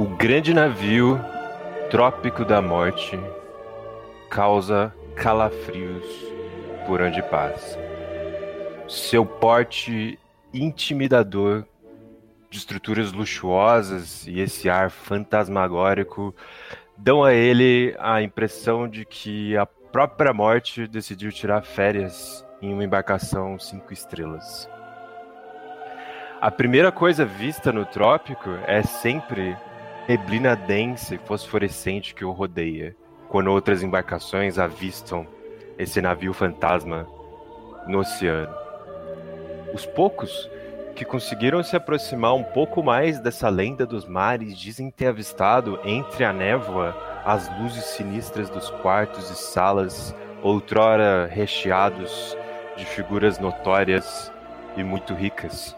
O grande navio Trópico da Morte causa calafrios por onde passa. Seu porte intimidador de estruturas luxuosas e esse ar fantasmagórico dão a ele a impressão de que a própria morte decidiu tirar férias em uma embarcação cinco estrelas. A primeira coisa vista no trópico é sempre neblina densa e fosforescente que o rodeia, quando outras embarcações avistam esse navio fantasma no oceano. Os poucos que conseguiram se aproximar um pouco mais dessa lenda dos mares dizem ter avistado entre a névoa as luzes sinistras dos quartos e salas, outrora recheados de figuras notórias e muito ricas.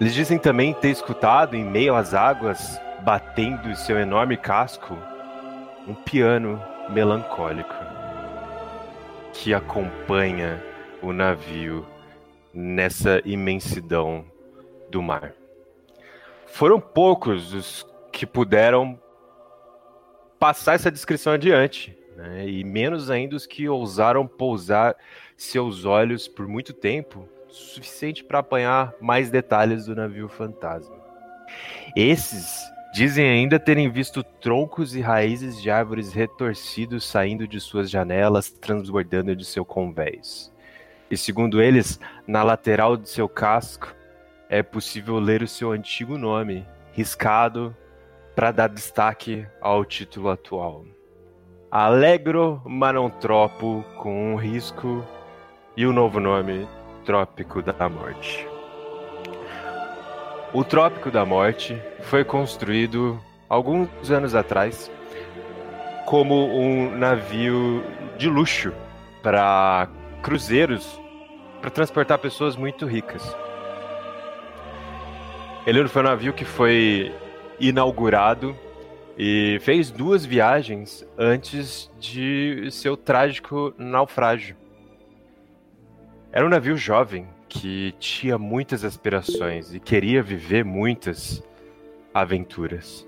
Eles dizem também ter escutado em meio às águas, batendo seu enorme casco, um piano melancólico que acompanha o navio nessa imensidão do mar. Foram poucos os que puderam passar essa descrição adiante, né? e menos ainda os que ousaram pousar seus olhos por muito tempo, suficiente para apanhar mais detalhes do navio fantasma. Esses dizem ainda terem visto troncos e raízes de árvores retorcidos saindo de suas janelas, transbordando de seu convés. E segundo eles, na lateral de seu casco é possível ler o seu antigo nome, riscado para dar destaque ao título atual. Alegro Manontropo com um risco e o novo nome Trópico da Morte. O Trópico da Morte foi construído alguns anos atrás como um navio de luxo para cruzeiros para transportar pessoas muito ricas. Ele foi um navio que foi inaugurado e fez duas viagens antes de seu trágico naufrágio. Era um navio jovem que tinha muitas aspirações e queria viver muitas aventuras.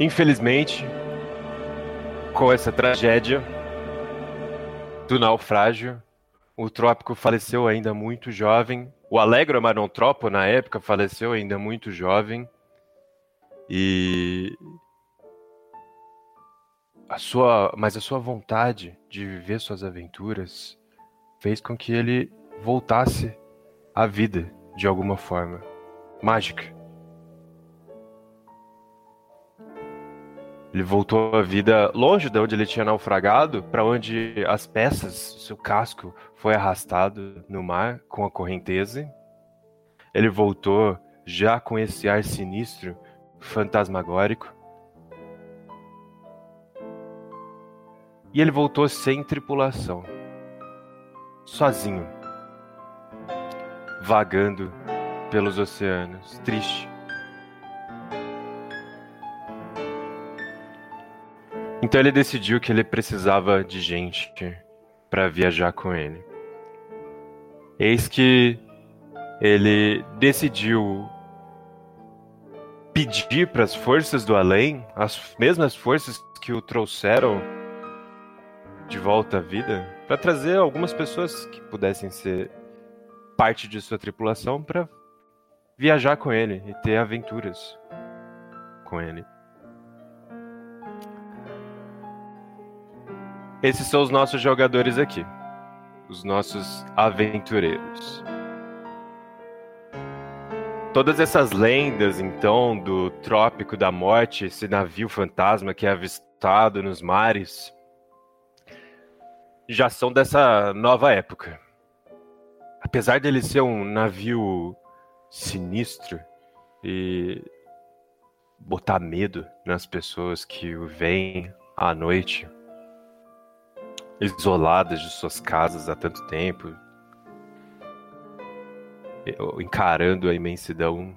Infelizmente, com essa tragédia do naufrágio, o Trópico faleceu ainda muito jovem. O Alegro Marontropo, na época, faleceu ainda muito jovem. E a sua, mas a sua vontade de viver suas aventuras fez com que ele voltasse à vida de alguma forma mágica. Ele voltou à vida longe de onde ele tinha naufragado, para onde as peças, seu casco, foi arrastado no mar com a correnteza. Ele voltou já com esse ar sinistro, fantasmagórico. E ele voltou sem tripulação, sozinho, vagando pelos oceanos, triste. Então ele decidiu que ele precisava de gente para viajar com ele. Eis que ele decidiu pedir para as forças do além, as mesmas forças que o trouxeram de volta à vida, para trazer algumas pessoas que pudessem ser parte de sua tripulação para viajar com ele e ter aventuras com ele. Esses são os nossos jogadores aqui, os nossos aventureiros. Todas essas lendas, então, do Trópico da Morte, esse navio fantasma que é avistado nos mares, já são dessa nova época. Apesar dele ser um navio sinistro e botar medo nas pessoas que o veem à noite, isoladas de suas casas há tanto tempo. encarando a imensidão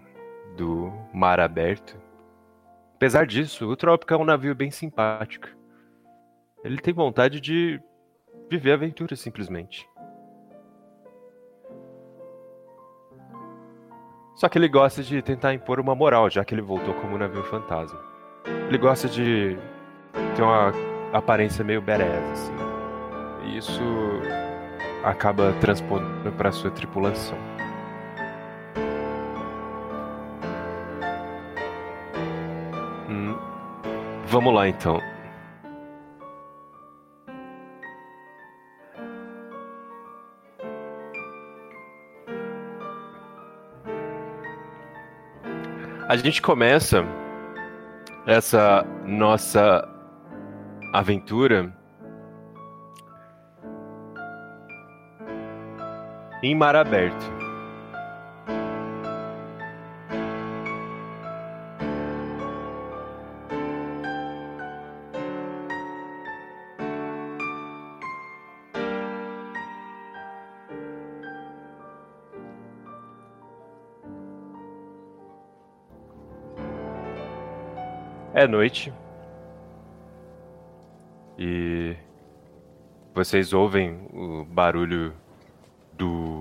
do mar aberto. Apesar disso, o Trópico é um navio bem simpático. Ele tem vontade de viver a aventura simplesmente. Só que ele gosta de tentar impor uma moral, já que ele voltou como um navio fantasma. Ele gosta de ter uma aparência meio badass, assim. E isso acaba transpondo para sua tripulação. Hum, vamos lá então. A gente começa essa nossa aventura em mar aberto. É noite. E vocês ouvem o barulho do,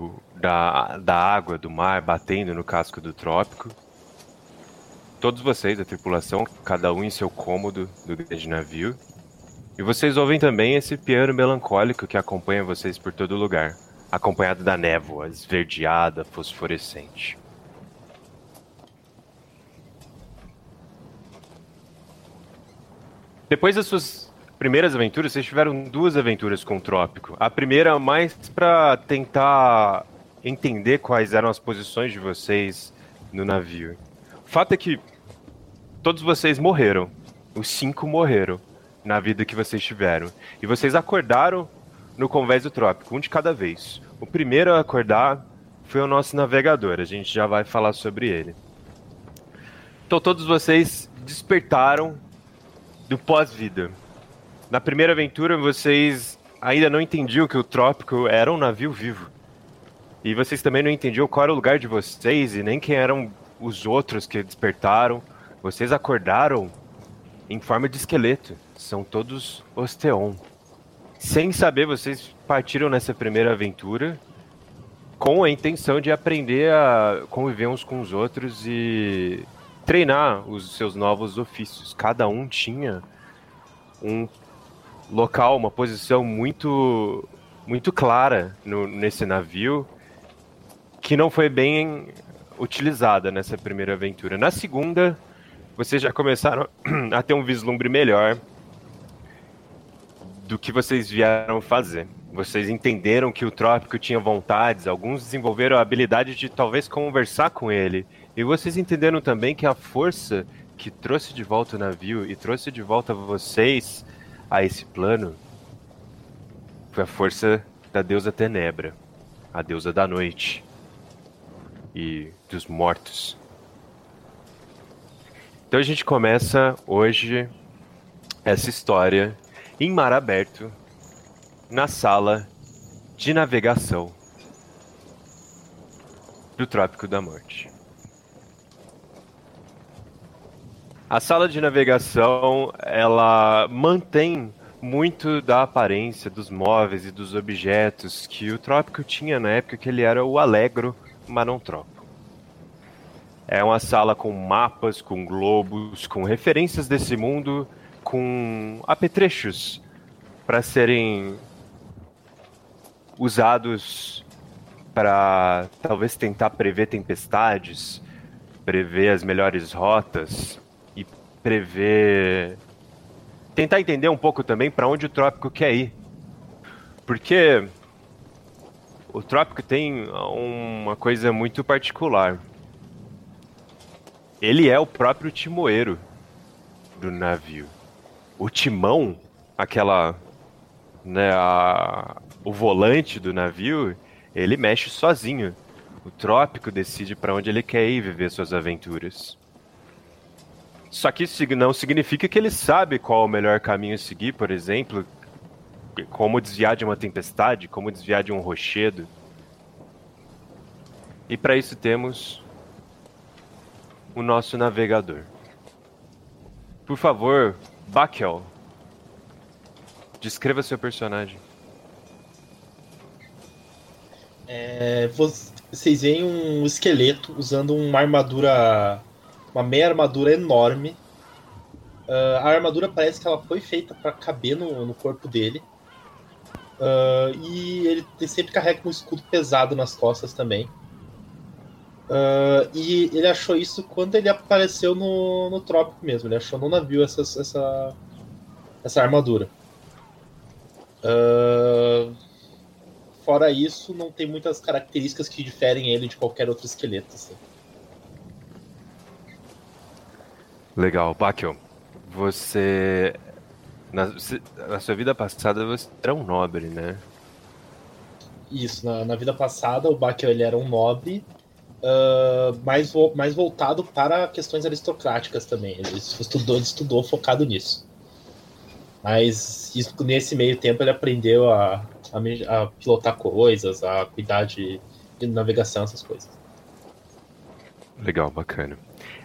da, da água do mar batendo no casco do trópico. Todos vocês, a tripulação, cada um em seu cômodo do grande navio. E vocês ouvem também esse piano melancólico que acompanha vocês por todo lugar, acompanhado da névoa esverdeada, fosforescente. Depois das suas primeiras aventuras, vocês tiveram duas aventuras com o Trópico. A primeira mais para tentar entender quais eram as posições de vocês no navio. O fato é que todos vocês morreram. Os cinco morreram na vida que vocês tiveram. E vocês acordaram no convés do Trópico, um de cada vez. O primeiro a acordar foi o nosso navegador, a gente já vai falar sobre ele. Então todos vocês despertaram do pós-vida. Na primeira aventura, vocês ainda não entendiam que o Trópico era um navio vivo. E vocês também não entendiam qual era o lugar de vocês e nem quem eram os outros que despertaram. Vocês acordaram em forma de esqueleto. São todos Osteon. Sem saber, vocês partiram nessa primeira aventura com a intenção de aprender a conviver uns com os outros e treinar os seus novos ofícios. Cada um tinha um local, uma posição muito muito clara no, nesse navio que não foi bem utilizada nessa primeira aventura. Na segunda, vocês já começaram a ter um vislumbre melhor do que vocês vieram fazer. Vocês entenderam que o Trópico tinha vontades, alguns desenvolveram a habilidade de talvez conversar com ele e vocês entenderam também que a força que trouxe de volta o navio e trouxe de volta vocês a esse plano foi a força da deusa Tenebra, a deusa da noite e dos mortos. Então a gente começa hoje essa história em mar aberto, na sala de navegação do Trópico da Morte. A sala de navegação, ela mantém muito da aparência dos móveis e dos objetos que o Trópico tinha na época que ele era o Alegro, mas não Trópico. É uma sala com mapas, com globos, com referências desse mundo, com apetrechos para serem usados para talvez tentar prever tempestades, prever as melhores rotas, prever. Tentar entender um pouco também para onde o trópico quer ir. Porque o trópico tem uma coisa muito particular. Ele é o próprio timoeiro do navio. O timão, aquela. Né, a, o volante do navio, ele mexe sozinho. O trópico decide para onde ele quer ir viver suas aventuras. Só que isso não significa que ele sabe qual o melhor caminho a seguir, por exemplo, como desviar de uma tempestade, como desviar de um rochedo. E para isso temos o nosso navegador. Por favor, Bakel, descreva seu personagem. É, vocês veem um esqueleto usando uma armadura, uma meia armadura enorme. Uh, a armadura parece que ela foi feita para caber no, no, corpo dele. Uh, e ele sempre carrega um escudo pesado nas costas também. Uh, e ele achou isso quando ele apareceu no, no trópico mesmo. Ele achou no navio essa, essa, essa armadura. Uh, fora isso, não tem muitas características que diferem ele de qualquer outro esqueleto. Assim. Legal, Bakel. Você na, na, sua vida passada você era um nobre, né? Isso, na, na vida passada o Bakel ele era um nobre uh, mais, mais voltado para questões aristocráticas também. Ele estudou, ele estudou focado nisso. Mas isso, nesse meio tempo ele aprendeu a, a, a pilotar coisas, a cuidar de, de navegação, essas coisas. Legal, bacana.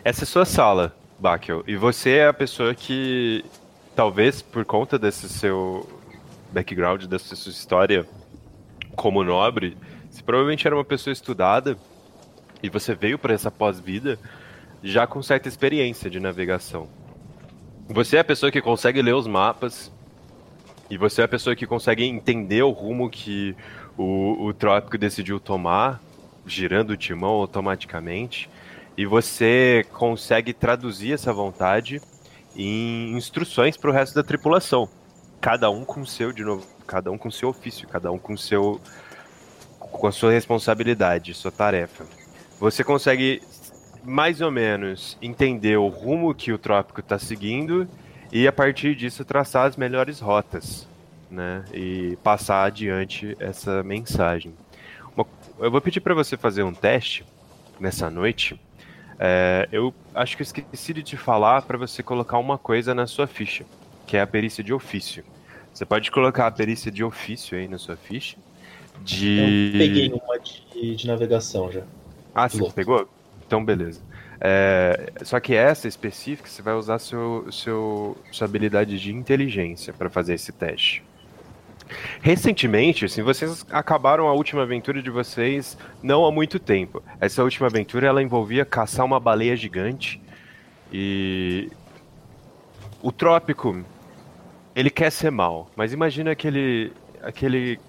Essa é a sua sala, Bakel, e você é a pessoa que, talvez por conta desse seu background, dessa sua história como nobre, você provavelmente era uma pessoa estudada e você veio para essa pós-vida já com certa experiência de navegação. Você é a pessoa que consegue ler os mapas e você é a pessoa que consegue entender o rumo que o, o trópico decidiu tomar, girando o timão automaticamente, e você consegue traduzir essa vontade em instruções para o resto da tripulação. Cada um com seu, de novo, cada um com seu ofício, cada um com seu com a sua responsabilidade, sua tarefa você consegue mais ou menos entender o rumo que o trópico está seguindo e a partir disso traçar as melhores rotas, né? E passar adiante essa mensagem. Eu vou pedir para você fazer um teste nessa noite. É, eu acho que eu esqueci de te falar para você colocar uma coisa na sua ficha, que é a perícia de ofício. Você pode colocar a perícia de ofício aí na sua ficha. De... Eu peguei uma de, de navegação já. Ah, sim, pegou? Então, beleza. É, só que essa específica, você vai usar seu, seu, sua habilidade de inteligência para fazer esse teste. Recentemente, assim, vocês acabaram a última aventura de vocês não há muito tempo. Essa última aventura ela envolvia caçar uma baleia gigante e o trópico ele quer ser mal, mas imagina aquele aquele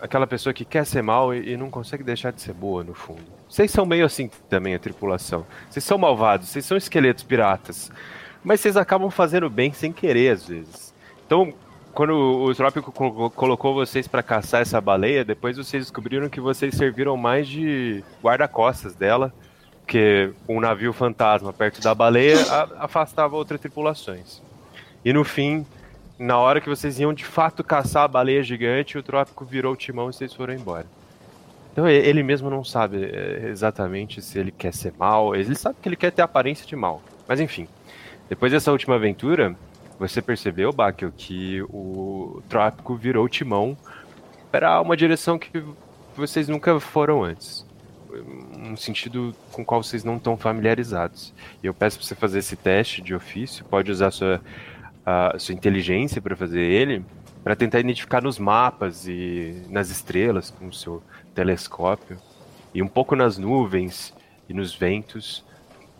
aquela pessoa que quer ser mal e, e não consegue deixar de ser boa no fundo. Vocês são meio assim também, a tripulação. Vocês são malvados, vocês são esqueletos piratas. Mas vocês acabam fazendo bem sem querer, às vezes. Então, quando o Trópico colocou vocês para caçar essa baleia, depois vocês descobriram que vocês serviram mais de guarda-costas dela, que um navio fantasma perto da baleia afastava outras tripulações. E no fim, na hora que vocês iam de fato caçar a baleia gigante, o Trópico virou o timão e vocês foram embora. Então ele mesmo não sabe é, exatamente se ele quer ser mal, ele sabe que ele quer ter aparência de mal. Mas enfim, depois dessa última aventura, você percebeu, Bakel, que o trópico virou timão para uma direção que vocês nunca foram antes. Um sentido com o qual vocês não estão familiarizados. E eu peço para você fazer esse teste de ofício, pode usar sua, a sua inteligência para fazer ele, para tentar identificar nos mapas e nas estrelas com o seu telescópio e um pouco nas nuvens e nos ventos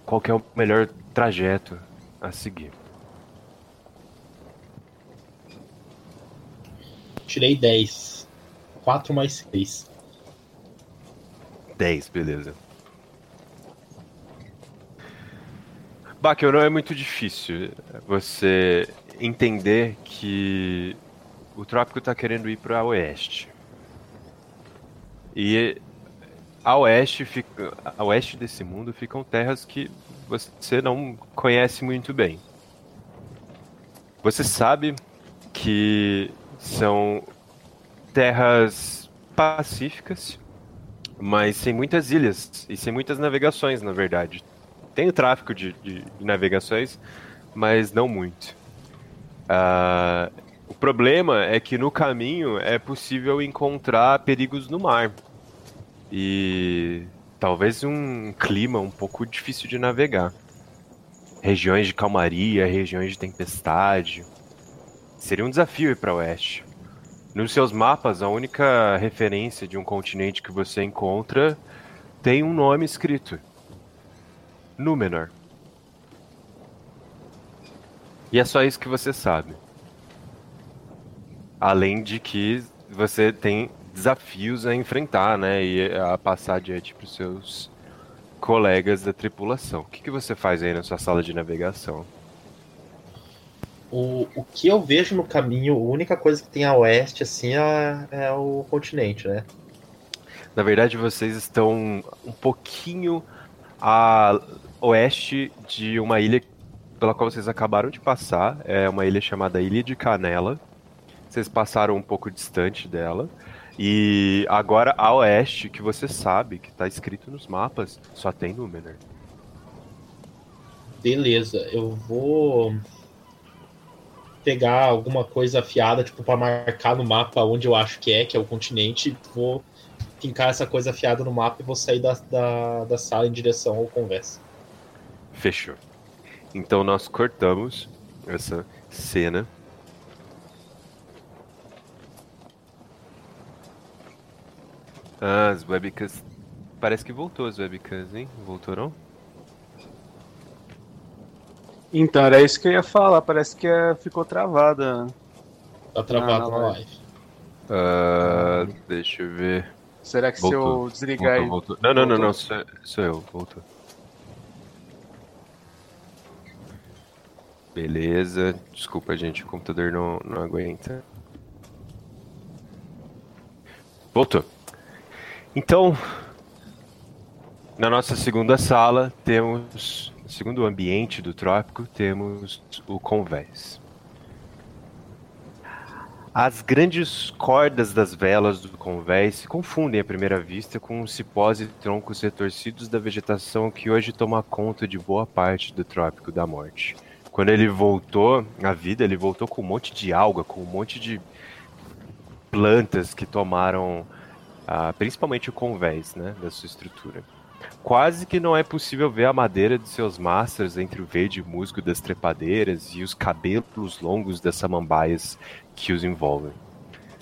qual é o melhor trajeto a seguir. Tirei 10. 4 mais 6. 10, beleza. Bakel, não é muito difícil você entender que o trópico está querendo ir para oeste. E a oeste, fica, a oeste desse mundo ficam terras que você não conhece muito bem. Você sabe que são terras pacíficas, mas sem muitas ilhas e sem muitas navegações, na verdade. Tem o tráfico de, de, de navegações, mas não muito. Uh, o problema é que no caminho é possível encontrar perigos no mar. E talvez um clima um pouco difícil de navegar. Regiões de calmaria, regiões de tempestade. Seria um desafio ir para oeste. Nos seus mapas, a única referência de um continente que você encontra tem um nome escrito: Númenor. E é só isso que você sabe. Além de que você tem desafios a enfrentar, né? E a passar adiante para os seus colegas da tripulação. O que, que você faz aí na sua sala de navegação? O, o que eu vejo no caminho, a única coisa que tem a oeste, assim, é, é o continente, né? Na verdade, vocês estão um pouquinho a oeste de uma ilha pela qual vocês acabaram de passar. É uma ilha chamada Ilha de Canela. Vocês passaram um pouco distante dela. E agora a oeste, que você sabe, que está escrito nos mapas, só tem Númenor. Beleza, eu vou pegar alguma coisa afiada, tipo, para marcar no mapa onde eu acho que é, que é o continente, vou fincar essa coisa afiada no mapa e vou sair da, da, da sala em direção ao conversa. Fechou. Então nós cortamos essa cena Ah, as webcams. Parece que voltou as webcams, hein? Voltou não? Então, era isso que eu ia falar. Parece que é, ficou travada. Tá travado na, na live. Uh, deixa eu ver. Será que voltou. se eu desligar voltou, voltou. Não, não, não, não, sou, sou eu, voltou. Beleza. Desculpa, gente, o computador não, não aguenta. Voltou. Então, na nossa segunda sala, temos, no segundo ambiente do trópico, temos o convés. As grandes cordas das velas do convés se confundem à primeira vista com os cipós e troncos retorcidos da vegetação que hoje toma conta de boa parte do trópico da morte. Quando ele voltou à vida, ele voltou com um monte de alga, com um monte de plantas que tomaram ah, principalmente o convés né, da sua estrutura. Quase que não é possível ver a madeira de seus mastros entre o verde musgo das trepadeiras e os cabelos longos das samambaias que os envolvem.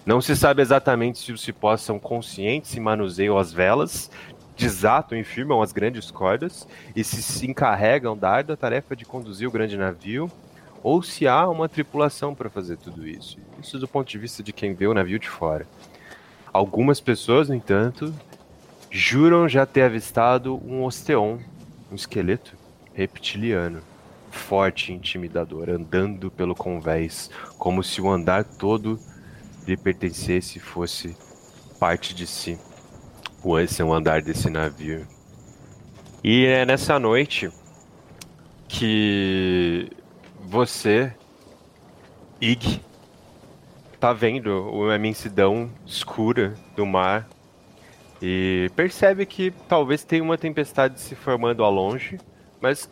Não se sabe exatamente se os cipós são conscientes e manuseiam as velas, desatam e firmam as grandes cordas e se, se encarregam da árdua tarefa de conduzir o grande navio, ou se há uma tripulação para fazer tudo isso. Isso do ponto de vista de quem vê o navio de fora. Algumas pessoas, no entanto, juram já ter avistado um osteon, um esqueleto reptiliano, forte e intimidador, andando pelo convés, como se o andar todo lhe pertencesse e fosse parte de si. Esse é o andar desse navio. E é nessa noite que você, Ig, tá vendo a imensidão escura do mar e percebe que talvez tenha uma tempestade se formando ao longe, mas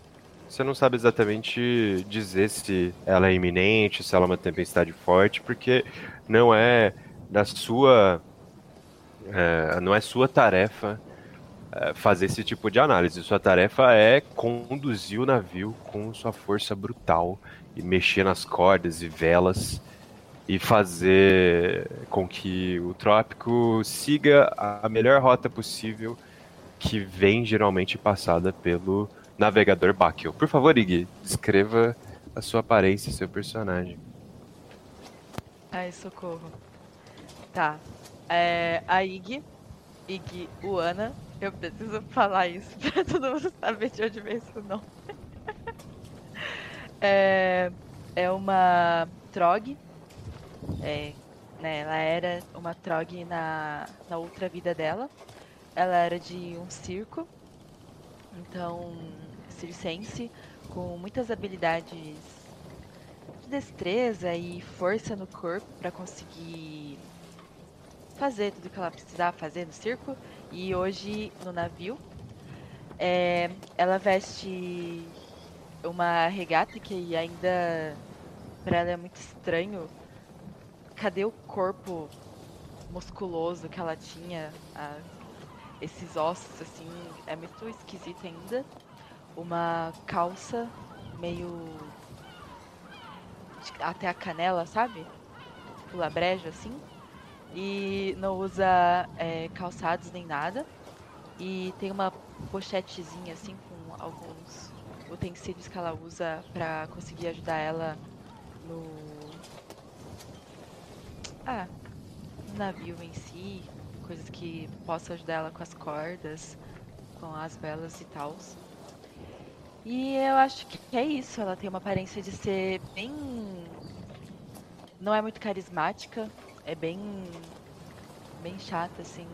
você não sabe exatamente dizer se ela é iminente, se ela é uma tempestade forte, porque não é da sua é, não é sua tarefa é, fazer esse tipo de análise. Sua tarefa é conduzir o navio com sua força brutal e mexer nas cordas e velas e fazer com que o trópico siga a melhor rota possível que vem geralmente passada pelo navegador Bakel. Por favor, Ig, descreva a sua aparência e seu personagem. Ai, socorro. Tá. É, a Ig, Ig Uana, eu preciso falar isso pra todo mundo saber de onde vem esse nome. é, é uma Trog, é, né, ela era uma Trog na, na outra vida dela. Ela era de um circo, então circense, com muitas habilidades de destreza e força no corpo para conseguir fazer tudo que ela precisava fazer no circo. E hoje no navio, é, ela veste uma regata que ainda para ela é muito estranho cadê o corpo musculoso que ela tinha? esses ossos, assim, é muito esquisito ainda. Uma calça meio. até a canela, sabe? Pula brejo, assim. E não usa é, calçados nem nada. E tem uma pochetezinha, assim, com alguns utensílios que ela usa pra conseguir ajudar ela no. Ah, navio em si, coisas que possam ajudar ela com as cordas, com as velas e tal. E eu acho que é isso. Ela tem uma aparência de ser bem. Não é muito carismática, é bem. bem chata, assim.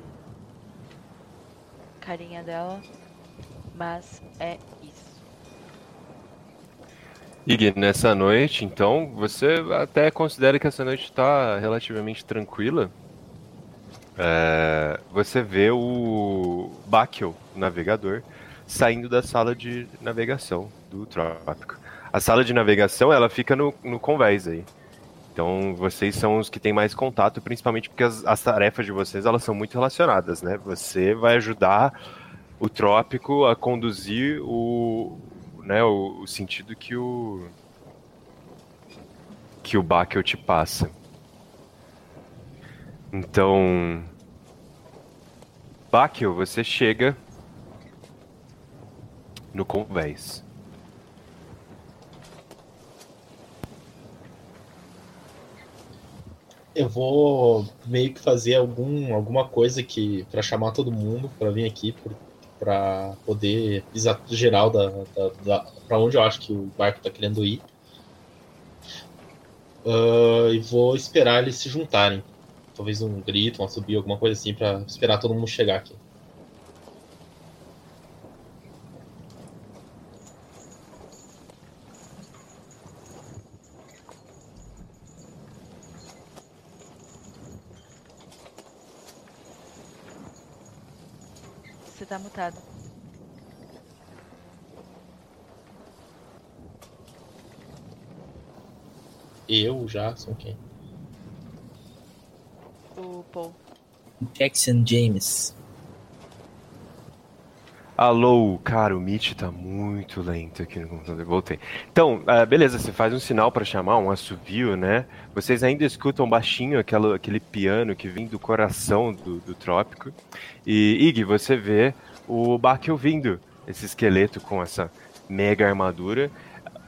Carinha dela. Mas é Ig, nessa noite, então, você até considera que essa noite está relativamente tranquila? É, você vê o Bakel, o navegador, saindo da sala de navegação do Trópico. A sala de navegação, ela fica no, no convés aí. Então, vocês são os que têm mais contato, principalmente porque as, as tarefas de vocês, elas são muito relacionadas, né? Você vai ajudar o Trópico a conduzir o, né, o, o sentido que o que o Bakel te passa. Então, Bakel, você chega no convés. Eu vou meio que fazer algum, alguma coisa que para chamar todo mundo para vir aqui para poder pisar geral da, da, da para onde eu acho que o barco está querendo ir. Uh, e vou esperar eles se juntarem. Talvez um grito, um subir, alguma coisa assim, para esperar todo mundo chegar aqui. Você tá mutado. Eu já sou quem? O Paul. Jackson James. Alô, cara, o Meet tá muito lento aqui no computador. Voltei. Então, uh, beleza, você faz um sinal para chamar, um assovio, né? Vocês ainda escutam baixinho aquela, aquele piano que vem do coração do, do trópico. E, Ig, você vê o Bakel vindo, esse esqueleto com essa mega armadura.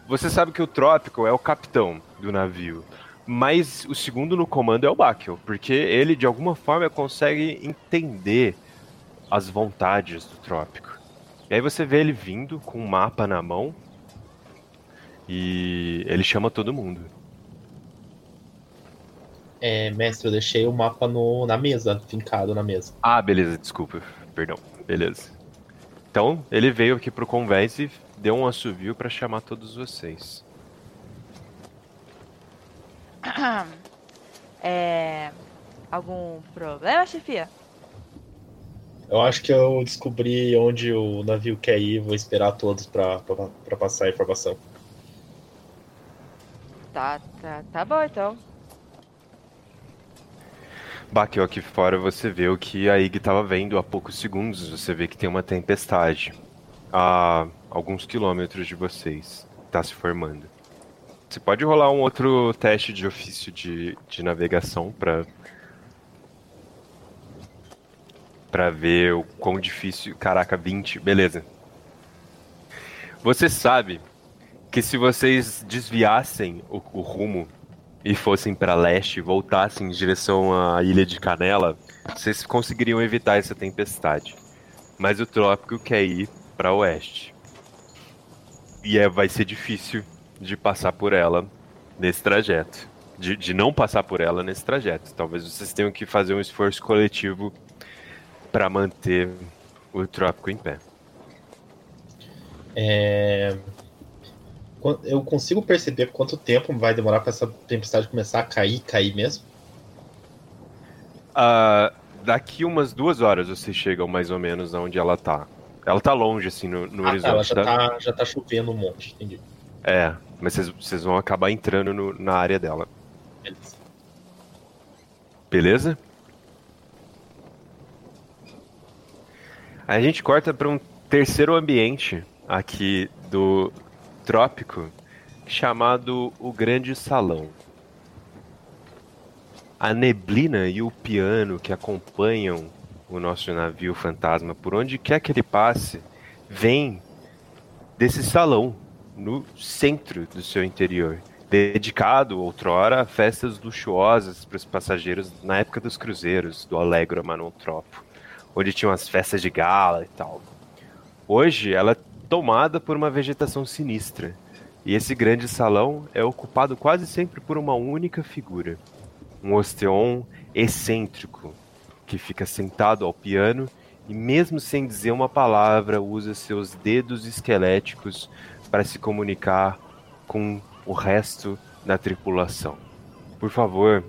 Você sabe que o trópico é o capitão do navio. Mas o segundo no comando é o Bakel, porque ele de alguma forma consegue entender as vontades do trópico. E aí você vê ele vindo com um mapa na mão e ele chama todo mundo. É, mestre, eu deixei o mapa no, na mesa, fincado na mesa. Ah, beleza, desculpa. Perdão. Beleza. Então, ele veio aqui pro convés e deu um assovio para chamar todos vocês. É. Algum problema, chefia? Eu acho que eu descobri onde o navio quer ir, vou esperar todos pra, pra, pra passar a informação. Tá, tá, tá bom então. Baqueu aqui fora, você vê o que a Ig estava vendo há poucos segundos. Você vê que tem uma tempestade a alguns quilômetros de vocês. Está se formando. Você pode rolar um outro teste de ofício de, de navegação para para ver o quão difícil. Caraca, 20, beleza. Você sabe que se vocês desviassem o, o rumo e fossem para leste, voltassem em direção à ilha de Canela, vocês conseguiriam evitar essa tempestade. Mas o trópico quer ir para oeste. E é, vai ser difícil de passar por ela nesse trajeto. De, de não passar por ela nesse trajeto. Talvez vocês tenham que fazer um esforço coletivo para manter o trópico em pé. É... Eu consigo perceber quanto tempo vai demorar para essa tempestade começar a cair, cair mesmo? Uh, daqui umas duas horas vocês chegam mais ou menos aonde ela tá. Ela tá longe, assim, no, no ah, horizonte. Tá, ela já tá, já tá chovendo um monte, entendi. É, mas vocês, vocês vão acabar entrando no, na área dela. Beleza. Beleza? A gente corta para um terceiro ambiente aqui do trópico, chamado o Grande Salão. A neblina e o piano que acompanham o nosso navio fantasma por onde quer que ele passe, vem desse salão no centro do seu interior, dedicado outrora a festas luxuosas para os passageiros na época dos cruzeiros do Alegro Manontropo, onde tinham as festas de gala e tal. Hoje ela é tomada por uma vegetação sinistra, e esse grande salão é ocupado quase sempre por uma única figura, um osteon excêntrico que fica sentado ao piano e mesmo sem dizer uma palavra usa seus dedos esqueléticos para se comunicar com o resto da tripulação. Por favor,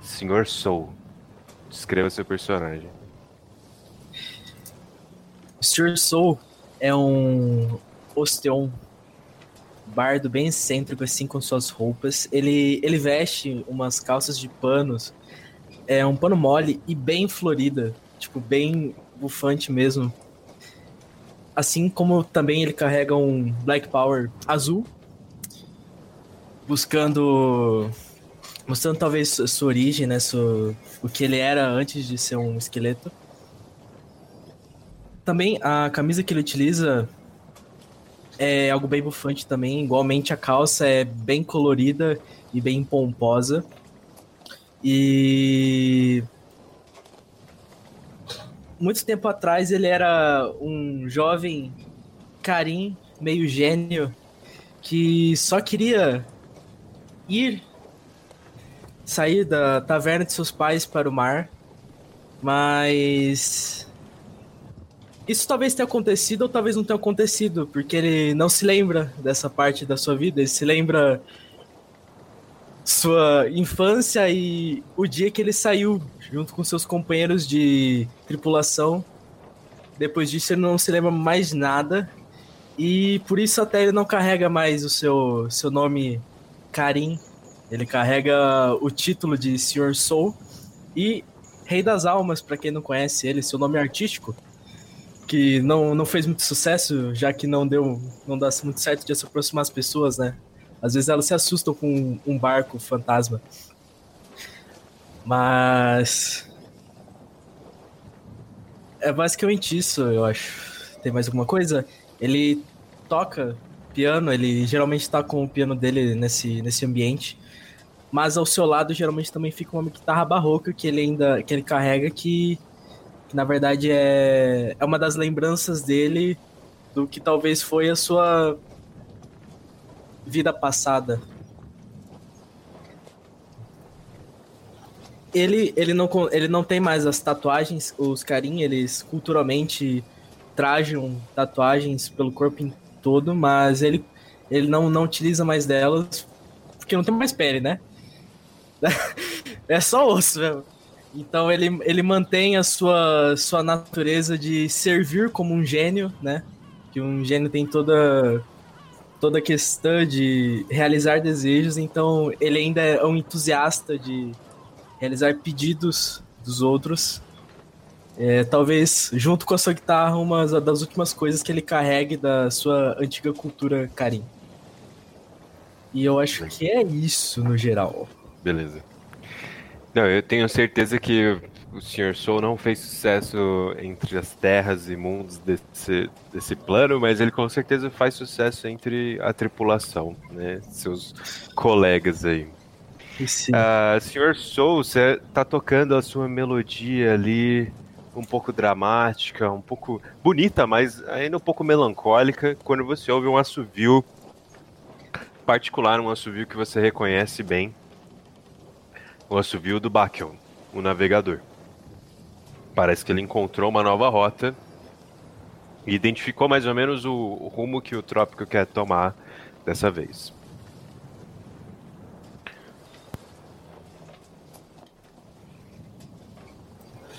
Sr. Soul, descreva seu personagem. Sr. Soul é um osteon bardo bem excêntrico assim com suas roupas. Ele, ele veste umas calças de panos, é um pano mole e bem florida, tipo bem bufante mesmo. Assim como também ele carrega um Black Power azul, buscando. mostrando talvez sua origem, né? Sua, o que ele era antes de ser um esqueleto. Também a camisa que ele utiliza é algo bem bufante também. Igualmente a calça é bem colorida e bem pomposa. E muito tempo atrás ele era um jovem carim, meio gênio, que só queria ir sair da taverna de seus pais para o mar, mas isso talvez tenha acontecido ou talvez não tenha acontecido, porque ele não se lembra dessa parte da sua vida, ele se lembra sua infância e o dia que ele saiu junto com seus companheiros de tripulação. Depois disso, ele não se lembra mais nada. E por isso até ele não carrega mais o seu, seu nome Karim. Ele carrega o título de Sr. Soul e Rei das Almas, para quem não conhece ele, seu nome artístico, que não, não fez muito sucesso, já que não deu não dá muito certo de se aproximar as pessoas, né? Às vezes elas se assustam com um barco fantasma. Mas. É basicamente isso, eu acho. Tem mais alguma coisa? Ele toca piano, ele geralmente tá com o piano dele nesse, nesse ambiente. Mas ao seu lado geralmente também fica uma guitarra barroca que ele ainda que ele carrega que, que na verdade é, é uma das lembranças dele do que talvez foi a sua vida passada. Ele, ele, não, ele não tem mais as tatuagens, os carinhos, eles culturalmente trajam tatuagens pelo corpo todo, mas ele, ele não, não utiliza mais delas porque não tem mais pele, né? é só osso mesmo. Então ele, ele mantém a sua, sua natureza de servir como um gênio, né? Que um gênio tem toda toda a questão de realizar desejos, então ele ainda é um entusiasta de realizar pedidos dos outros. É, talvez, junto com a sua guitarra, uma das últimas coisas que ele carregue da sua antiga cultura Karim. E eu acho que é isso no geral. Beleza. Não, eu tenho certeza que o Sr. Soul não fez sucesso entre as terras e mundos desse, desse plano, mas ele com certeza faz sucesso entre a tripulação, né? Seus colegas aí. Uh, Sr. Soul, você tá tocando a sua melodia ali, um pouco dramática, um pouco bonita, mas ainda um pouco melancólica, quando você ouve um assovio particular, um assovio que você reconhece bem, o assovio do Bakion, o navegador. Parece que ele encontrou uma nova rota e identificou mais ou menos o, o rumo que o trópico quer tomar dessa vez.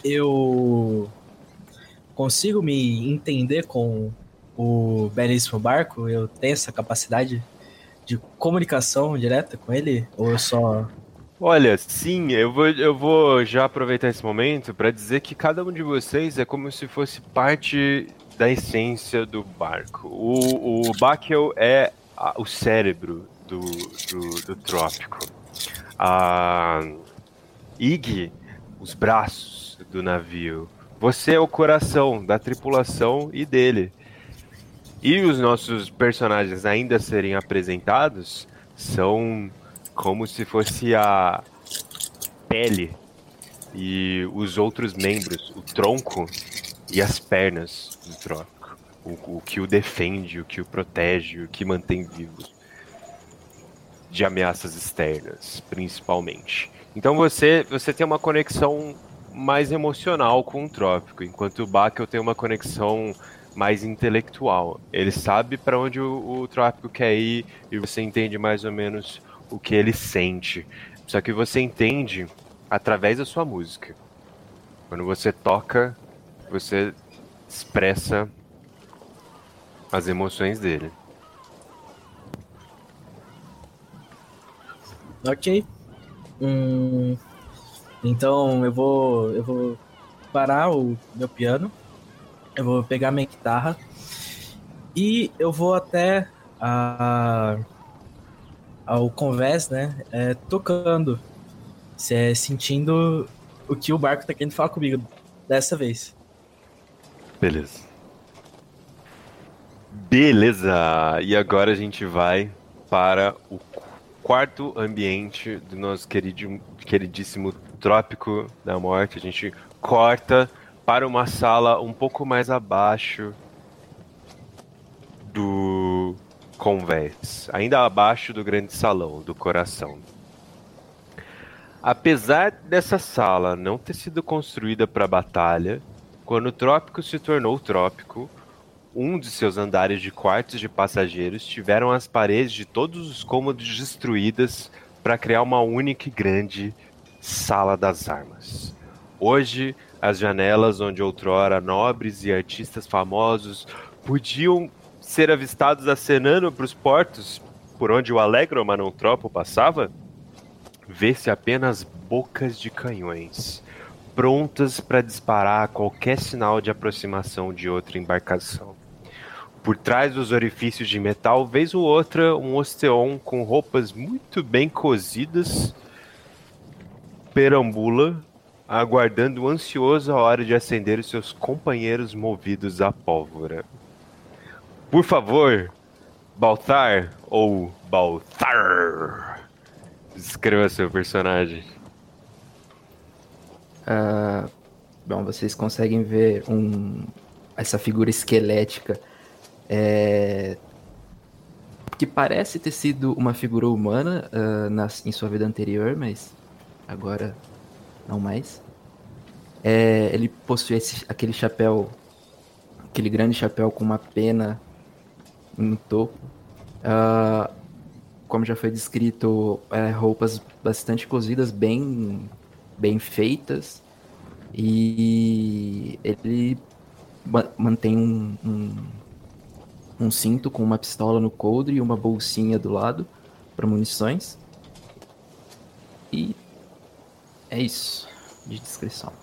Eu consigo me entender com o belíssimo barco? Eu tenho essa capacidade de comunicação direta com ele? Ou eu só Olha, sim, eu vou, eu vou já aproveitar esse momento para dizer que cada um de vocês é como se fosse parte da essência do barco. O, o Bakel é a, o cérebro do, do, do trópico. A Ig, os braços do navio. Você é o coração da tripulação e dele. E os nossos personagens ainda serem apresentados são como se fosse a pele e os outros membros, o tronco e as pernas do trópico. O, o que o defende, o que o protege, o que mantém vivo de ameaças externas, principalmente. Então você, você tem uma conexão mais emocional com o trópico, enquanto o Bakel tem uma conexão mais intelectual. Ele sabe para onde o, o trópico quer ir e você entende mais ou menos o que ele sente. Só que você entende através da sua música. Quando você toca, você expressa as emoções dele. Ok. Hum, então eu vou eu vou parar o meu piano. Eu vou pegar minha guitarra e eu vou até a ao convés, né? É, tocando, é, sentindo o que o barco tá querendo falar comigo dessa vez. Beleza. Beleza! E agora a gente vai para o quarto ambiente do nosso querido, queridíssimo Trópico da Morte. A gente corta para uma sala um pouco mais abaixo do convés, ainda abaixo do grande salão do coração. Apesar dessa sala não ter sido construída para batalha, quando o trópico se tornou trópico, um de seus andares de quartos de passageiros tiveram as paredes de todos os cômodos destruídas para criar uma única e grande sala das armas. Hoje, as janelas onde outrora nobres e artistas famosos podiam ser avistados acenando para os portos por onde o Alegro Manontropo passava, vê-se apenas bocas de canhões, prontas para disparar qualquer sinal de aproximação de outra embarcação. Por trás dos orifícios de metal, vez ou outra, um osteon com roupas muito bem cozidas perambula, aguardando ansioso a hora de acender os seus companheiros movidos à pólvora. Por favor, Baltar ou Baltar, descreva seu personagem. Uh, bom, vocês conseguem ver um, essa figura esquelética é, que parece ter sido uma figura humana uh, na, em sua vida anterior, mas agora não mais. É, ele possui esse, aquele chapéu, aquele grande chapéu com uma pena no topo. Uh, como já foi descrito, é, roupas bastante cozidas, bem, bem feitas. E ele mantém um, um, um, cinto com uma pistola no coldre e uma bolsinha do lado para munições. E é isso de descrição.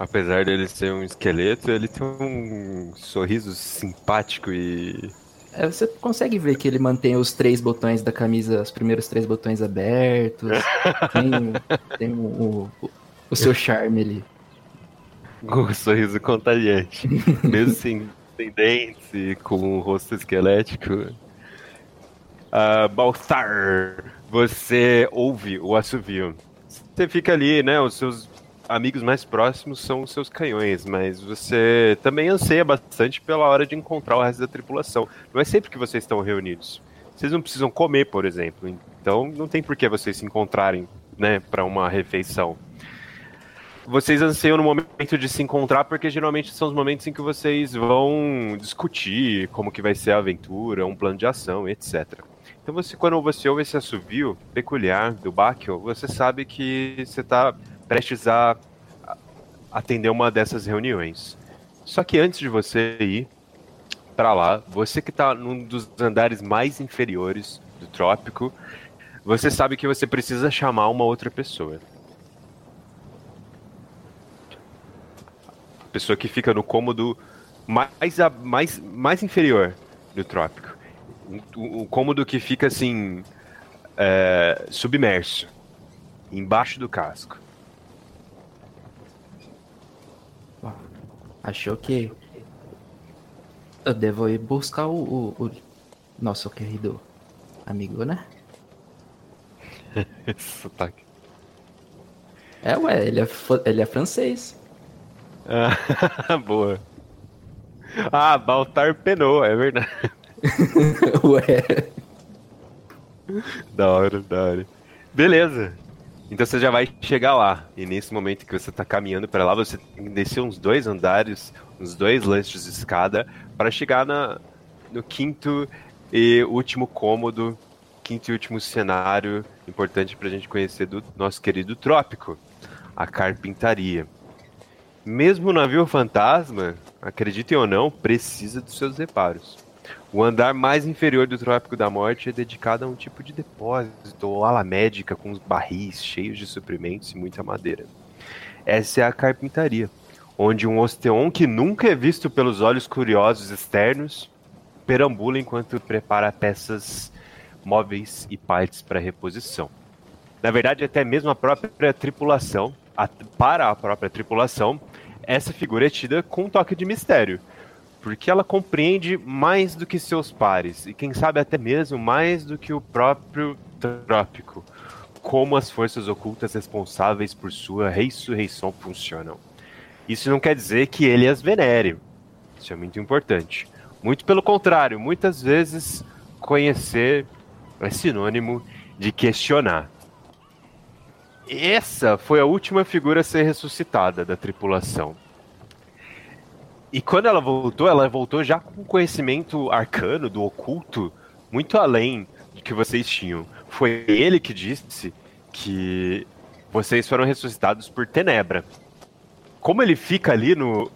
Apesar dele ser um esqueleto, ele tem um sorriso simpático e é, você consegue ver que ele mantém os três botões da camisa, os primeiros três botões abertos. tem, tem o, o, o, seu charme ali. Um sorriso contagiante. Mesmo sem, sem dentes e com um rosto esquelético. Uh, Balthar, você ouve o assovio. Você fica ali, né? Os seus amigos mais próximos são os seus canhões, mas você também anseia bastante pela hora de encontrar o resto da tripulação. Não é sempre que vocês estão reunidos. Vocês não precisam comer, por exemplo. Então não tem por que vocês se encontrarem, né, para uma refeição. Vocês anseiam no momento de se encontrar porque geralmente são os momentos em que vocês vão discutir como que vai ser a aventura, um plano de ação, etc. Então você, quando você ouve esse assovio peculiar do Bakio, você sabe que você está prestes a atender uma dessas reuniões. Só que antes de você ir para lá, você que está num dos andares mais inferiores do trópico, você sabe que você precisa chamar uma outra pessoa. Pessoa que fica no cômodo mais, a- mais, mais inferior do trópico. Um cômodo que fica assim. é, submerso. Embaixo do casco. Achou que eu devo ir buscar o, o- o nosso querido amigo, né? Esse sotaque. É, ué, ele é, ele é francês. Ah, boa. Ah, Baltar penou, é verdade. ué. Da hora, da hora. Beleza. Então você já vai chegar lá. E nesse momento que você tá caminhando para lá, você tem que descer uns dois andares, uns dois lances de escada, para chegar na, no quinto e último cômodo, quinto e último cenário importante pra gente conhecer do nosso querido trópico, a carpintaria. Mesmo o navio fantasma, acreditem ou não, precisa dos seus reparos. O andar mais inferior do Trópico da Morte é dedicado a um tipo de depósito ou ala médica com os barris cheios de suprimentos e muita madeira. Essa é a carpintaria, onde um osteon que nunca é visto pelos olhos curiosos externos perambula enquanto prepara peças móveis e partes para reposição. Na verdade, até mesmo a própria tripulação, a- para a própria tripulação, essa figura é tida com um toque de mistério porque ela compreende mais do que seus pares, e quem sabe até mesmo mais do que o próprio trópico, como as forças ocultas responsáveis por sua ressurreição funcionam. Isso não quer dizer que ele as venere, isso é muito importante. Muito pelo contrário, muitas vezes conhecer é sinônimo de questionar. Essa foi a última figura a ser ressuscitada da tripulação. E quando ela voltou, ela voltou já com conhecimento arcano do oculto muito além do que vocês tinham. Foi ele que disse que vocês foram ressuscitados por Tenebra. Como ele fica ali no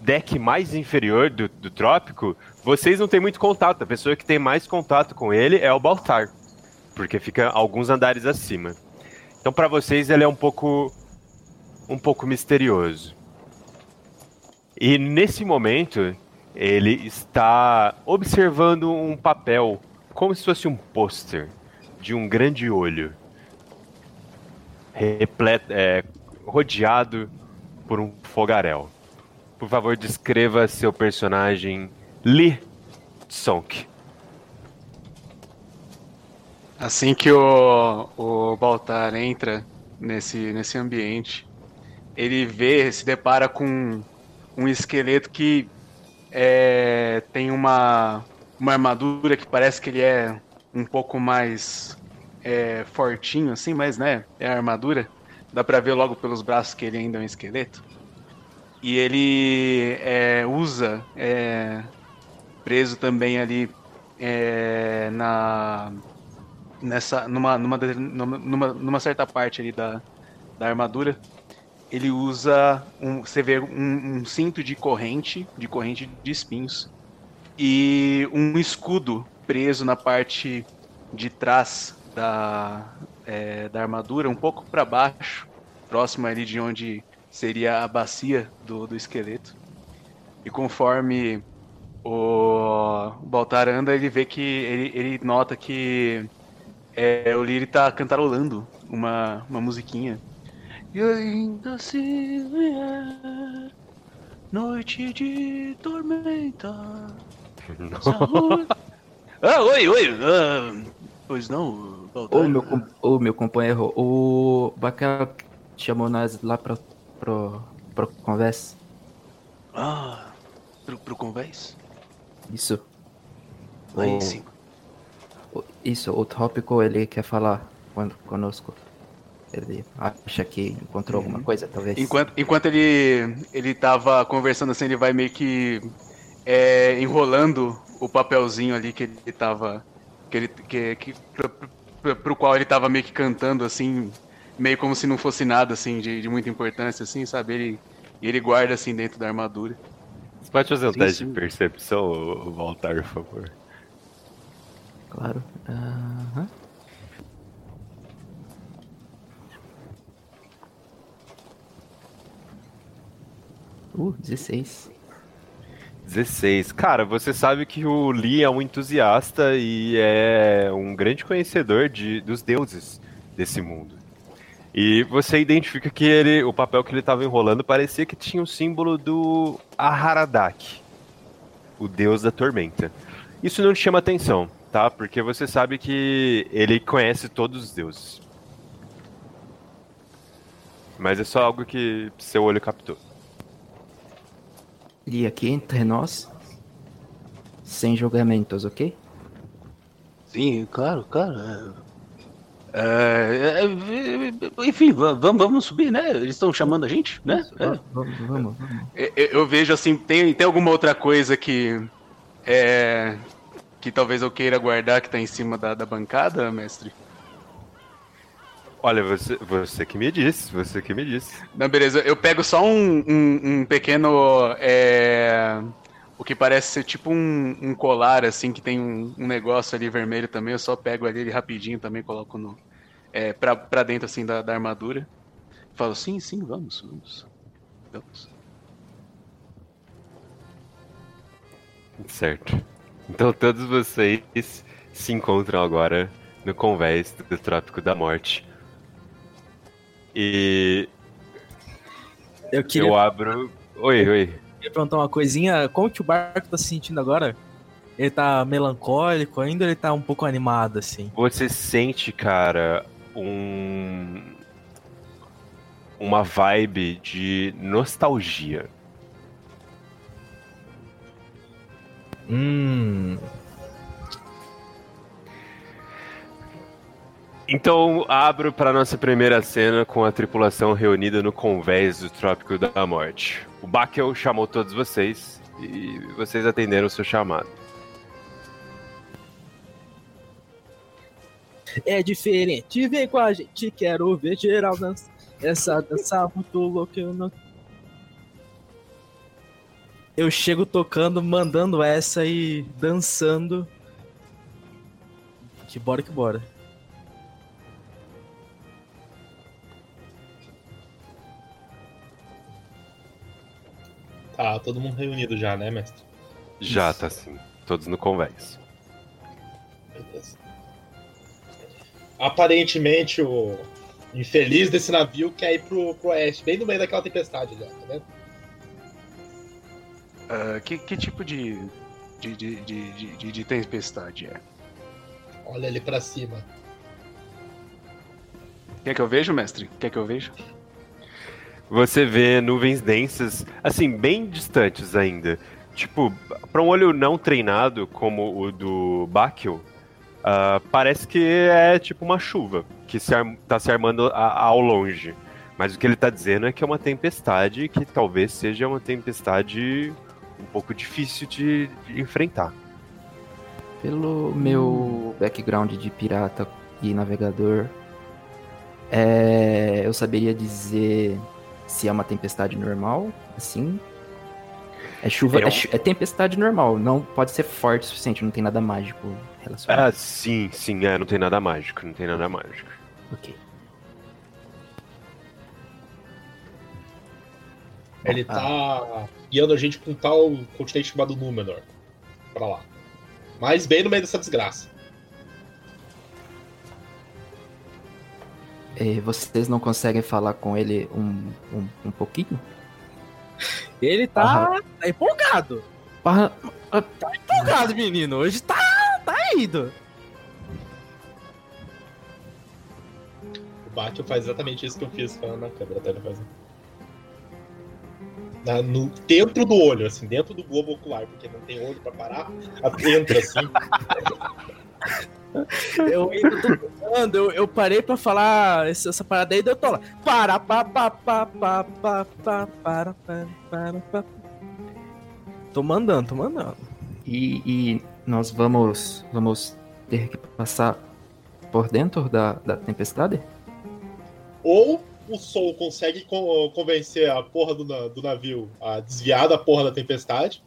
deck mais inferior do, do trópico, vocês não têm muito contato. A pessoa que tem mais contato com ele é o Baltar, porque fica alguns andares acima. Então, para vocês, ele é um pouco um pouco misterioso. E nesse momento, ele está observando um papel, como se fosse um pôster de um grande olho, repleto, é, rodeado por um fogaréu. Por favor, descreva seu personagem Lee Sonk. Assim que o, o Baltar entra nesse, nesse ambiente, ele vê, se depara com um esqueleto que é, tem uma, uma armadura que parece que ele é um pouco mais é, fortinho, assim, mas né, é a armadura. Dá pra ver logo pelos braços que ele ainda é um esqueleto. E ele é, usa, é, preso também ali é, na nessa numa, numa, numa, numa certa parte ali da, da armadura ele usa um, você vê um, um, cinto de corrente de corrente de espinhos e um escudo preso na parte de trás da, é, da armadura um pouco para baixo próximo ali de onde seria a bacia do, do esqueleto e conforme o Baltar anda ele vê que ele, ele nota que é, o Liri tá cantarolando uma, uma musiquinha. E ainda se vier noite de tormenta. saúde- ah, oi, oi. ah, pois não, Baltar. Ô meu, ô, meu companheiro, o Bacal chamou nós lá pro, pro, pro conversa. Ah, pro, pro convés? Isso. Aí O- sim. o- Isso, o tópico ele quer falar con- conosco. Ele acha que encontrou alguma coisa, talvez. Enquanto, enquanto ele, ele tava conversando assim, ele vai meio que é, enrolando o papelzinho ali que ele tava. Que ele, que, que, pro, pro, pro qual ele tava meio que cantando, assim, meio como se não fosse nada assim de, de muita importância, assim, sabe? Ele, e ele guarda assim dentro da armadura. Você pode fazer um Sim, teste sim. de percepção, Waltar, por favor? Claro. Aham. Uh, 16. 16. Cara, você sabe que o Lee é um entusiasta e é um grande conhecedor de, dos deuses desse mundo. E você identifica que ele, o papel que ele estava enrolando parecia que tinha o símbolo do Aharadak, o deus da tormenta. Isso não te chama atenção, tá? Porque você sabe que ele conhece todos os deuses. Mas é só algo que seu olho captou. E aqui entre nós, sem julgamentos, ok? Sim, claro, claro. É, é, é, enfim, vamos, vamos subir, né? Eles estão chamando a gente, né? É. Vamos, vamos, vamos. Eu, eu vejo assim, tem, tem alguma outra coisa que. É, que talvez eu queira guardar que tá em cima da, da bancada, mestre? Olha, você, você que me disse, você que me disse. Não, beleza. Eu pego só um, um, um pequeno. É, o que parece ser tipo um, um colar, assim, que tem um, negócio ali vermelho também. Eu só pego ali ele rapidinho também, coloco no, é, pra, pra dentro, assim, da, da armadura. Falo, sim, sim, vamos, vamos. Vamos. Certo. Então todos vocês se encontram agora no convés do Trópico da Morte. E Eu queria, eu abro. Oi, oi. queria perguntar uma coisinha. Como que o barco tá se sentindo agora? Ele tá melancólico ainda ou ele tá um pouco animado, assim? Você sente, cara, um. Uma vibe de nostalgia. Hum. Então abro para nossa primeira cena com a tripulação reunida no convés do Trópico da Morte. O Bakel chamou todos vocês e vocês atenderam o seu chamado. É diferente, vem com a gente, quero ver geral dança. Essa dança muito louca, eu não. Eu chego tocando, mandando essa e dançando. Que bora que bora. Tá todo mundo reunido já, né, mestre? Já tá assim, todos no convés. Beleza. Aparentemente, o infeliz desse navio quer ir pro, pro oeste, bem no meio daquela tempestade já, tá vendo? Ah, que, que tipo de, de, de, de, de- de, de tempestade é? Olha ali pra cima. Quer que eu vejo, mestre? Quer que eu veja? Você vê nuvens densas, assim, bem distantes ainda. Tipo, para um olho não treinado como o do Bakel, ah, parece que é tipo uma chuva que se arm- tá se armando a- ao longe. Mas o que ele tá dizendo é que é uma tempestade que talvez seja uma tempestade um pouco difícil de, de enfrentar. Pelo meu background de pirata e navegador, é, eu saberia dizer se é uma tempestade normal, assim. É chuva, É um- é, é tempestade normal, não pode ser forte o suficiente, não tem nada mágico relacionado. Ah, sim, sim, é, não tem nada mágico, não tem nada mágico. Ok. Ele Ah. tá guiando a gente pra um tal continente chamado Númenor. Pra lá. Mas bem no meio dessa desgraça. E vocês não conseguem falar com ele um, um, um pouquinho? Ele tá, tá empolgado. Parra- Empolgado, menino. Hoje tá, tá indo. O Batman faz exatamente isso que eu fiz na, na câmera, tá? Ele faz... Na- no, dentro do olho, assim, dentro do globo ocular, porque não tem olho pra parar, entra assim. Eu ainda tô pensando, eu, eu parei pra falar essa, essa parada aí, daí eu tô lá. Para, pa, pa, pa, pa, pa, pa, para, para, para, pa. Tô mandando, tô mandando. E, e nós vamos, vamos ter que passar por dentro da, da tempestade? Ou o Sol consegue con- convencer a porra do, na- do navio a desviar da porra da tempestade,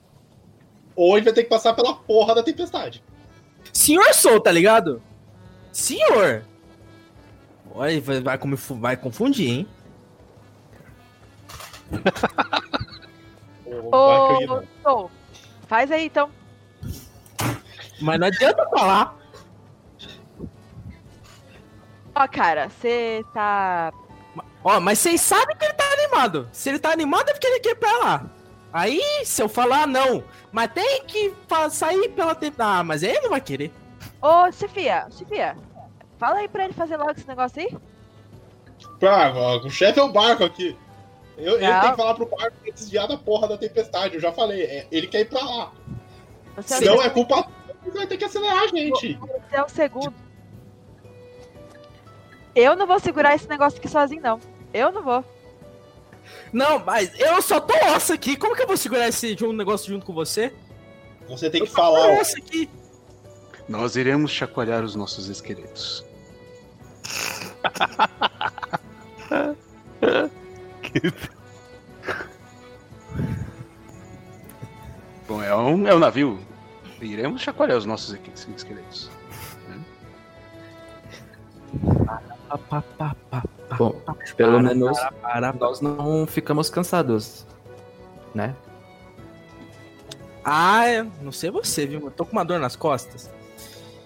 ou ele vai ter que passar pela porra da tempestade. Senhor Soul, tá ligado? Senhor! Olha, vai, vai, vai confundir, hein? Ô. Soul, faz aí então. Mas não adianta falar. Ó, cara, você tá. Ó, mas vocês sabem que ele tá animado. Se ele tá animado é porque ele quer ir pra lá. Aí, se eu falar não, mas tem que sair pela. Ah, mas ele não vai querer. Ô, chefia, chefia, fala aí pra ele fazer logo esse negócio aí. Ó, o chefe é o barco aqui. Eu, ele tem que falar pro barco pra desviar da porra da tempestade. Eu já falei, é, ele quer ir pra lá. Você é, Senão segundo, é culpa vai ter que acelerar a gente. você é o segundo. Eu não vou segurar esse negócio aqui sozinho, não. Eu não vou. Não, mas eu só tô osso aqui. Como que eu vou segurar esse um negócio junto com você? Você tem Eu que falar, ó, aqui. Nós iremos chacoalhar os nossos esqueletos. Bom, é um, é um navio. Iremos chacoalhar os nossos esqueletos. Pá. Bom, pelo menos nós não ficamos cansados, né? Ah, é, não sei você, viu? Eu tô com uma dor nas costas.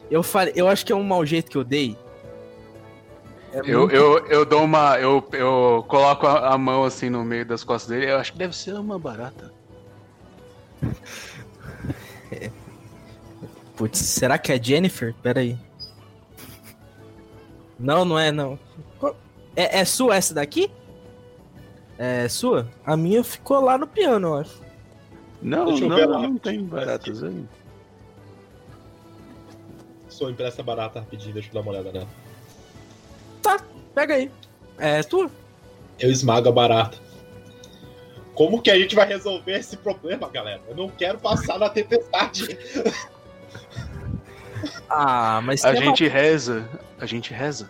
Eu falei, eu acho que é um mau jeito que eu dei. É Eu, muito- eu, eu dou uma. Eu, eu coloco a, a mão assim no meio das costas dele. Eu acho que deve ser uma barata. Putz, será que é Jennifer? Pera aí. Não, não é, não. É, é sua essa daqui? É sua? A minha ficou lá no piano, eu acho. Não, Deixa eu não, ver lá. não tem baratas aí. sou empresta barata rapidinho, deixa eu dar uma olhada nela. Pega aí. É tua? Eu esmago a barata. Como que a gente vai resolver esse problema, galera? Eu não quero passar na tempestade. Ah, mas A gente reza, a gente reza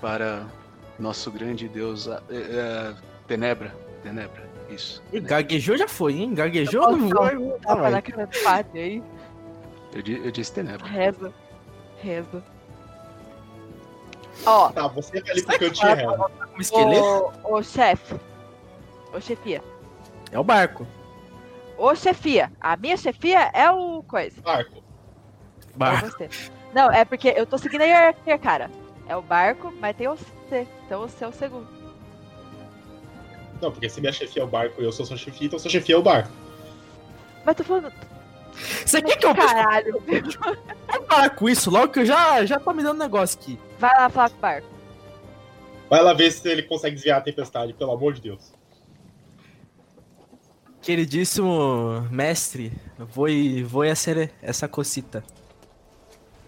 para nosso grande Deus, a- é, é, Tenebra, Tenebra, isso. uma... Gaguejou já foi, hein? Gaguejou Eu não posso vai. dar um vai. tapa na cara do padre aí. Eu, eu disse Tenebra. Reza. Reza. Ó, Tá, você vai ali pro Sai cantinho fora, reto. Um esqueleto? ô, ô chefe. Ô chefia. É o barco. Ô chefia. A minha chefia é o coisa. Barco. É Barco. você. Não, é porque eu tô seguindo a hierarquia, cara. É o barco, mas tem você. Então você é o segundo. Não, porque se minha chefia é o barco e eu sou sua chefia, então sua chefia é o barco. Mas tô falando. Você quer que eu Caralho. Vamos parar com isso logo que eu já, já tô me dando negócio aqui. Vai lá falar com o barco. Vai lá ver se ele consegue desviar a tempestade, pelo amor de Deus. Queridíssimo mestre, vou vou ser essa cocita.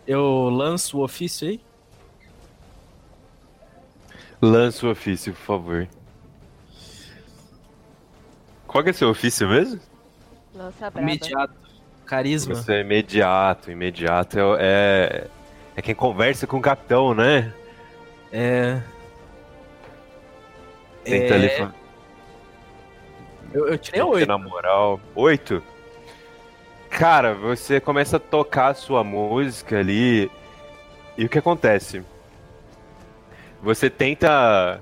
Eu lanço o ofício aí? Lança o ofício, por favor. Qual que é seu ofício mesmo? Lança braba. Imediato. Carisma. Você é imediato, imediato é, é, é quem conversa com o capitão, né? É. Tenta É, ali Eu, eu tirei oito. na moral. Oito? Cara, você começa a tocar a sua música ali. E o que acontece? Você tenta.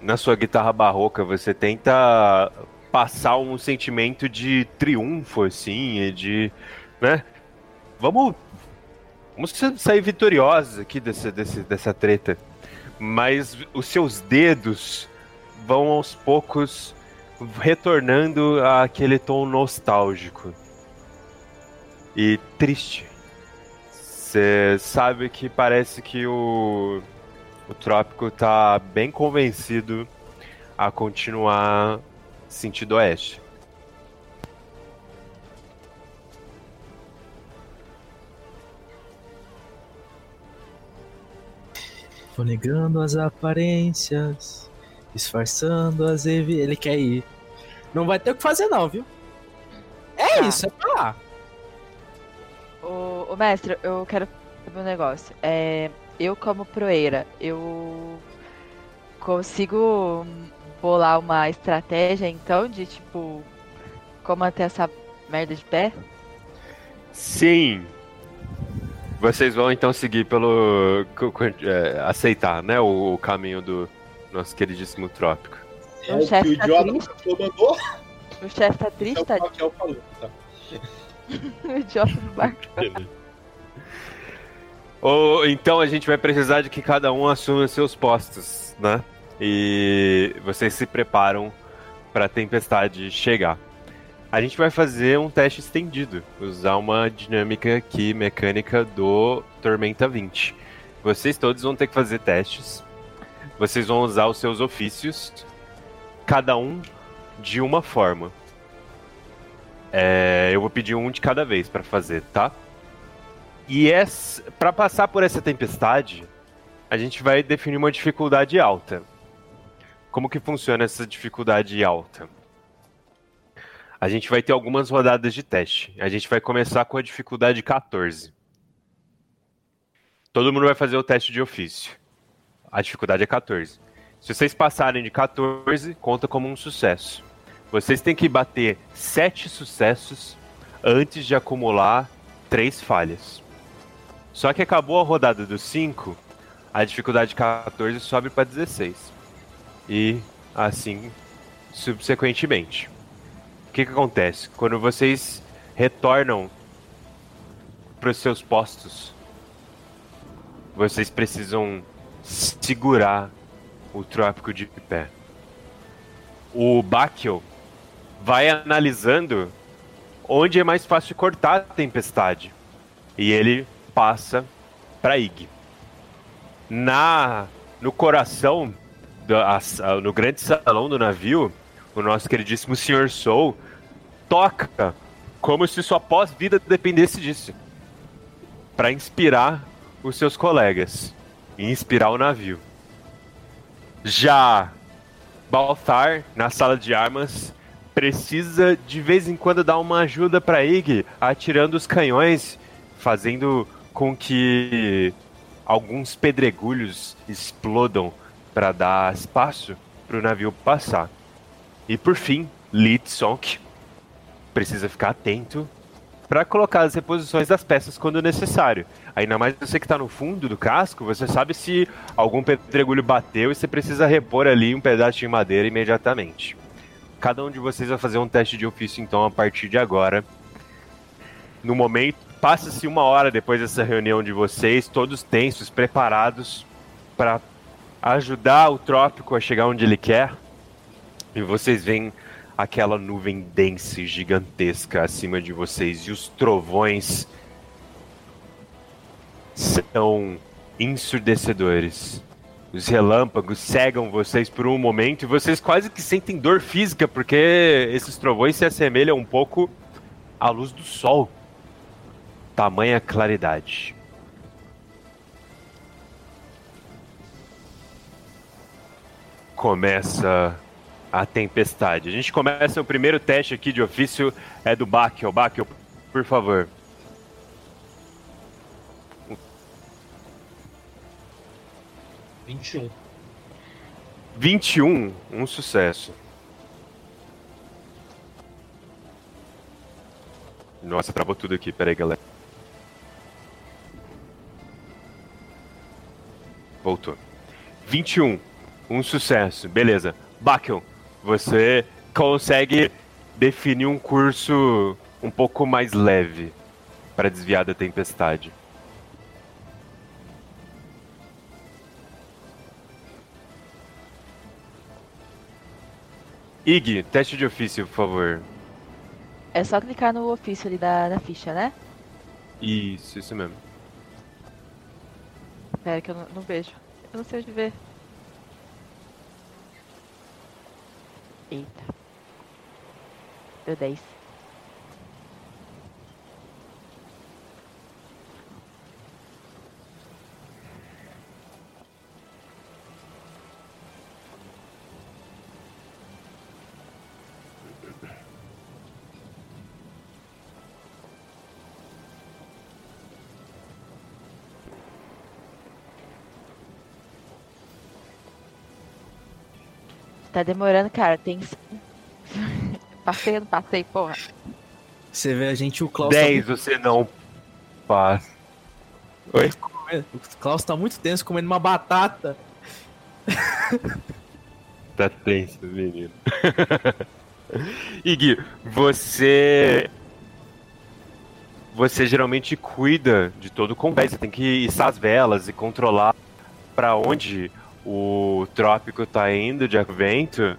Na sua guitarra barroca, você tenta passar um sentimento de triunfo, assim, e de. né? Vamos. Vamos sa- sair vitoriosos aqui desse, desse, dessa treta. Mas os seus dedos vão aos poucos retornando àquele tom nostálgico e triste. Você sabe que parece que o, o Trópico tá bem convencido a continuar sentido oeste. Vou negando as aparências, disfarçando as evi... Ele quer ir. Não vai ter o que fazer não, viu? É Tá. isso, é pra lá. Ô, ô, mestre, eu quero saber um negócio. É, eu, como proeira, eu consigo bolar uma estratégia, então, de tipo, como manter essa merda de pé? Sim. Vocês vão então seguir pelo. é, aceitar, né? O, o caminho do nosso queridíssimo Trópico. É O o chefe o tá idiota triste. mandou. O chefe tá triste, o tá é o falou, tá? O idiota do barco. Ou então a gente vai precisar de que cada um assuma seus postos, né? E vocês se preparam para a tempestade chegar. A gente vai fazer um teste estendido, usar uma dinâmica aqui mecânica do Tormenta 20. Vocês todos vão ter que fazer testes. Vocês vão usar os seus ofícios, cada um de uma forma. É, eu vou pedir um de cada vez para fazer, tá? E para passar por essa tempestade, a gente vai definir uma dificuldade alta. Como que funciona essa dificuldade alta? A gente vai ter algumas rodadas de teste. A gente vai começar com a dificuldade 14. Todo mundo vai fazer o teste de ofício. A dificuldade é 14. Se vocês passarem de 14, conta como um sucesso. Vocês têm que bater 7 sucessos antes de acumular 3 falhas. Só que acabou a rodada dos 5, a dificuldade 14 sobe para 16. E assim subsequentemente. O que, que acontece? Quando vocês retornam para os seus postos, vocês precisam segurar o trópico de pé. O Bakel vai analisando onde é mais fácil cortar a tempestade. E ele passa para Ig. Na no coração do, a, no grande salão do navio, o nosso queridíssimo Sr. Soul toca como se sua pós-vida dependesse disso. Para inspirar os seus colegas e inspirar o navio. Já Baltar, na sala de armas, precisa de vez em quando dar uma ajuda para Ig, atirando os canhões, fazendo com que alguns pedregulhos explodam para dar espaço para o navio passar. E por fim, Litsonk precisa ficar atento para colocar as reposições das peças quando necessário. Ainda mais você que está no fundo do casco, você sabe se algum pedregulho bateu e você precisa repor ali um pedaço de madeira imediatamente. Cada um de vocês vai fazer um teste de ofício então a partir de agora. No momento, passa-se uma hora depois dessa reunião de vocês, todos tensos, preparados para ajudar o trópico a chegar onde ele quer. E vocês veem aquela nuvem densa e gigantesca acima de vocês e os trovões são ensurdecedores. Os relâmpagos cegam vocês por um momento e vocês quase que sentem dor física porque esses trovões se assemelham um pouco à luz do sol. Tamanha claridade. Começa a tempestade. A gente começa o primeiro teste aqui de ofício é do Bakel. Bakel, por favor. Vinte e um. 21, um sucesso. Nossa, travou tudo aqui. Pera aí, galera. Voltou. 21, um sucesso. Beleza. Bakel, você consegue definir um curso um pouco mais leve para desviar da tempestade. Ig, teste de ofício, por favor. É só clicar no ofício ali da, da ficha, né? Isso, isso mesmo. Pera que eu não, não vejo. Eu não sei onde ver. Eita. Deu 10. Tá demorando, cara. Tem. passei, não passei, porra. Você vê a gente, o Klaus. tá 10 você não passa. Oi? o Klaus tá muito tenso comendo uma batata. Tá tenso, menino. Iggy, você. Você geralmente cuida de todo o combate. Você tem que içar as velas e controlar para onde o trópico tá indo de vento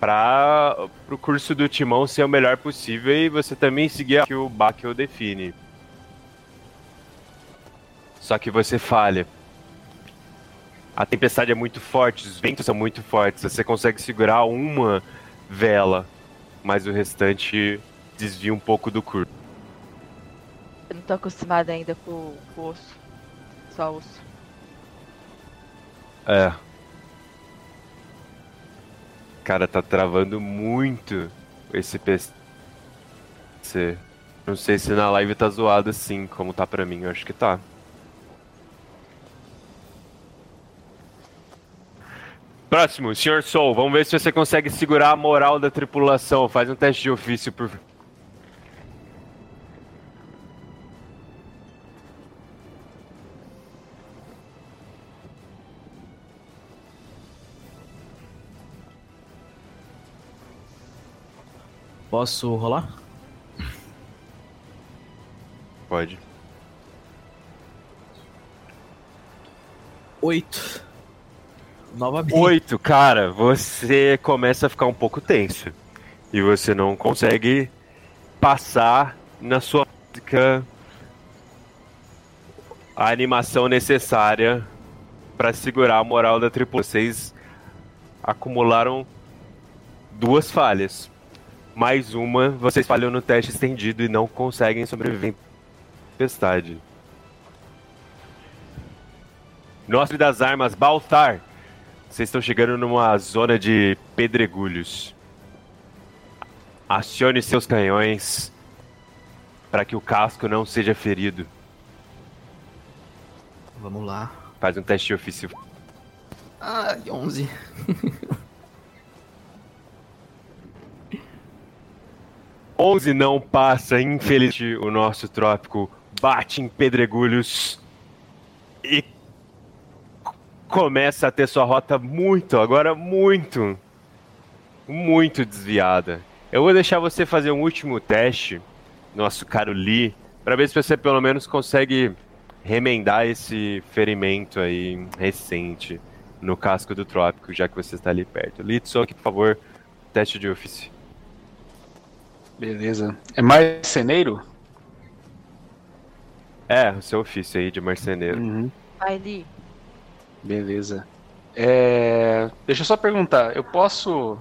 para o curso do timão ser o melhor possível e você também seguir o que o Bakel define. Só que você falha. A tempestade é muito forte, os ventos são muito fortes. Você consegue segurar uma vela, mas o restante desvia um pouco do curso. Eu não tô acostumada ainda com, com osso. Só osso. É. Cara, tá travando muito esse PC. Não sei se na live tá zoado assim, como tá pra mim. Eu acho que tá. Próximo, Sr. Soul. Vamos ver se você consegue segurar a moral da tripulação. Faz um teste de ofício, por Posso rolar? Pode. Oito. Novamente. Oito, cara, você começa a ficar um pouco tenso. E você não consegue passar na sua música a animação necessária para segurar a moral da tripulação. Vocês acumularam duas falhas. Mais uma, vocês falham no teste estendido e não conseguem sobreviver em tempestade. Nostre das armas, Baltar. Vocês estão chegando numa zona de pedregulhos. Acione seus canhões para que o casco não seja ferido. Vamos lá. Faz um teste ofício. Ah, 11. Onze não passa, infelizmente, o nosso trópico bate em pedregulhos e começa a ter sua rota muito, agora muito, muito desviada. Eu vou deixar você fazer um último teste, nosso caro Lee, para ver se você pelo menos consegue remendar esse ferimento aí recente no casco do trópico, já que você está ali perto. Lee, aqui, por favor, teste de ofício. Beleza. É marceneiro? É, o seu ofício aí de marceneiro. Uhum. Beleza. É, Deixa eu só perguntar, eu posso.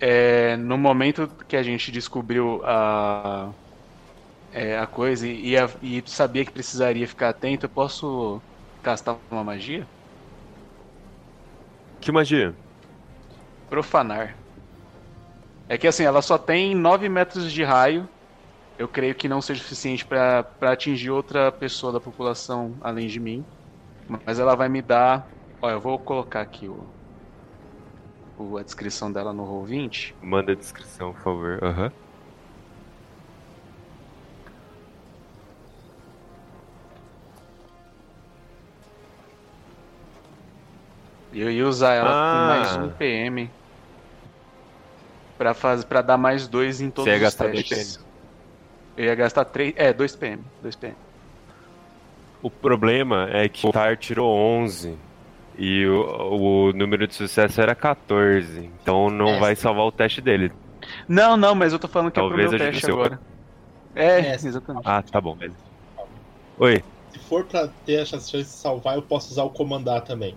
é, no momento que a gente descobriu a, é, a coisa e, e a- e sabia que precisaria ficar atento, eu posso castar uma magia? Que magia? Profanar. É que assim, ela só tem 9 metros de raio. Eu creio que não seja suficiente pra pra atingir outra pessoa da população além de mim. Mas ela vai me dar. Ó, eu vou colocar aqui o, o- a descrição dela no Roll20. Manda a descrição, por favor. Aham. E eu ia usar ela Ah. com mais um PM. Pra, faz, pra dar mais dois em todos Você ia os gastar dois testes. Eu ia gastar 3. É, 2 PM. 2 PM. O problema é que o Tar tirou 11 e o, o número de sucesso era 14. Então não É. vai salvar o teste dele. Não, não, mas eu tô falando que Talvez é pro meu teste seu. agora. É, É. exatamente. Ah, tá bom. Oi, Se for pra ter essa chance de salvar, eu posso usar o comandar também.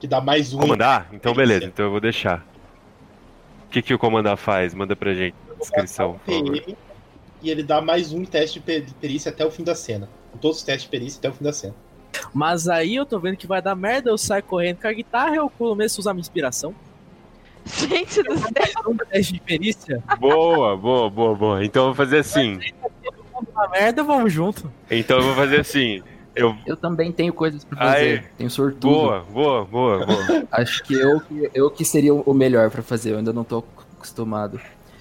Que dá mais um. comandar? Então beleza, então eu vou deixar. O que, que o comandar faz? Manda pra gente. Descrição, por favor. PM, e ele dá mais um teste de pe- de perícia até o fim da cena. Com todos os testes de perícia até o fim da cena. Mas aí eu tô vendo que vai dar merda, eu saio correndo com a guitarra, eu começo a usar minha inspiração. Gente do céu. Um teste de perícia, Boa, boa, boa, boa. Então eu vou fazer assim. na merda, vamos junto. Então eu vou fazer assim. Eu. Eu também tenho coisas pra fazer. Aê. Tenho sortudo. Boa, boa, boa, boa. Acho que eu, que- eu que seria o melhor pra fazer. Eu ainda não tô acostumado.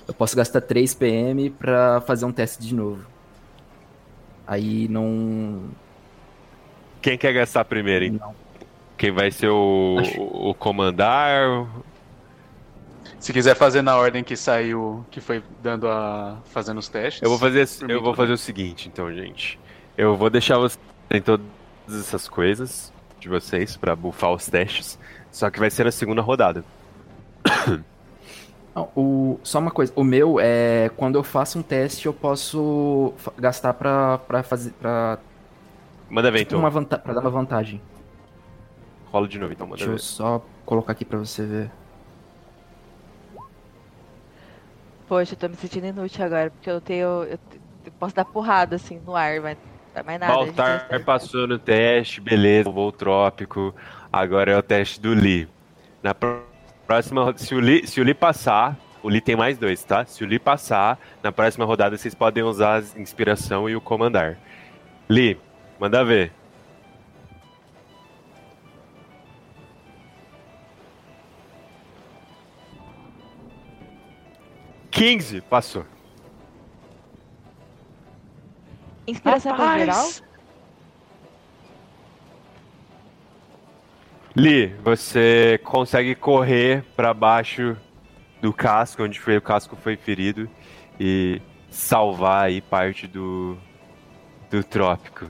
Eu posso gastar 3 PM pra fazer um teste de novo. Aí não. Quem quer gastar primeiro, hein? não. Quem vai ser o, Acho- o comandar? Se quiser fazer na ordem que saiu, que foi dando a. fazendo os testes. Eu vou fazer, eu vou tudo fazer o seguinte, então, gente. Eu vou deixar vocês em todas essas coisas de vocês pra bufar os testes. Só que vai ser na segunda rodada. Não, o, só uma coisa, o meu é quando eu faço um teste eu posso gastar pra, pra fazer pra, Manda ver, tipo, então. uma vanta pra dar uma vantagem. Rola de novo, então, manda Deixa eu ver. só colocar aqui pra você ver. Poxa, eu tô me sentindo inútil agora, porque eu tenho. Eu, eu posso dar porrada assim no ar, mas não dá mais nada. Baltar passou no teste, beleza, voo trópico. Agora é o teste do Lee. Na pró- próxima, se o Lee, se o Lee passar, o Lee tem mais dois, tá? Se o Lee passar, na próxima rodada vocês podem usar a inspiração e o comandar. Lee, manda ver. Quinze, passou. Inspiração pra geral? Lee, você consegue correr pra baixo do casco, onde foi, o casco foi ferido, e salvar aí parte do, do trópico.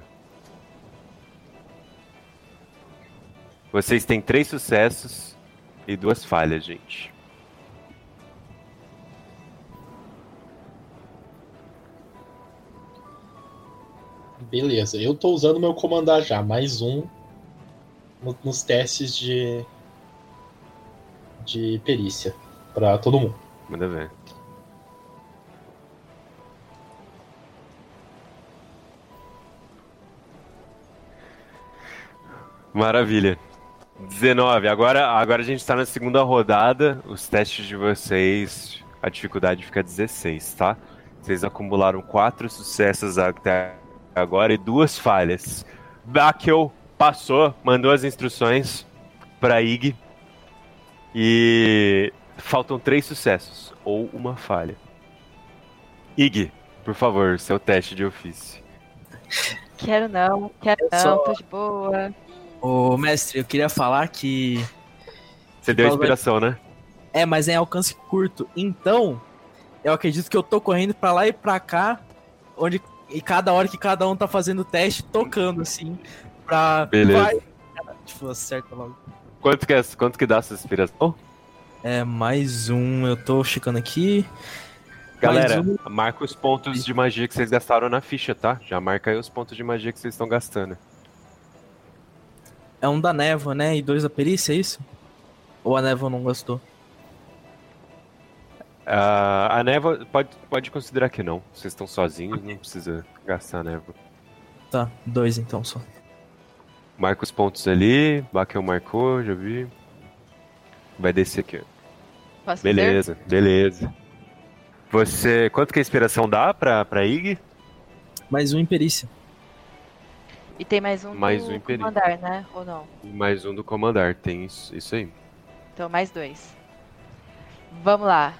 Vocês têm três sucessos e duas falhas, gente. Beleza, eu tô usando meu comandar já, mais um no- nos testes de de perícia pra todo mundo. Manda ver. Maravilha. 19. Agora, agora a gente tá na segunda rodada. Os testes de vocês, a dificuldade fica 16, tá? Vocês acumularam quatro sucessos até agora e duas falhas. Bakel passou, mandou as instruções pra Ig. E faltam três sucessos ou uma falha. Ig, por favor, seu teste de ofício. Quero não, quero Eu não, só- tô de boa. Ô, mestre, eu queria falar que. Você deu vai- inspiração, né? É, mas é em alcance curto. Então, eu acredito que eu tô correndo pra lá e pra cá, onde. E cada hora que cada um tá fazendo o teste, tocando, assim. Pra. Beleza. Vai. Tipo, acerta logo. Quanto que, é, quanto que dá essa inspiração? É, mais um. Eu tô checando aqui. Galera, um. marca os pontos de magia que vocês gastaram na ficha, tá? Já marca aí os pontos de magia que vocês estão gastando. É um da névoa, né? E dois da perícia, é isso? Ou a névoa não gostou? Ah, a névoa, pode, pode considerar que não. Vocês estão sozinhos, não precisa gastar a névoa. Tá, dois então só. Marca os pontos ali. Bakel marcou, já vi. Vai descer aqui. ó. Posso? Beleza, beleza. Você. Quanto que a inspiração dá pra, pra Ig? Mais um em perícia. E tem mais um Mais do um comandar, né? Ou não? E mais um do comandar. Tem isso, isso aí. Então, mais dois. Vamos lá.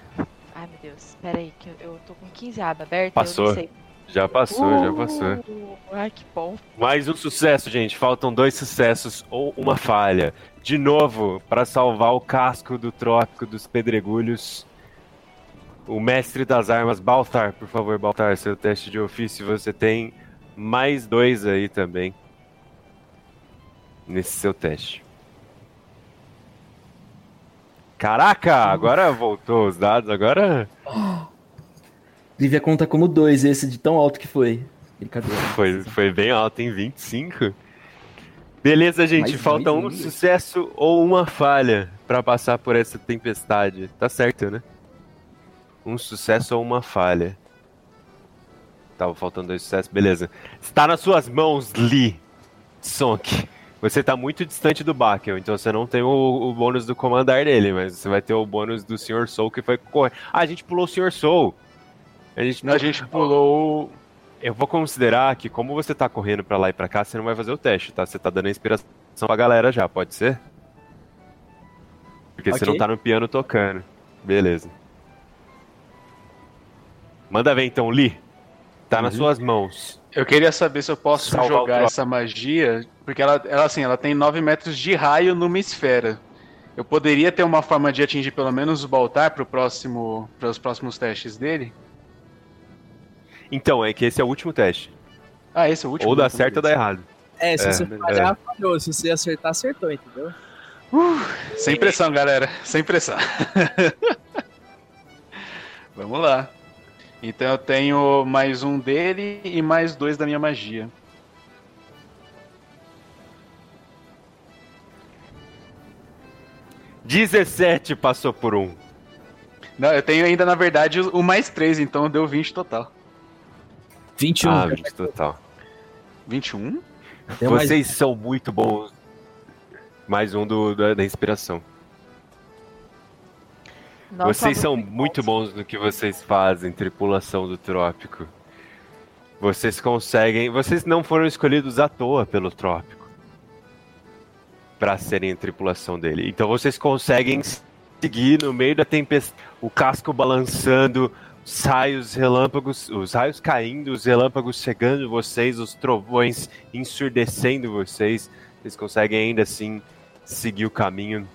Ai, meu Deus. Pera aí, que eu, eu tô com 15 abas abertas. Passou. Eu não sei. Já passou, já Uh, passou. Ai, que bom. Mais um sucesso, gente. Faltam dois sucessos ou uma falha. De novo, para salvar o casco do trópico dos pedregulhos. O mestre das armas, Baltar, por favor, Baltar, seu teste de ofício, você tem mais dois aí também. Nesse seu teste. Caraca, agora voltou os dados, agora Devia contar como dois esse de tão alto que foi. Brincadeira. Foi, foi bem alto, em 25. Beleza, gente. Mais falta dois um sucesso ou uma falha pra passar por essa tempestade. Tá certo, né? Um sucesso ou uma falha. Tava faltando dois sucessos. Beleza. Está nas suas mãos, Lee Sonk. Você tá muito distante do Bakel, então você não tem o, o bônus do comandar dele, mas você vai ter o bônus do Sr. Soul que foi correr. Ah, a gente pulou o Sr. Soul. A gente A gente pulou. eu vou considerar que como você tá correndo pra lá e pra cá, você não vai fazer o teste, tá? Você tá dando a inspiração pra galera já, pode ser? Porque você Ok. não tá no piano tocando. Beleza. Manda ver então, Lee. Tá nas Uhum. suas mãos. Eu queria saber se eu posso Salvar jogar essa magia, porque ela, ela assim, ela tem 9 metros de raio numa esfera. Eu poderia ter uma forma de atingir pelo menos o Baltar para próximo, os próximos testes dele? Então, é que esse é o último teste. Ah, esse é o último? Ou dá certo ou dá errado. É, se É, você falhar, falhou. Se você acertar, acertou, entendeu? Sem pressão, galera. Sem pressão. Vamos lá. Então eu tenho mais um dele e mais dois da minha magia. Dezessete passou por um. Não, eu tenho ainda, na verdade, o mais três, então deu 20 total. 21. Ah, 20 total. 21? Tem mais- Vocês são muito bons. Mais um do, da, da inspiração. Nós vocês somos são muito bons no que vocês fazem, tripulação do trópico. Vocês conseguem. Vocês não foram escolhidos à toa pelo trópico para serem a tripulação dele. Então vocês conseguem seguir no meio da tempestade, o casco balançando, os raios relâmpagos, os raios caindo, os relâmpagos chegando vocês, os trovões ensurdecendo vocês. Vocês conseguem ainda assim seguir o caminho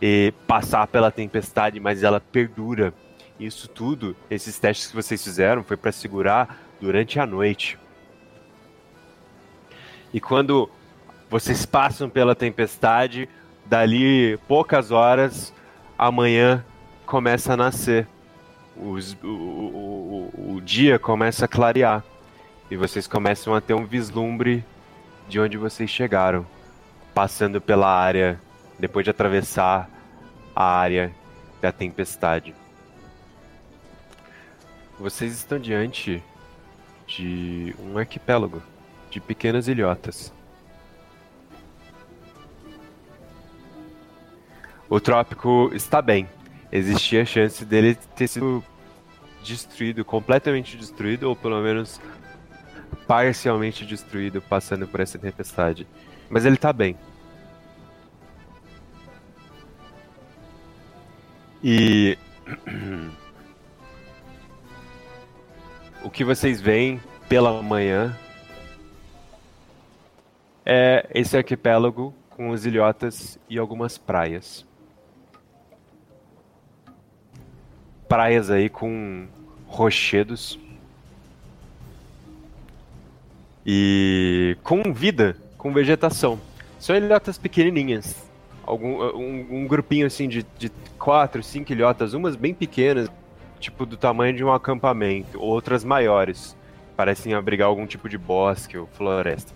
e passar pela tempestade, mas ela perdura. Isso tudo, esses testes que vocês fizeram, foi para segurar durante a noite. E quando vocês passam pela tempestade, dali poucas horas, amanhã começa a nascer. Os- o, o- o- dia começa a clarear. E vocês começam a ter um vislumbre de onde vocês chegaram. Passando pela área, depois de atravessar a área da tempestade. Vocês estão diante de um arquipélago de pequenas ilhotas. O trópico está bem. Existia a chance dele ter sido destruído, completamente destruído, ou pelo menos parcialmente destruído, passando por essa tempestade. Mas ele está bem. E o que vocês veem pela manhã é esse arquipélago com as ilhotas e algumas praias. Praias aí com rochedos e com vida, com vegetação. São ilhotas pequenininhas, algum um, um grupinho assim de, de quatro, cinco ilhotas, umas bem pequenas, tipo do tamanho de um acampamento, outras maiores, parecem abrigar algum tipo de bosque ou floresta.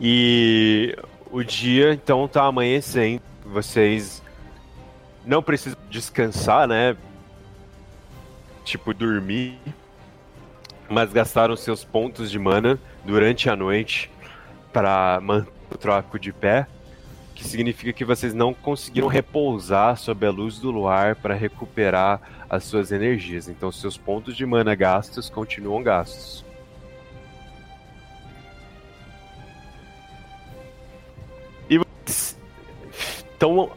E o dia então tá amanhecendo, vocês não precisam descansar, né? Tipo dormir, mas gastaram seus pontos de mana durante a noite para manter o trópico de pé, que significa que vocês não conseguiram repousar sob a luz do luar para recuperar as suas energias. Então seus pontos de mana gastos continuam gastos. E vocês estão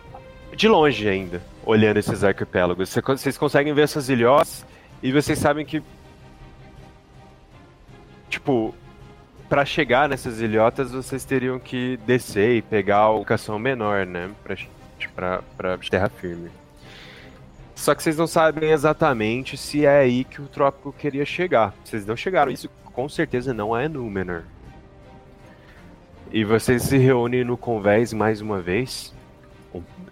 de longe ainda, olhando esses arquipélagos. Cê- Vocês conseguem ver essas ilhotas e vocês sabem que tipo, para chegar nessas ilhotas, vocês teriam que descer e pegar a locação menor, né? Pra, pra, pra terra firme. Só que vocês não sabem exatamente se é aí que o trópico queria chegar. Vocês não chegaram. Isso com certeza não é Númenor. E vocês se reúnem no convés mais uma vez,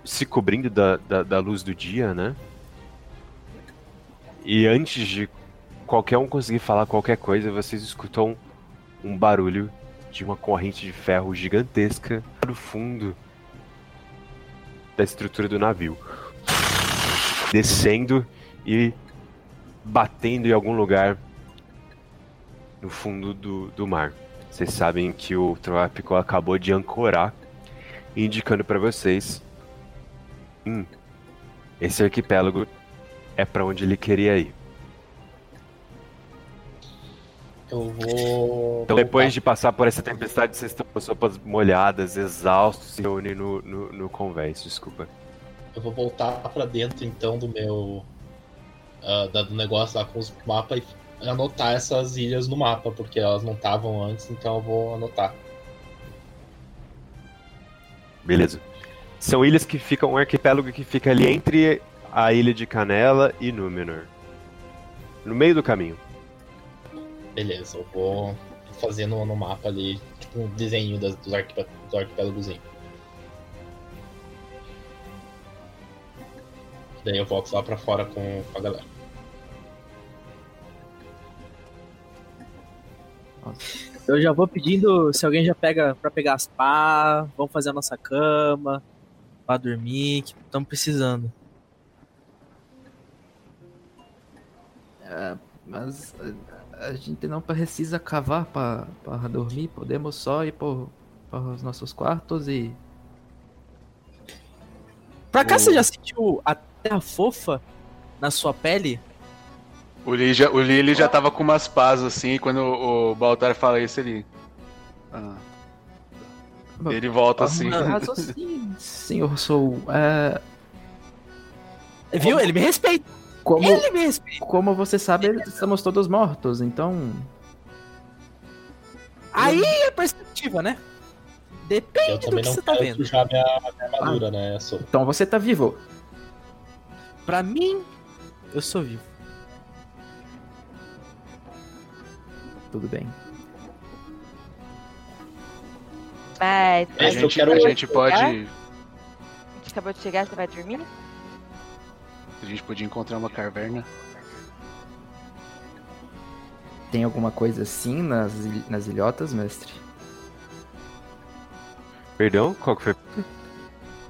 se cobrindo da, da, da luz do dia, né? E antes de qualquer um conseguir falar qualquer coisa, vocês escutam um barulho de uma corrente de ferro gigantesca no fundo da estrutura do navio. Descendo e batendo em algum lugar no fundo do, do mar. Vocês sabem que o trópico acabou de ancorar, indicando para vocês: hum, esse arquipélago é para onde ele queria ir. Eu vou. Então, depois de passar por essa tempestade, vocês estão com as roupas molhadas, exaustos, se reúnem no, no, no convés, desculpa. Eu vou voltar pra dentro então do meu. da- do negócio lá com os mapas e anotar essas ilhas no mapa, porque elas não estavam antes, então eu vou anotar. Beleza. São ilhas que ficam, um arquipélago que fica ali entre a ilha de Canela e Númenor. No meio do caminho. Beleza, eu vou fazendo no mapa ali, tipo um desenho das, dos, arquipé dos arquipélagos. Daí eu volto lá pra fora com, com a galera. Eu já vou pedindo se alguém já pega pra pegar as pá, vamos fazer a nossa cama, pra dormir, que estamos precisando. É, mas a, gente não precisa cavar para dormir, podemos só ir por, para os nossos quartos e. Pra cá O- você já sentiu a terra fofa na sua pele? O Lee já, o Lee, ele já tava com umas pás assim, e quando o, o Baltar fala isso, ele. Ah. Ele volta assim. Caso sim, senhor Sou. É, Viu? Ele me respeita. Como, Ele me respeita. como você sabe, estamos todos mortos, então. Aí é perspectiva, né? Depende do que não você tá vendo. sujar minha, minha armadura, né? Sou. Então você tá vivo. Pra mim, eu sou vivo. Tudo bem. Mas A É, a gente, quero- a gente pode. a gente acabou de chegar, você vai dormir? A gente podia encontrar uma caverna. Tem alguma coisa assim nas, nas ilhotas, mestre? Perdão? Qual que foi?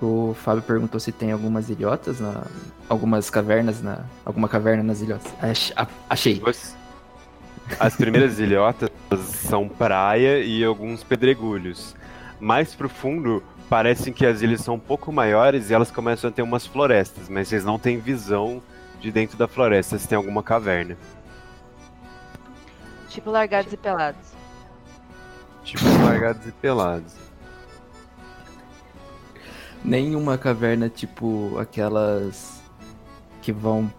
O Fábio perguntou se tem algumas ilhotas, na, algumas cavernas, na, alguma caverna nas ilhotas. Ach- a- achei. As primeiras ilhotas são praia e alguns pedregulhos. Mais pro fundo, parecem que as ilhas são um pouco maiores e elas começam a ter umas florestas, mas vocês não têm visão de dentro da floresta se tem alguma caverna. Tipo largados e pelados. Tipo largados e pelados. Nenhuma caverna tipo aquelas que vão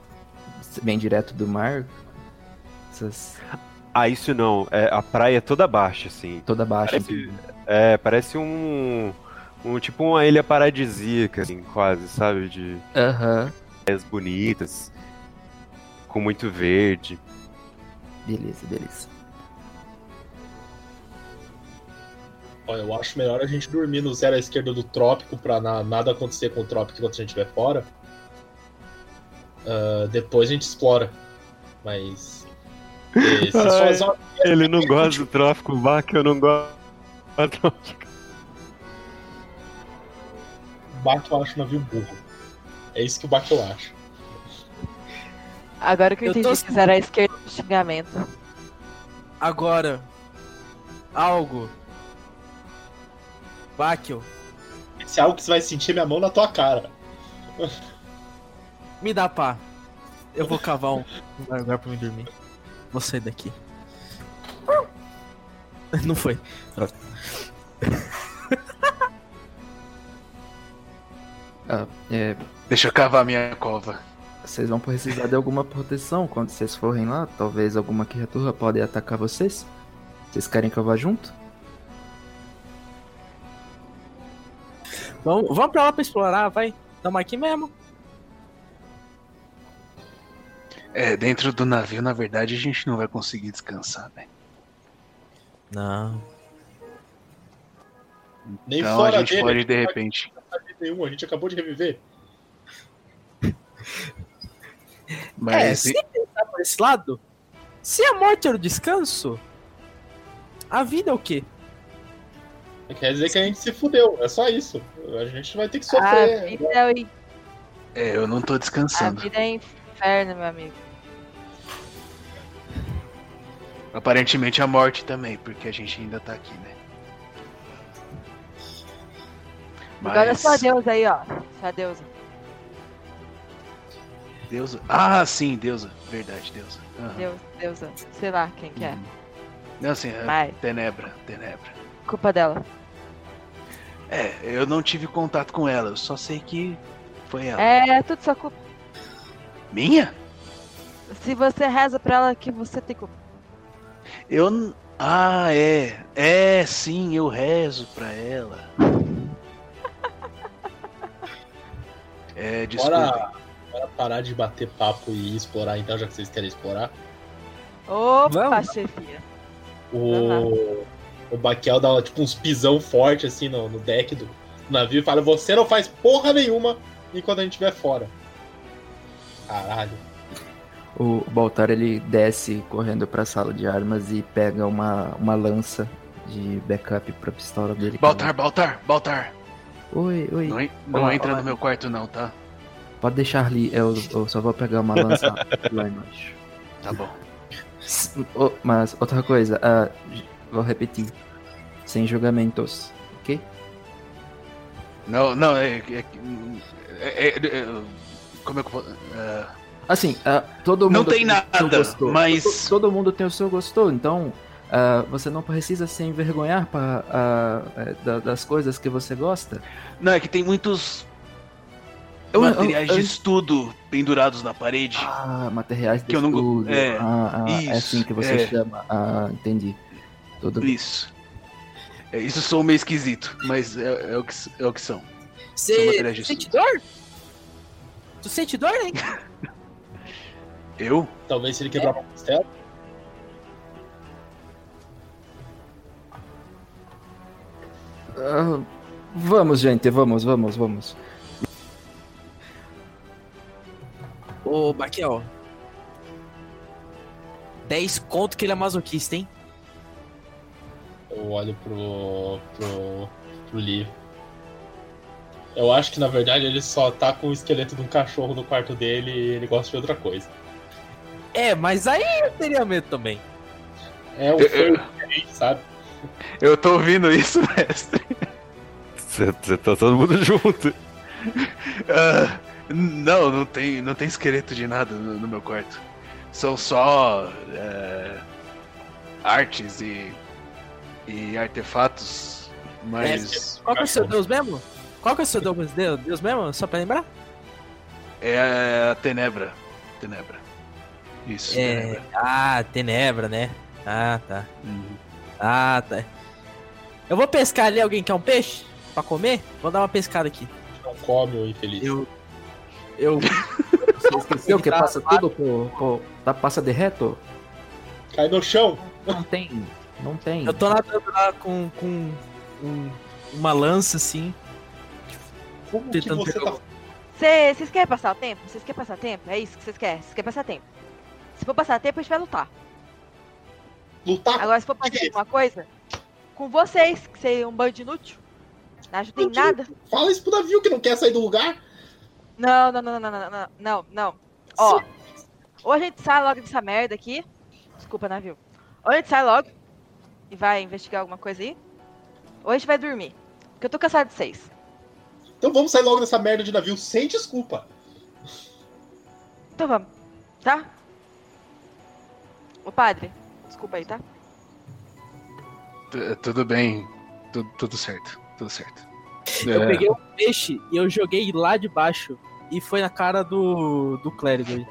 bem direto do mar. Essas Ah, isso não. É, a praia é toda baixa, assim. toda baixa. Parece, é, parece um, um. Tipo uma ilha paradisíaca, assim, quase, sabe? De Aham. praias bonitas. Com muito verde. Beleza, beleza. Olha, eu acho melhor a gente dormir no zero à esquerda do trópico pra na- nada acontecer com o trópico enquanto a gente estiver fora. Ah, depois a gente explora. Mas. se só Ai. as horas- Ele não gosta do tráfico vaca, eu não gosto. Bach eu acho navio burro. É isso que o Bach eu acho. Agora que eu, Eu tô entendi que era a esquerda do xingamento. Agora, algo. Bakel, Esse é algo que você vai sentir minha mão na tua cara. me dá pá. Eu vou cavar um um lugar pra me dormir. Vou sair daqui. Não foi. Ah, é, Deixa eu cavar minha cova. vocês vão precisar de alguma proteção quando vocês forem lá. Talvez alguma criatura pode atacar vocês. Vocês querem cavar junto? Vamos, vamos pra lá pra explorar, vai. Tamo aqui mesmo. É, dentro do navio, na verdade, a gente não vai conseguir descansar, né? Não. Nem Então fora a gente dele. pode, de repente. Nenhum, a gente acabou de reviver. É, Mas se pensar por esse lado, se a morte era o descanso, a vida é o quê? Quer dizer que a gente se fudeu, é só isso. A gente vai ter que A sofrer. vida é, o- é, eu não tô a descansando. vida é inferno, meu amigo. Aparentemente a morte também, porque a gente ainda tá aqui, né? Agora é só Deus aí, ó. Só Deus. Deusa. Ah, sim, deusa. Verdade, deusa. Aham. Deus, Deus. Sei lá quem que é. Não, assim, é Mas, Tenebra, Tenebra. culpa dela. É, eu não tive contato com ela, eu só sei que foi ela. É tudo sua culpa. Minha? Se você reza pra ela, que você tem culpa. Eu. Ah, é. É, sim, eu rezo pra ela. É, desculpa. Bora, bora parar de bater papo e explorar então, já que vocês querem explorar. Opa, chefia. O, o Baquel dá tipo uns pisão forte assim no, no deck do navio e fala: Você não faz porra nenhuma enquanto a gente estiver fora. Caralho. O Baltar ele desce correndo pra sala de armas e pega uma, uma lança de backup pra pistola dele. Baltar, Baltar, Baltar. Oi, oi. Não, não Olá, entra olá. no meu quarto não, tá? Pode deixar ali, eu, eu só vou pegar uma lança lá embaixo. Tá bom. Oh, mas outra coisa, j- vou repetir. Sem julgamentos, ok? Não, não, é. é- é- é- é- como é que eu vou. é, Assim, ah, todo mundo Não tem o seu nada, mas- To- Todo mundo tem o seu gosto, então ah, você não precisa se envergonhar pra, ah, eh, da- das coisas que você gosta. Não, é que tem muitos Eu- eu- materiais eu- de estudo pendurados na parede. Ah, materiais de Que eu não estudo. é, ah, ah, é isso, assim que você é. chama. Ah, entendi. Tudo. Isso. É, isso sou meio esquisito, mas é, é o, que, é o que são. Você sente estudo. dor? Tu sente dor, hein? Eu? Talvez se ele quebrar uma costela. Ah, vamos, gente, vamos, vamos, vamos. Ô, Baquel. 10 conto que ele é masoquista, hein? Eu olho pro. pro. pro Lee. Eu acho que na verdade ele só tá com o esqueleto de um cachorro no quarto dele e ele gosta de outra coisa. É, mas aí eu teria medo também. É um Eu- feio sabe? Eu tô ouvindo isso, mestre. Você tá todo mundo junto. Ah, não, não tem, não tem esqueleto de nada no, no meu quarto. São só é, artes e, e artefatos, mas Qual que é o seu deus mesmo? Qual que é o seu deus, deus, deus mesmo? Só pra lembrar? é a Tenebra. Tenebra. Isso, É. Tenebra. Ah, Tenebra, né? Ah, tá. Uhum. Ah, tá. Eu vou pescar ali, alguém quer um peixe? Pra comer? Vou dar uma pescada aqui. Não come o infeliz. Eu. Eu. Você esqueceu que passa tudo por, por- tá, passa de reto? Cai no chão! Não tem, não tem. Eu tô nadando lá com, com um- uma lança assim. Como que Tentando você pegar tá. Cê- Vocês querem passar o tempo? Vocês querem passar tempo? É isso que vocês querem? Vocês querem passar tempo? Se for passar tempo, a gente vai lutar. Lutar? Agora, se for que fazer isso? alguma coisa, com vocês, que seriam um bando inútil, não ajudem em nada. Fala isso pro navio que não quer sair do lugar. Não, não, não, não, não, não, não, não. Ó, ou a gente sai logo dessa merda aqui. Desculpa, navio. Ou a gente sai logo e vai investigar alguma coisa aí. Ou a gente vai dormir. Porque eu tô cansado de vocês. Então vamos sair logo dessa merda de navio sem desculpa. Então vamos, tá? Ô padre, desculpa aí, tá? Tu- Tudo bem, tudo, tudo certo, tudo certo. Eu É, peguei um peixe e eu joguei lá de baixo. E foi na cara do, do clérigo aí.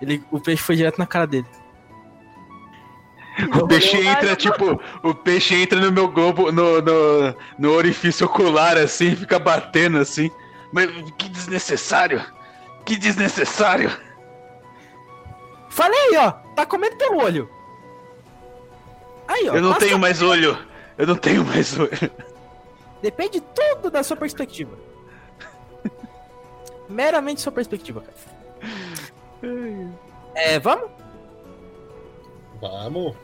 Ele, o peixe foi direto na cara dele. O peixe entra, tipo, o peixe entra no meu globo, no, no, no orifício ocular, assim, fica batendo assim. Mas que desnecessário! Que desnecessário! Falei, ó, tá comendo pelo olho. Aí, ó. Eu não tenho mais olho! Eu não tenho mais olho. Depende tudo da sua perspectiva. Meramente sua perspectiva, cara. É, vamos? Vamos.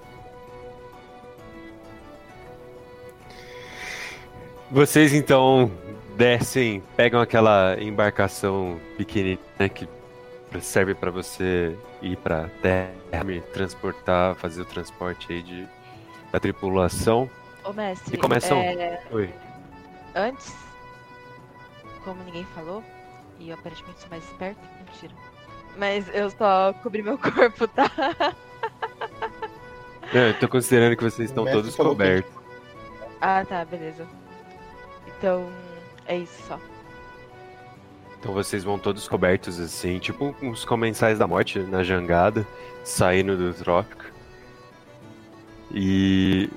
Vocês então descem, pegam aquela embarcação pequenininha né, que serve pra você ir pra terra, me transportar, fazer o transporte aí de, da tripulação. Ô mestre, E começam? é, Oi. antes, como ninguém falou, e eu aparentemente sou mais esperta, mentira. Mas eu só cobri meu corpo, tá? Não, eu tô considerando que vocês estão todos falou que- cobertos. Ah, tá, beleza. Então, é isso só. Então vocês vão todos cobertos assim, tipo uns comensais da morte na jangada, saindo do trópico. E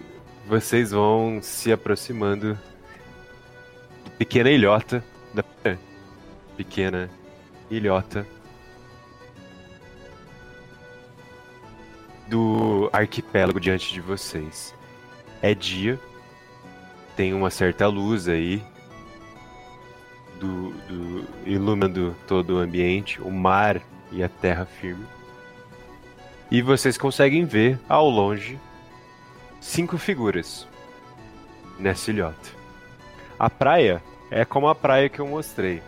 vocês vão se aproximando da pequena ilhota da pequena ilhota do arquipélago diante de vocês. É dia, tem uma certa luz aí do, do iluminando todo o ambiente, o mar e a terra firme. E vocês conseguem ver ao longe cinco figuras nessa ilhota. A praia é como a praia que eu mostrei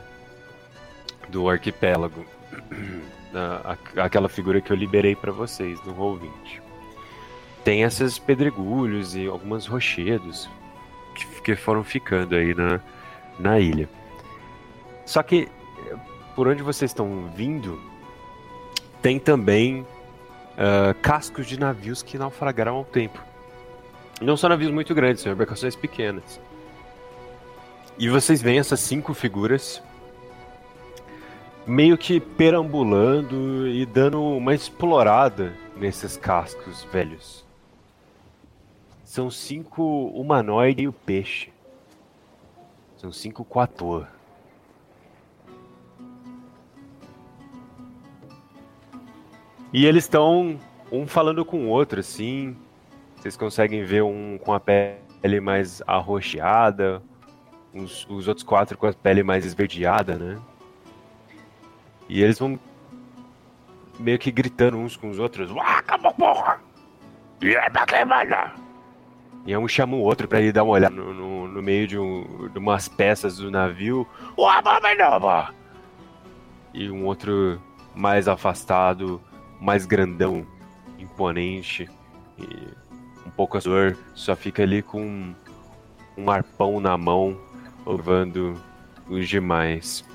do arquipélago. Aquela figura que eu liberei para vocês no Roll20. Tem esses pedregulhos e algumas rochedos que, foram ficando aí na, na ilha. Só que por onde vocês estão vindo, tem também uh, cascos de navios que naufragaram ao tempo. Não são navios muito grandes, são embarcações pequenas. E vocês veem essas cinco figuras meio que perambulando e dando uma explorada nesses cascos velhos. São cinco humanoide e o peixe. São cinco quatô. E eles estão um falando com o outro, assim. Vocês conseguem ver um com a pele mais arroxeada, os, os outros quatro com a pele mais esverdeada, né? E eles vão meio que gritando uns com os outros. E é E um chama o outro pra ir dar uma olhada no, no, no meio de, um, de umas peças do navio. E um outro mais afastado, mais grandão, imponente e um pouco assustador, só fica ali com um arpão na mão, levando os demais.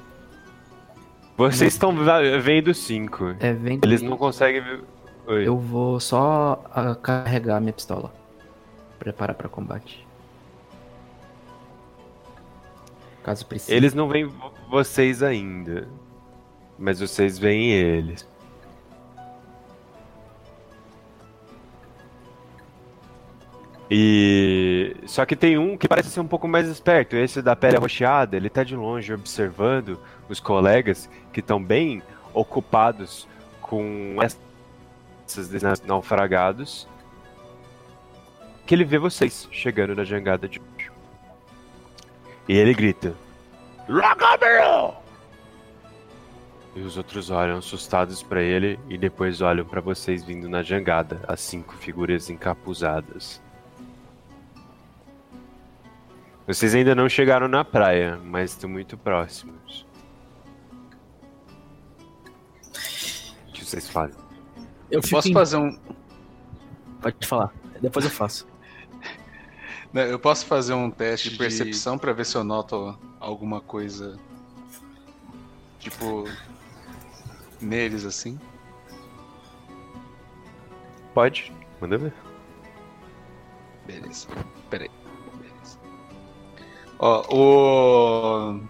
Vocês estão vendo cinco. É, vendo. Eles não conseguem ver. Oi. Eu vou só uh, carregar minha pistola. Preparar para combate. Caso precise. Eles não veem vocês ainda. Mas vocês veem eles. E só que tem um que parece ser um pouco mais esperto, esse da pele arroxeada, ele tá de longe observando os colegas que estão bem ocupados com esses naufragados. Que ele vê vocês chegando na jangada de. E ele grita: Rockabilly! E os outros olham assustados para ele e depois olham para vocês vindo na jangada, as cinco figuras encapuzadas. Vocês ainda não chegaram na praia, mas estão muito próximos. O que vocês fazem? Eu, eu posso em... fazer um. Pode falar, depois eu faço. Eu posso fazer um teste de percepção de... para ver se eu noto alguma coisa. Tipo. neles assim? Pode, manda ver. Beleza. Peraí. Ó, o.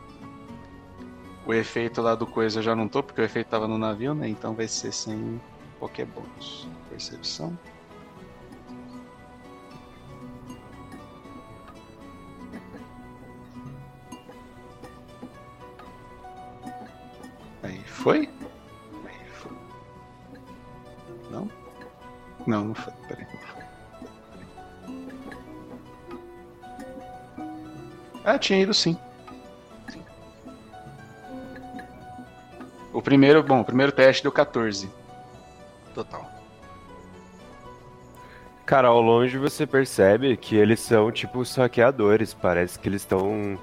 O efeito lá do coisa eu já não tô, porque o efeito tava no navio, né? Então vai ser sem qualquer bônus. Percepção. Aí foi? Aí foi. Não? Não, não foi. Peraí. Ah, tinha ido sim. O primeiro, bom, o primeiro teste deu 14. Total. Cara, ao longe você percebe que eles são tipo saqueadores. Parece que eles estão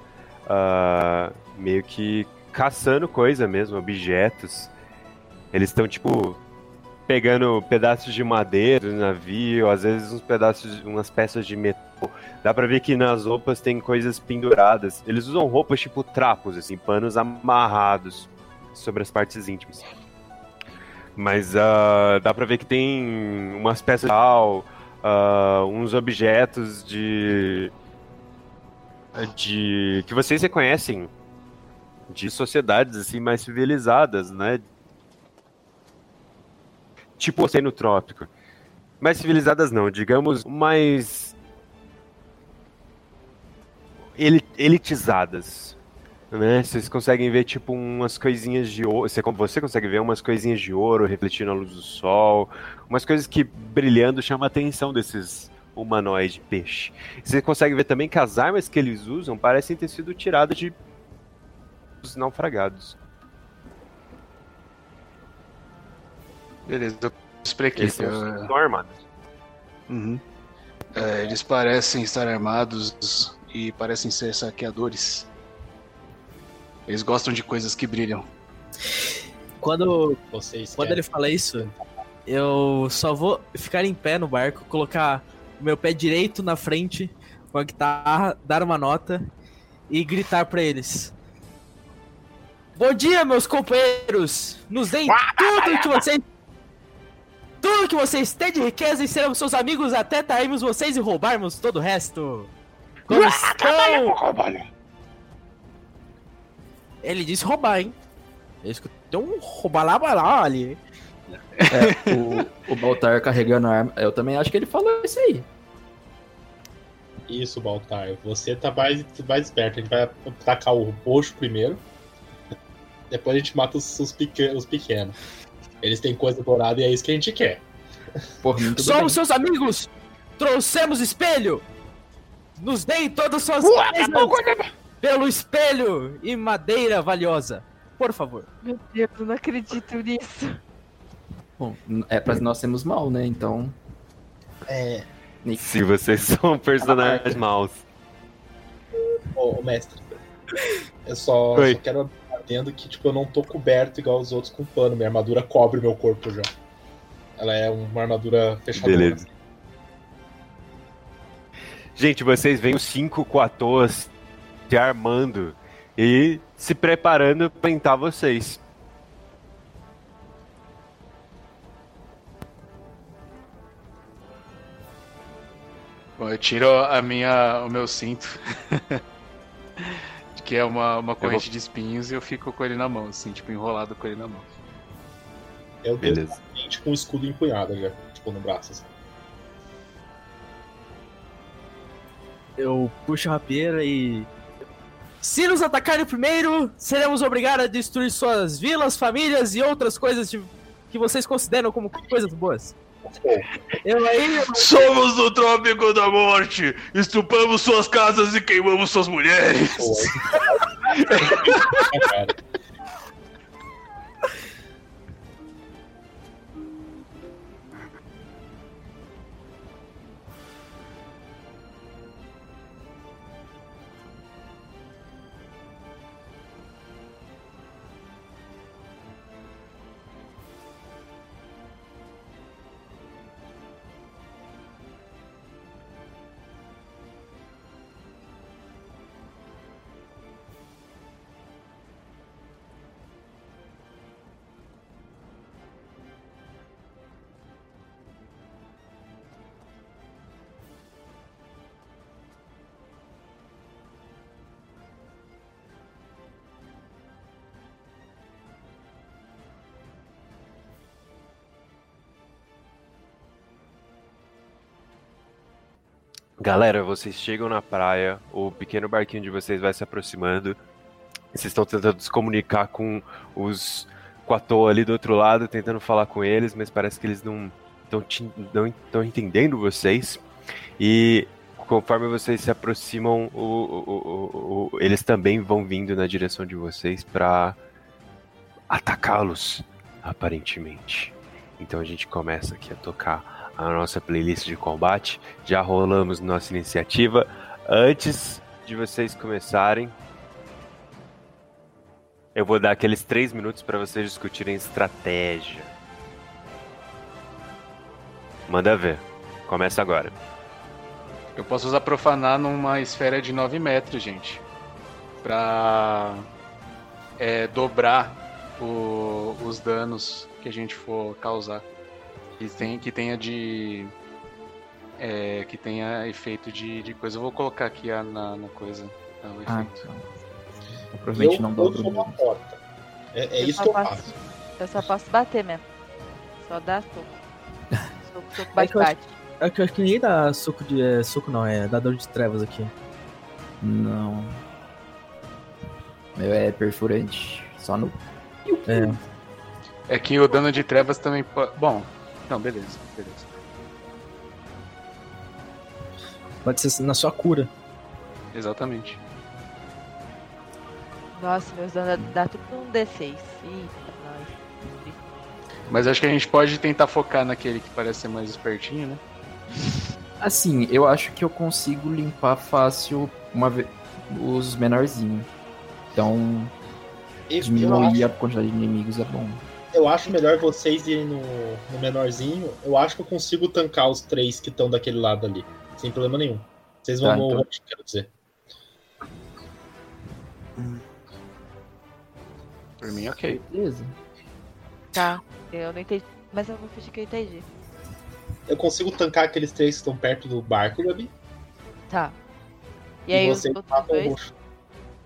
uh, meio que caçando coisa mesmo, objetos. Eles estão tipo pegando pedaços de madeira do navio, às vezes uns pedaços, umas peças de metal. Dá pra ver que nas roupas tem coisas penduradas. Eles usam roupas tipo trapos, assim, panos amarrados sobre as partes íntimas. Mas uh, dá pra ver que tem umas peças de metal, uh, uns objetos de. de. que vocês reconhecem de sociedades assim mais civilizadas, né? Tipo oceano trópico. Mais civilizadas não, digamos mais elitizadas. né? Vocês conseguem ver tipo umas coisinhas de ouro. Você, você consegue ver umas coisinhas de ouro refletindo a luz do sol, umas coisas que brilhando chamam a atenção desses humanoides peixe. Você consegue ver também que as armas que eles usam parecem ter sido tiradas de os naufragados. Beleza, eu expliquei. Eles estão armados. Uhum. É, eles parecem estar armados e parecem ser saqueadores. Eles gostam de coisas que brilham. Quando, Vocês quando querem- ele fala isso, eu só vou ficar em pé no barco, colocar o meu pé direito na frente com a guitarra, dar uma nota e gritar pra eles. Bom dia, meus companheiros! Nos deem tudo que vocês. Tudo que vocês têm de riqueza e seremos seus amigos até trairmos vocês e roubarmos todo o resto. Como estão? Ele disse roubar, hein? Eu escutei um roubar lá, lá ali. É, o, o Baltar carregando a arma. Eu também acho que ele falou isso aí. Isso, Baltar. Você tá mais, mais esperto. A gente vai atacar o roxo primeiro. Depois a gente mata os, os, os pequenos. Eles têm coisa dourada e é isso que a gente quer. Por mim, tudo Somos seus amigos! Trouxemos espelho! Nos deem todas suas coisas pelo espelho e madeira valiosa. Por favor. Meu Deus, eu não acredito nisso. bem. Bom, é pra nós sermos mal, né? Então. É. Se vocês são personagens maus. Ô, mestre. Eu só, só quero atendo que tipo, eu não tô coberto igual os outros com pano. Minha armadura cobre meu corpo já. Ela é uma armadura fechadora. Beleza. Gente, vocês veem os cinco Quatoas se armando e se preparando pra enfrentar vocês. Bom, eu tiro a minha, o meu cinto, que é uma, uma corrente de espinhos, e eu fico com ele na mão, assim, tipo, enrolado com ele na mão. Eu tô Beleza. exatamente com o escudo empunhado já, tipo, no braço. assim. Eu puxo a rapieira e. Se nos atacarem primeiro, seremos obrigados a destruir suas vilas, famílias e outras coisas de- que vocês consideram como coisas boas. Eu aí. eu- Somos do Trópico da Morte! Estupamos suas casas e queimamos suas mulheres! Cara. Galera, vocês chegam na praia, o pequeno barquinho de vocês vai se aproximando. Vocês estão tentando se comunicar com os Quatoa ali do outro lado, tentando falar com eles, mas parece que eles não estão entendendo vocês. E conforme vocês se aproximam, o- o- o- eles também vão vindo na direção de vocês para atacá-los, aparentemente. Então a gente começa aqui a tocar a nossa playlist de combate. Já rolamos nossa iniciativa. Antes de vocês começarem, eu vou dar aqueles três minutos para vocês discutirem estratégia. Manda ver. Começa agora. Eu posso usar profanar numa esfera de 9 metros, gente. Pra é, dobrar o- os danos que a gente for causar. Que, tem, que tenha de. é, que tenha efeito de, de coisa. Eu vou colocar aqui a- na, na coisa. tá, o Ah, efeito. então. Provavelmente eu, não eu uma mesmo. porta. É, é Eu isso só que eu faço- faço. Eu só posso bater mesmo. Só dar soco. Soco, soco, É bate, que eu acho- bate. É que eu acho que ninguém dá suco de. É, suco não, é dador de trevas aqui. Não. Meu é perfurante. Só no. É. É que o dano de trevas também pode. Bom, não, beleza, beleza. Pode ser na sua cura. Exatamente. Nossa, meus danos dá tudo um D6. Eita, nós. Mas acho que a gente pode tentar focar naquele que parece ser mais espertinho, né? Assim, eu acho que eu consigo limpar fácil uma ve- os menorzinhos. Então, Eu, diminuir acho, a quantidade de inimigos é bom. Eu acho melhor vocês irem no, no menorzinho. Eu acho que eu consigo tancar os três que estão daquele lado ali. Sem problema nenhum. Vocês vão Tá, no então. quero dizer. Por mim, ok. Beleza. Tá, eu não entendi. Mas eu vou fingir que eu entendi. Eu consigo tancar aqueles três que estão perto do barco, Gabi. Tá. E, E, aí vocês matam o dois. roxo.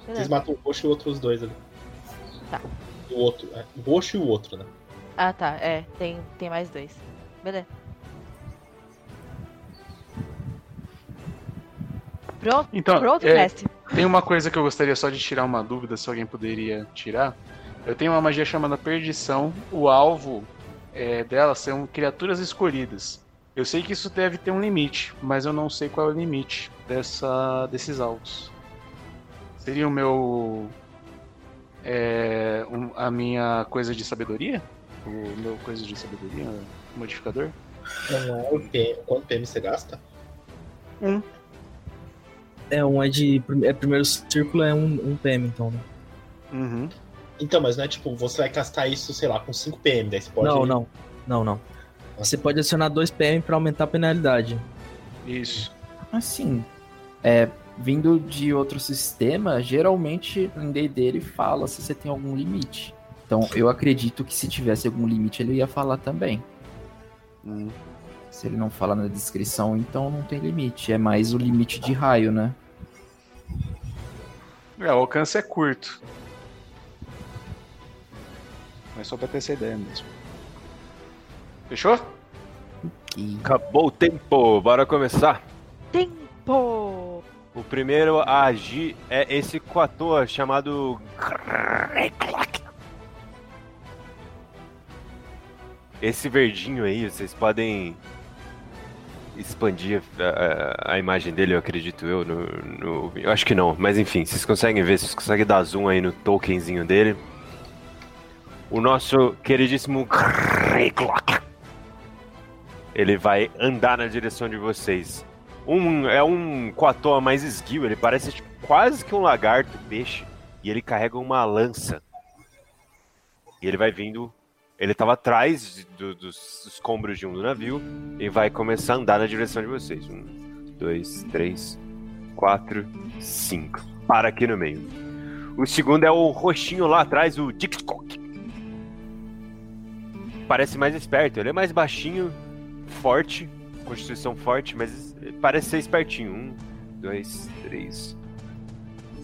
Vocês matam o roxo e outros dois ali. Tá. O outro. é, o roxo e o outro, né? Ah, tá. É, tem, tem mais dois. Beleza. Pronto, Então, pronto, é, mestre. tem uma coisa que eu gostaria só de tirar uma dúvida, se alguém poderia tirar. Eu tenho uma magia chamada Perdição. O alvo é, dela são criaturas escolhidas. Eu sei que isso deve ter um limite, mas eu não sei qual é o limite dessa, desses alvos. Seria o meu. É, um- a minha coisa de sabedoria? O meu coisa de sabedoria? Modificador? Não é o PM. Quanto PM você gasta? É, um é de. É, primeiro círculo é um, um PM, então, né? Uhum. Então, mas não é tipo, você vai castar isso, sei lá, com 5 PM, daí você pode. Não, não. Não, não. Você pode adicionar 2 PM pra aumentar a penalidade. Isso. Assim, é, vindo de outro sistema, geralmente em D&D ele fala se você tem algum limite. Então, eu acredito que se tivesse algum limite, ele ia falar também. Hum. Se ele não fala na descrição, então não tem limite. É mais o limite de raio, né? É, o alcance é curto. Mas só pra ter essa ideia mesmo. Fechou? E Acabou o tempo, bora começar. Tempo! O primeiro a agir é esse coator chamado. Esse verdinho aí, vocês podem expandir a, a- a imagem dele, eu acredito eu. No, no- eu acho que não, mas enfim, vocês conseguem ver, vocês conseguem dar zoom aí no tokenzinho dele. O nosso queridíssimo. Ele vai andar na direção de vocês. Um, é um coatoa mais esguio, ele parece tipo, quase que um lagarto, peixe. E ele carrega uma lança. E ele vai vindo. Ele tava atrás do- dos escombros de um navio e vai começar a andar na direção de vocês. Um, dois, três, quatro, cinco. Para aqui no meio. O segundo é o roxinho lá atrás, o Dixcock. Parece mais esperto. Ele é mais baixinho, forte, constituição forte, mas parece ser espertinho. Um, dois, três,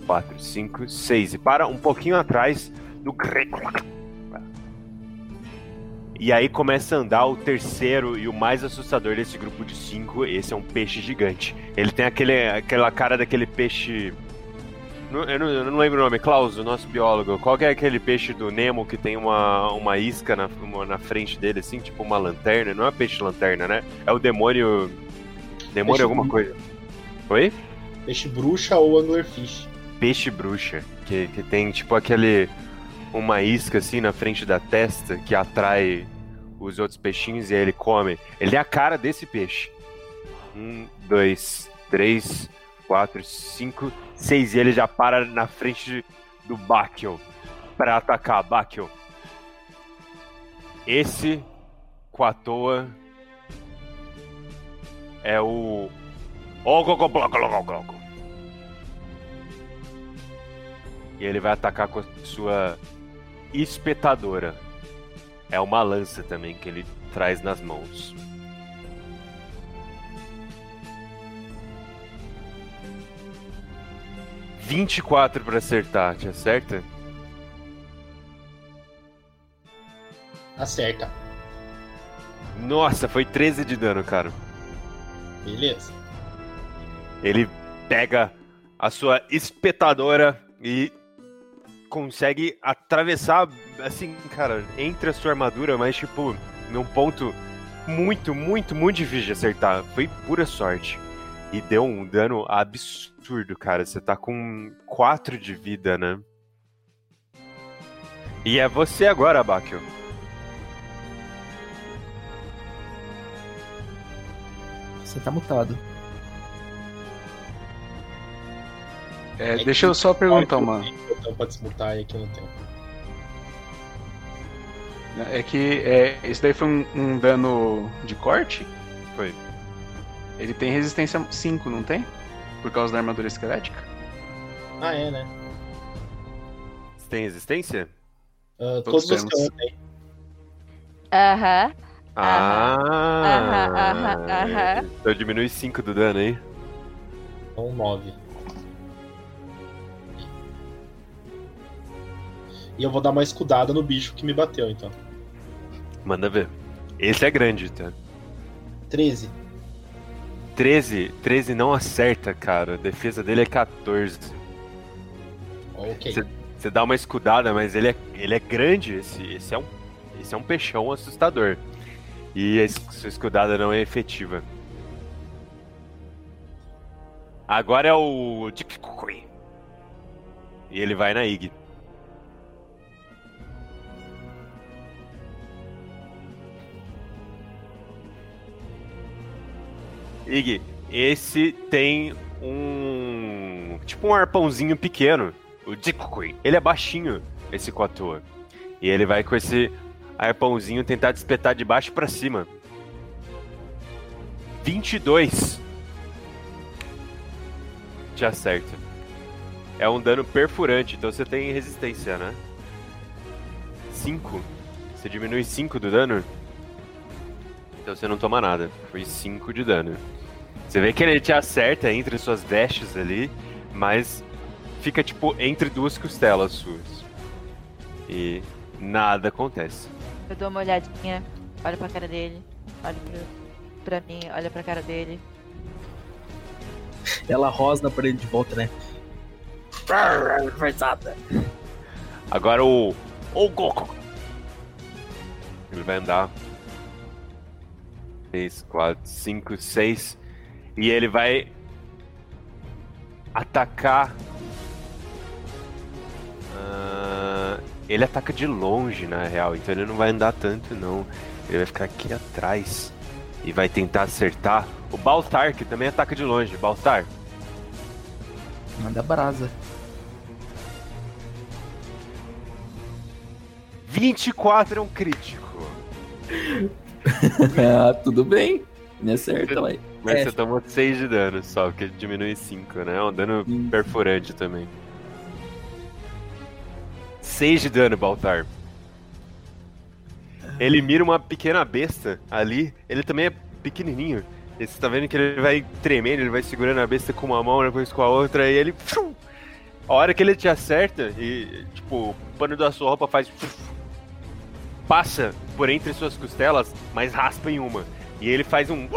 quatro, cinco, seis. E para um pouquinho atrás do. E aí começa a andar o terceiro e o mais assustador desse grupo de cinco. Esse é um peixe gigante. Ele tem aquele, aquela cara daquele peixe. Eu não, eu não lembro o nome, Klaus, o nosso biólogo. Qual é aquele peixe do Nemo que tem uma, uma isca na, uma- na frente dele, assim, tipo uma lanterna? Não é peixe lanterna, né? É o demônio. Demônio Peixe alguma bruxa. coisa. Oi? Peixe bruxa ou anglerfish. Peixe bruxa. Que, que tem tipo aquele. Uma isca assim na frente da testa que atrai os outros peixinhos e aí ele come. Ele é a cara desse peixe. Um, dois, três, quatro, cinco, seis. E ele já para na frente do Bakio para atacar Bakio. Esse Quatoa é o. E ele vai atacar com a sua espetadora. É uma lança também que ele traz nas mãos. Vinte e quatro para acertar, te acerta? Acerta. Nossa, foi 13 de dano, cara. Beleza. Ele pega a sua espetadora e consegue atravessar, assim, cara, entre a sua armadura, mas, tipo, num ponto muito, muito, muito difícil de acertar. Foi pura sorte. E deu um dano absurdo, cara. Você tá com 4 de vida, né? E é você agora, Bakio. Você tá mutado. É, deixa eu só perguntar uma. Então pode desmutar não tenho. É que é, esse daí foi um, um dano de corte? Foi. Ele tem resistência 5, não tem? Por causa da armadura esquelética? Ah, é, né? Você tem resistência? Ah, Todos todos os temos. que eu tenho. Aham. Ah! aham, aham, aham. Então diminui 5 do dano, hein? Então, 9. E eu vou dar uma escudada no bicho que me bateu, então. Manda ver. Esse é grande, tá? 13. 13, 13 não acerta, cara. A defesa dele é 14. Ok. Você- dá uma escudada, mas ele é, ele é grande. Esse, esse, é um, esse é um peixão assustador. E a sua escudada não é efetiva. Agora é o. E ele vai na Ig. Ig, esse tem um. Tipo um arpãozinho pequeno. O Dikukui. Ele é baixinho, esse Kotoa. E ele vai com esse arpãozinho tentar despetar de baixo pra cima. 22. Te acerta. É um dano perfurante, então você tem resistência, né? 5. Você diminui 5 do dano? Então você não toma nada. Foi 5 de dano. Você vê que ele te acerta entre suas vestes ali, mas fica tipo entre duas costelas suas. E nada acontece. Eu dou uma olhadinha, olho pra cara dele, olho pro, pra mim, olho pra cara dele. Ela rosna pra ele de volta, né? Versada. Agora o. O Goku! Ele vai andar. 3, 4, 5, 6. E ele vai. Atacar. Ah, ele ataca de longe, na real. Então ele não vai andar tanto, não. Ele vai ficar aqui atrás. E vai tentar acertar o Baltar, que também ataca de longe. Baltar, Manda brasa. 24 é um crítico. ah, tudo bem. Me acerta, vai. Mas É. você tomou 6 de dano só, porque diminui 5, né? É um dano Hum. perfurante também. 6 de dano, Baltar. Ele mira uma pequena besta ali. Ele também é pequenininho. E você tá vendo que ele vai tremendo, ele vai segurando a besta com uma mão, depois com a outra, e ele. A hora que ele te acerta, e tipo, o pano da sua roupa faz. Passa por entre suas costelas, mas raspa em uma. E ele faz um.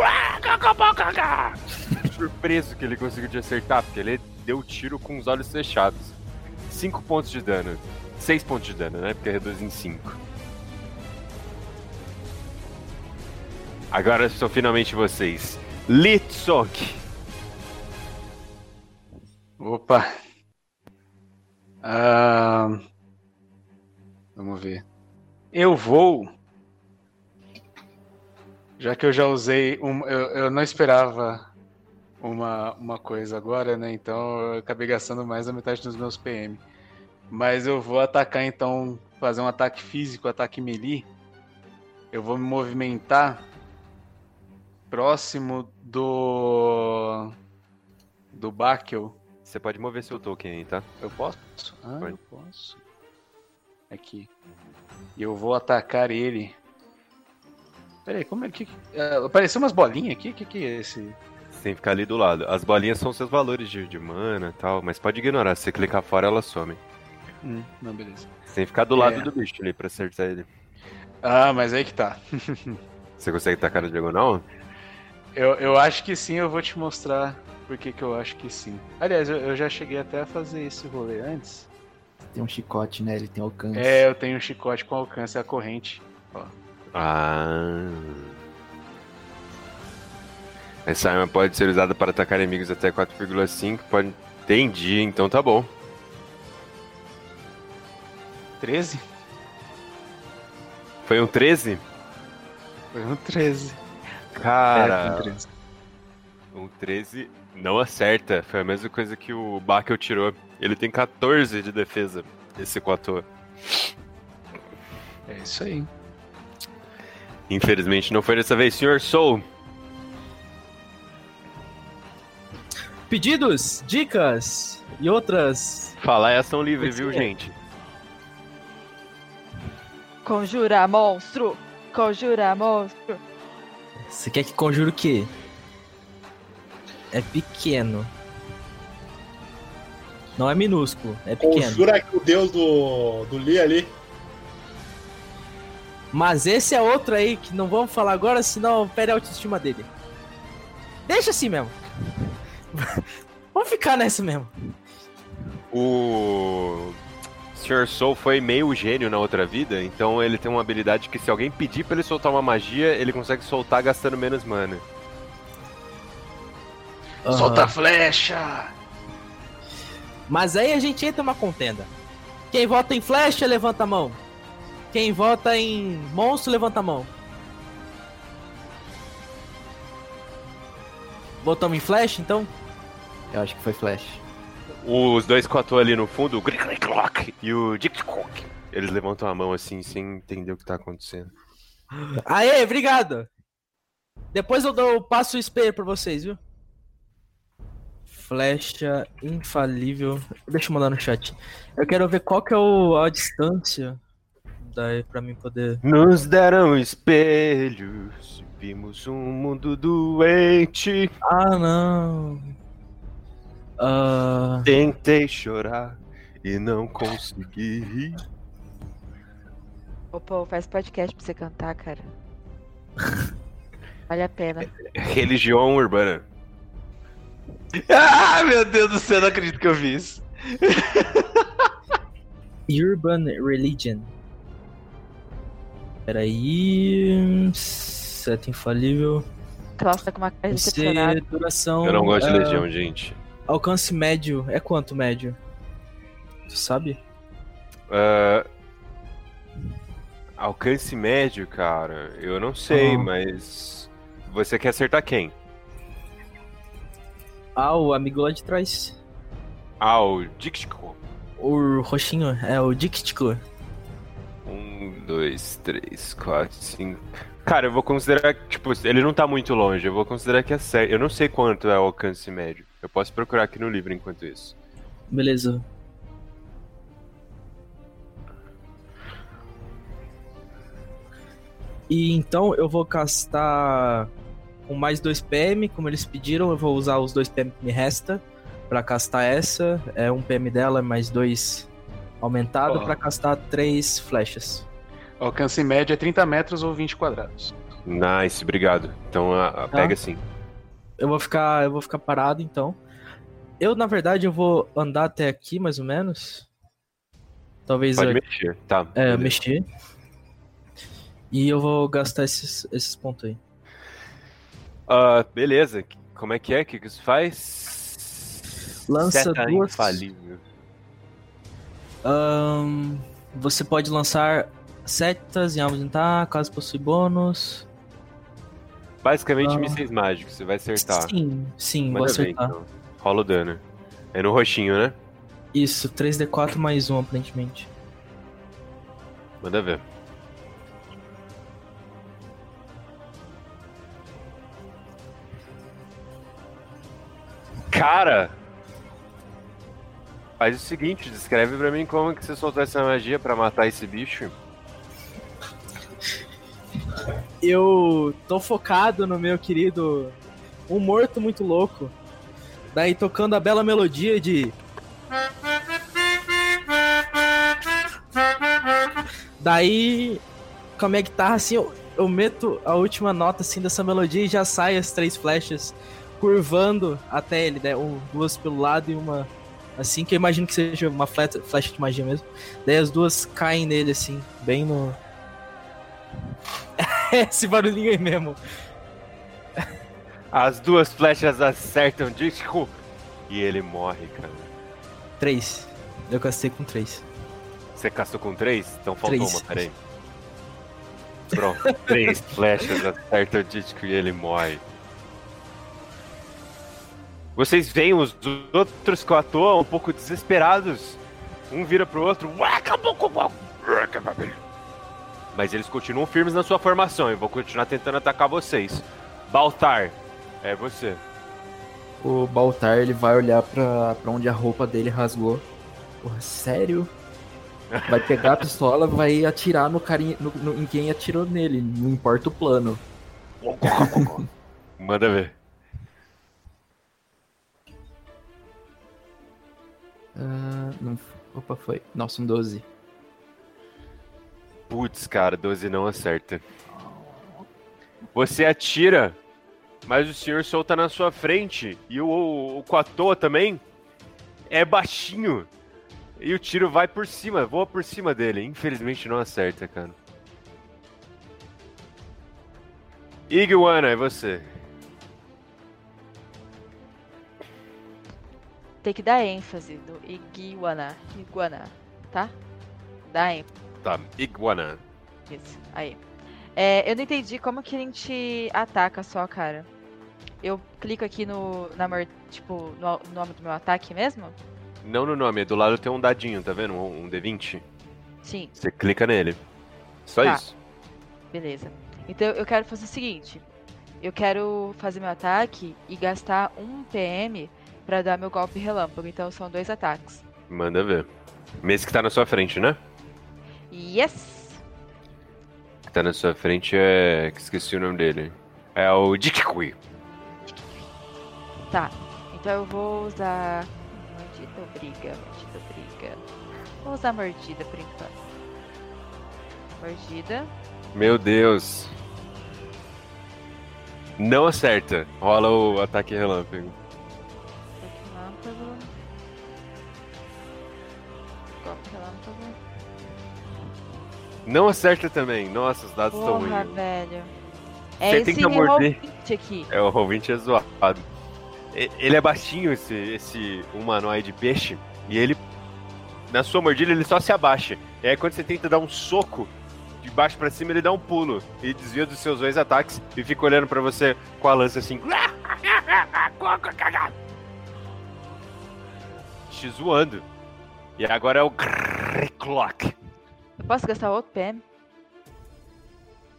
Surpreso que ele conseguiu te acertar, porque ele deu o tiro com os olhos fechados. 5 pontos de dano. 6 pontos de dano, né? Porque reduz em 5. Agora são finalmente vocês. Litsok. Opa. Ah, vamos ver. Eu vou. Já que eu já usei. Um, eu, eu não esperava uma, uma coisa agora, né? Então eu acabei gastando mais da metade dos meus PM. Mas eu vou atacar então. Fazer um ataque físico, ataque melee. Eu vou me movimentar próximo do. Do Bakel. Você pode mover seu token aí, tá? Eu posso? Ah, Pode. eu posso. Aqui. E eu vou atacar ele. Peraí, como é que. é, apareceu umas bolinhas aqui? O que, que é esse? Você tem que ficar ali do lado. As bolinhas são seus valores de, de mana e tal, mas pode ignorar. Se você clicar fora, elas somem. Hum, não, beleza. Você tem que ficar do lado É. do bicho ali pra acertar ele. Ah, mas aí que tá. Você consegue tacar na diagonal? Eu, eu acho que sim, eu vou te mostrar por que que eu acho que sim. Aliás, eu, eu já cheguei até a fazer esse rolê antes. Tem um chicote, né? Ele tem alcance. É, eu tenho um chicote com alcance a corrente. Ah. Essa arma pode ser usada para atacar inimigos até 4,5. Pode... Entendi, então tá bom. 13? Foi um 13? Foi um 13. Cara, É, um 13. um 13 não acerta. Foi a mesma coisa que o Bakel tirou. Ele tem 14 de defesa, esse Quatô. É isso aí. Infelizmente não foi dessa vez, Sr. Soul. Pedidos, dicas e outras. Falar é ação livre, viu, gente? Conjura monstro! Conjura monstro! Você quer que conjure o quê? É pequeno. Não é minúsculo, é pequeno. Conjura que o deus do, do Lee ali. Mas esse é outro aí que não vamos falar agora, senão perde a autoestima dele. Deixa assim mesmo. vamos ficar nessa mesmo. O Sr. Soul foi meio gênio na outra vida, então ele tem uma habilidade que se alguém pedir pra ele soltar uma magia, ele consegue soltar gastando menos mana. Solta Aham. a flecha! Mas aí a gente entra numa contenda. Quem vota em flecha, levanta a mão. Quem vota em monstro, levanta a mão. Votamos em flecha, então? Eu acho que foi flash. Os dois Quatô ali no fundo, o Grick-Grick-Lock e o Dick-Cock, eles levantam a mão assim, sem entender o que tá acontecendo. Aê, obrigado. Depois eu dou, passo o espelho pra vocês, viu? Flecha infalível. Deixa eu mandar no chat. Eu quero ver qual que é o, a distância daí pra mim poder. Nos deram espelhos, vimos um mundo doente. Ah, não. Ah, Tentei chorar e não consegui. Ô, pô, faz podcast pra você cantar, cara. Vale a pena. Religião urbana. Ah, meu Deus do céu, não acredito que eu vi isso. Urban Religion. Peraí. Seta infalível. Klaus tá com uma cara Você, decepcionada. duração. Eu não gosto de ah, Legião, gente. Alcance médio. É quanto médio? Tu sabe? Ah, alcance médio, cara, eu não sei, Ah. mas. Você quer acertar quem? Ah, o amigo lá de trás. Ah, o Dixco. O roxinho. É o Dictico. Um, dois, três, quatro, cinco. Cara, eu vou considerar tipo, ele não tá muito longe. Eu vou considerar que é sério. Eu não sei quanto é o alcance médio. Eu posso procurar aqui no livro enquanto isso. Beleza. E então eu vou castar com mais 2 PM, como eles pediram, eu vou usar os 2 PM que me resta pra castar essa. É um PM dela, mais 2 aumentado Ó. pra castar três flechas. Alcance médio é 30 metros ou 20 quadrados. Nice, obrigado. Então, a, a- pega assim. Eu vou ficar, eu vou ficar parado então. Eu na verdade eu vou andar até aqui mais ou menos. Talvez Pode eu- mexer, tá. É, beleza. mexer. E eu vou gastar esses, esses pontos aí. Ah, beleza. Como é que é? O que, que isso faz? Lança Seta duas- infalível. Ahn, você pode lançar setas em alvos tá, caso possui bônus. Basicamente, Ah. mísseis mágicos. Você vai acertar. Sim, sim, vou Manda ver, acertar. então. Rola o dano. É no roxinho, né? Isso, 3d4 mais 1, aparentemente. Manda ver. Cara! Faz o seguinte, descreve pra mim como que você soltou essa magia pra matar esse bicho. Eu tô focado no meu querido Um Morto Muito Louco. Daí tocando a bela melodia de. Daí, com a minha guitarra, assim, eu, eu meto a última nota assim dessa melodia e já sai as três flechas curvando até ele, né? Um, duas pelo lado e uma assim, que eu imagino que seja uma flecha, flecha de magia mesmo. Daí as duas caem nele, assim, bem no. Esse barulhinho aí mesmo. As duas flechas acertam Disco e ele morre, cara. Três. Eu castei com três. Você castou com três? Então faltou Três. uma, peraí. Pronto, três flechas acertam Disco e ele morre. Vocês veem os outros com a toa um pouco desesperados. Um vira pro outro. "Ué, acabou com o- Mas eles continuam firmes na sua formação e vão continuar tentando atacar vocês. Baltar, é você. O Baltar ele vai olhar pra, pra onde a roupa dele rasgou. Porra, sério? Vai pegar a pistola, vai atirar no carinha, no, no- em quem atirou nele, não importa o plano. Manda ver. Ah, não, opa, foi. Nossa, um 12. Putz, cara, 12 não acerta. Você atira, mas o senhor Sol tá na sua frente. E o, o, o Quatoa também é baixinho. E o tiro vai por cima, voa por cima dele. Infelizmente não acerta, cara. Iguana, é você. Tem que dar ênfase no iguana. Iguana, tá? Dá ênfase. Tá, Iguana. Isso, aí. É, eu não entendi como que a gente ataca só, cara. Eu clico aqui no, na, tipo, no, no nome do meu ataque mesmo? Não no nome, do lado tem um dadinho, tá vendo? Um, um D20. Sim, Você clica nele. Só Tá. isso. beleza. Então eu quero fazer o seguinte. Eu quero fazer meu ataque e gastar um PM pra dar meu golpe relâmpago. Então são dois ataques. Manda ver. Mesmo que tá na sua frente, né? Yes! que tá na sua frente é. que Esqueci o nome dele. É o Dikikui. Tá. Então eu vou usar. Mordida ou briga? Mordida ou briga? Vou usar mordida por enquanto. Mordida. Meu Deus. Não acerta. Rola o ataque relâmpago. Não acerta também. Nossa, os dados estão ruins. velho. É Você esse morder. roll 20 aqui. É, o Roll20 é zoado. E- Ele é baixinho, esse, esse humanoide peixe, e ele. Na sua mordida ele só se abaixa. E aí quando você tenta dar um soco de baixo pra cima, ele dá um pulo. E desvia dos seus dois ataques e fica olhando pra você com a lança assim. Te zoando. E agora é o Clock. Eu posso gastar outro PM?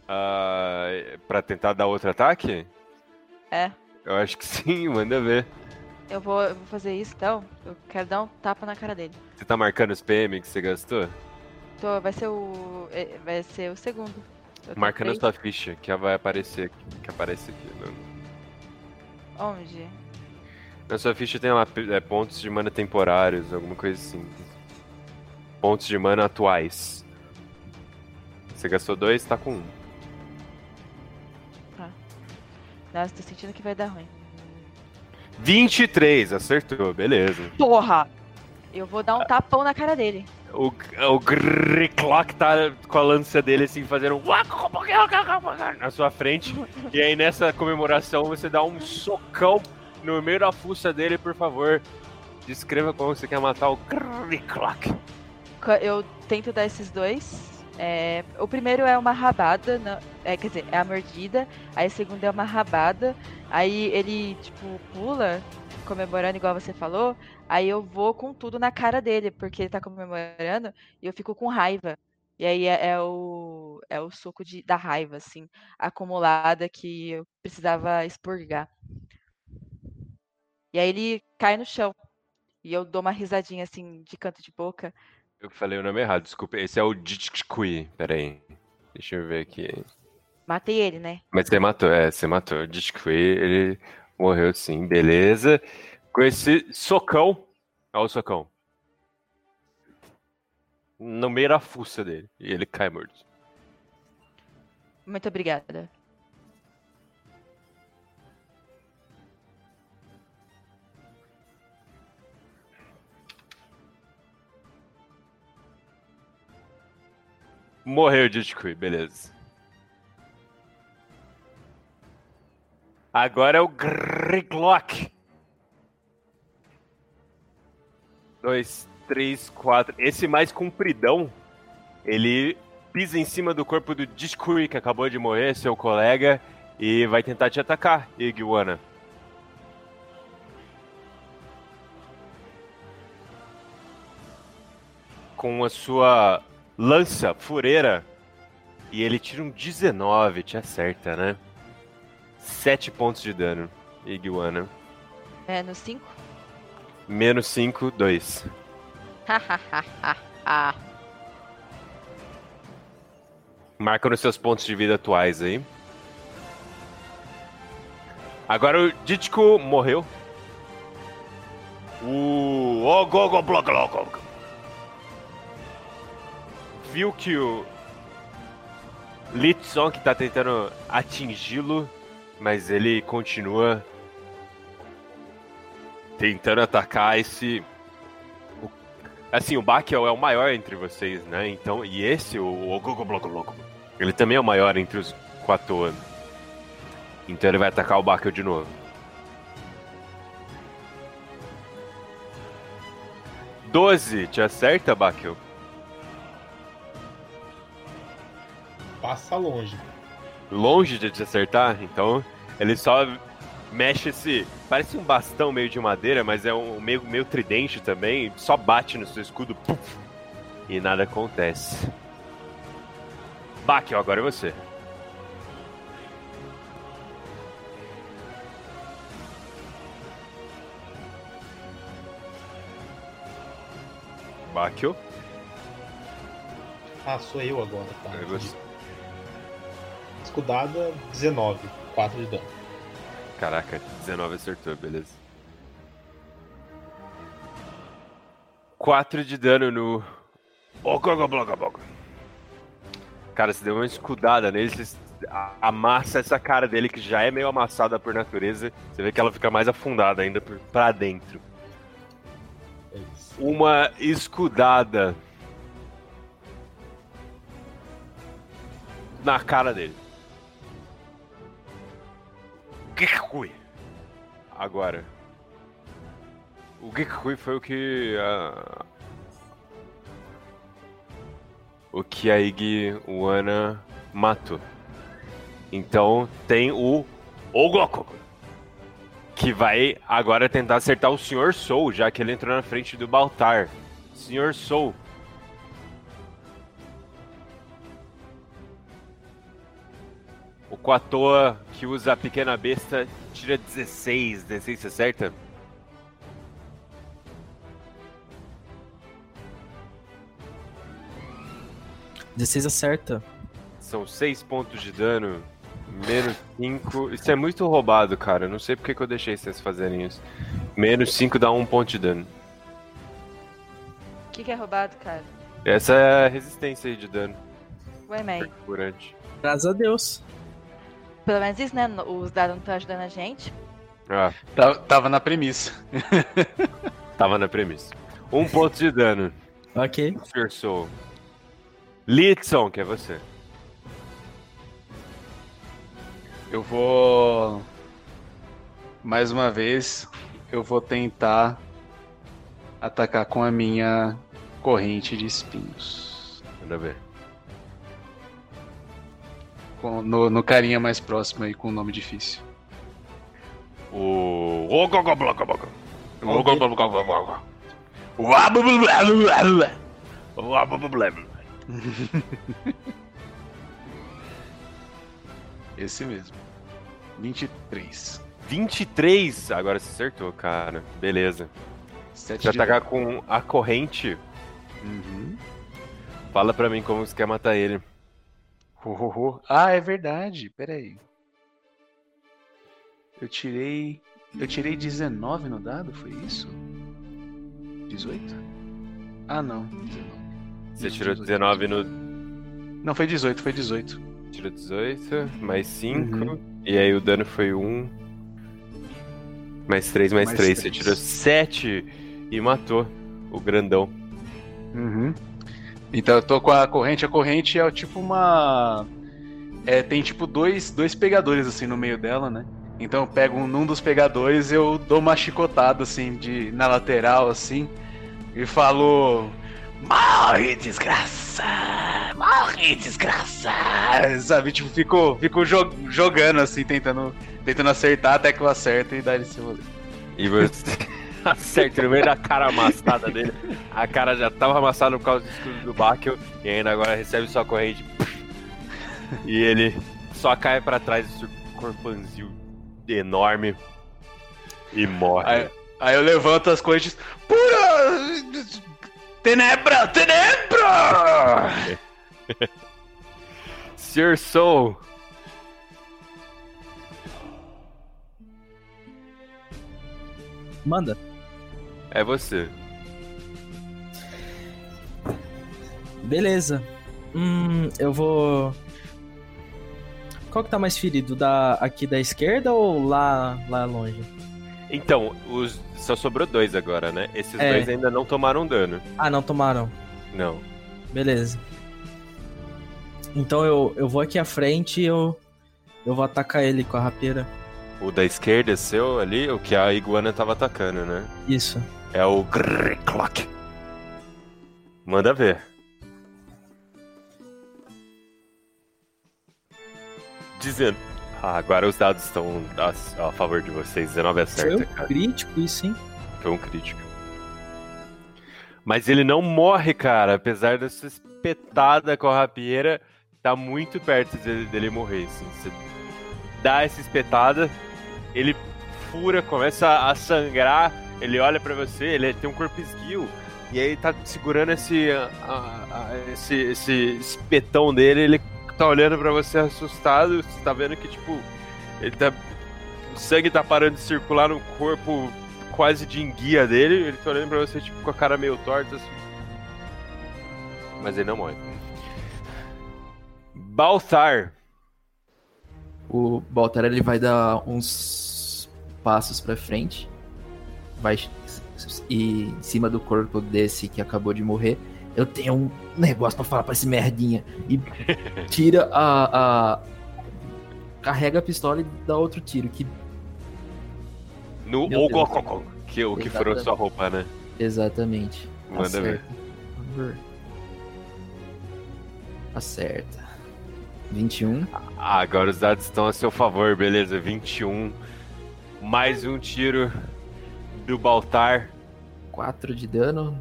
Ah, pra tentar dar outro ataque? É. Eu acho que sim, manda ver. Eu vou, eu vou fazer isso então. Eu quero dar um tapa na cara dele. Você tá marcando os PM que você gastou? Tô, vai ser o. é, Vai ser o segundo. Eu tô Marca na três. sua ficha, que vai aparecer que aparece aqui. né? Onde? Na sua ficha tem lá é, pontos de mana temporários, alguma coisa assim. Pontos de mana atuais. Você gastou dois, tá com um. Nossa, tô sentindo que vai dar ruim. 23, acertou, beleza. Porra! Eu vou dar um tapão na cara dele. O, o Griclock tá com a lança dele assim, fazendo um na sua frente. E aí nessa comemoração você dá um socão no meio da fuça dele, por favor. Descreva como você quer matar o Griclock. Co- Eu tento dar esses dois. É, o primeiro é uma rabada, na- é, quer dizer, é a mordida. Aí o segundo é uma rabada. Aí ele, tipo, pula, comemorando igual você falou. Aí eu vou com tudo na cara dele, porque ele tá comemorando e eu fico com raiva. E aí é, é o, é o suco de, da raiva, assim, acumulada que eu precisava expurgar. E aí ele cai no chão. E eu dou uma risadinha, assim, de canto de boca. Eu falei o nome errado, desculpa. Esse é o Ditchkui. Pera aí. Deixa eu ver aqui. Matei ele, né? Mas você matou, é, você matou. O Ditchkui, ele morreu sim, beleza. Com esse socão. Olha o socão. No meio da fuça dele. E ele cai morto. Muito obrigada. Morreu o Jitkui, beleza. Agora é o Griglock. Dois, três, quatro. Esse mais compridão, ele pisa em cima do corpo do Jitkui, que acabou de morrer, seu colega, e vai tentar te atacar, Iguana. Com a sua lança fureira. E ele tira um 19, te acerta, né? 7 pontos de dano, Iguana. Menos 5. Menos 5, 2. Marca nos seus pontos de vida atuais aí. Agora o Ditko morreu. O Ogogo Bloglogo viu que o Litson que tá tentando atingi-lo, mas ele continua tentando atacar esse assim, o Bakel é o maior entre vocês, né? Então, e esse o Ogogo Bloglogo, ele também é o maior entre os quatro Então ele vai atacar o Bakel de novo. Doze, te acerta, Bakel? Passa longe. longe de te acertar, então ele só mexe esse. Parece um bastão meio de madeira, mas é um meio, meio tridente também. Só bate no seu escudo puf, e nada acontece. Bakel, agora é você. Bakel, Ah, sou eu agora, tá. é você. Escudada, 19. 4 de dano. Caraca, 19 acertou, beleza. 4 de dano no. Cara, você deu uma escudada nele, você amassa essa cara dele que já é meio amassada por natureza. Você vê que ela fica mais afundada ainda pra dentro. É. Uma escudada na cara dele. Gekui. Agora. O Gekui foi o que a o que a Iguana matou. Então tem o Ogoku que vai agora tentar acertar o Sr. Soul, já que ele entrou na frente do Baltar. Sr. Soul. O Quatoa que usa a pequena besta tira 16. 16 você acerta? Dezesseis acerta. São 6 pontos de dano. Menos 5. Isso é muito roubado, cara. Eu não sei porque que eu deixei vocês fazerem isso. Menos 5 dá 1 ponto de dano. O que, que é roubado, cara? Essa é a resistência aí de dano. Ué, May. Perfurante. Graças a Deus. Pelo menos isso, né? Os dados não estão ajudando a gente. Ah, Tava, tava na premissa. tava na premissa. 1 ponto de dano. Ok. Sr. Soul. Litson, que é você. Eu vou. Mais uma vez, eu vou tentar atacar com a minha corrente de espinhos. Manda ver. Com- no, no carinha mais próximo aí, com o nome difícil. O. Esse mesmo. 23. 23. Agora você acertou, cara. Beleza. 7 Você de atacar com a corrente. Uhum. Fala pra mim como você quer matar ele. Ho, ho, ho. Ah, é verdade. Peraí. Eu tirei. Eu tirei 19 no dado, foi isso? 18? Ah, não. 19. Você tirou 19 no. Não, foi 18, foi 18. Tirou 18, mais 5. Uhum. E aí o dano foi 1. Mais 3, mais, Mais 3. Você três. tirou 7 e matou o grandão. Uhum. Então eu tô com a corrente. A corrente é tipo uma. É, tem tipo dois, dois pegadores assim no meio dela, né? Então eu pego um, num dos pegadores eu dou uma chicotada assim de, na lateral assim e falo. Morre, desgraça! Morre, desgraça! Sabe, tipo, fico, fico jo jogando assim, tentando, tentando acertar até que eu acerto e dá esse rolê. E você acerta no meio da cara amassada dele. A cara já tava amassada por causa do escudo do Bakel. E ainda agora recebe sua corrente. E ele só cai pra trás do seu corpanzil enorme. E morre. Aí, aí eu levanto as correntes. Pura! Tenebra! Tenebra! Sir Soul. Manda. É você. Beleza. Hum, eu vou. Qual que tá mais ferido? Da, aqui da esquerda ou lá, lá longe? Então, os... só sobrou dois agora, né? Esses É. dois ainda não tomaram dano. Ah, não tomaram. Não. Beleza. Então eu, eu vou aqui à frente e eu, eu vou atacar ele com a rapieira. O da esquerda é seu ali, o que a iguana tava atacando, né? Isso. É o Grrrclock. Manda ver. Dizendo. Ah, agora os dados estão a, a favor de vocês. 19 Foi acerta, um cara. crítico isso, hein? Foi um crítico. Mas ele não morre, cara. Apesar dessa espetada com a rapieira, tá muito perto dele, dele morrer. Assim. Você dá essa espetada, ele fura, começa a sangrar, ele olha pra você, ele tem um corpo esguio. E aí tá segurando esse, a- a- esse, esse espetão dele, ele tá olhando pra você assustado, você tá vendo que, tipo, ele tá. O sangue tá parando de circular no corpo quase de enguia dele, ele tá olhando pra você, tipo, com a cara meio torta, assim. Mas ele não morre. Balthar. O Baltar ele vai dar uns passos pra frente, vai e em cima do corpo desse que acabou de morrer. Eu tenho um negócio pra falar pra esse merdinha e tira a, a carrega a pistola e dá outro tiro que No. Ogokokon, que o que furou sua roupa, né? exatamente Manda ver. acerta. Favor. Acerta. 21. Ah, agora os dados estão a seu favor, beleza. 21. Mais um tiro do Baltar. 4 de dano.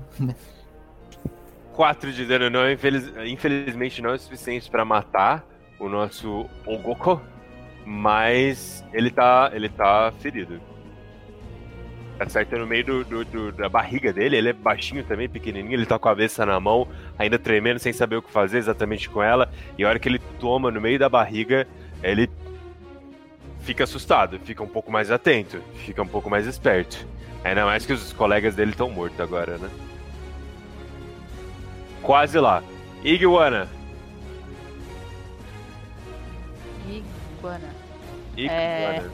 4 de dano não, infeliz- infelizmente não é o suficiente pra matar o nosso Ogoko, mas ele tá, ele tá ferido. Acerta no meio do, do- do- da barriga dele, ele é baixinho também, pequenininho, ele tá com a cabeça na mão, ainda tremendo, sem saber o que fazer exatamente com ela, e a hora que ele toma no meio da barriga, ele fica assustado, fica um pouco mais atento, fica um pouco mais esperto. Ainda mais que os colegas dele estão mortos agora, né? Quase lá. Iguana. Iguana. Iguana.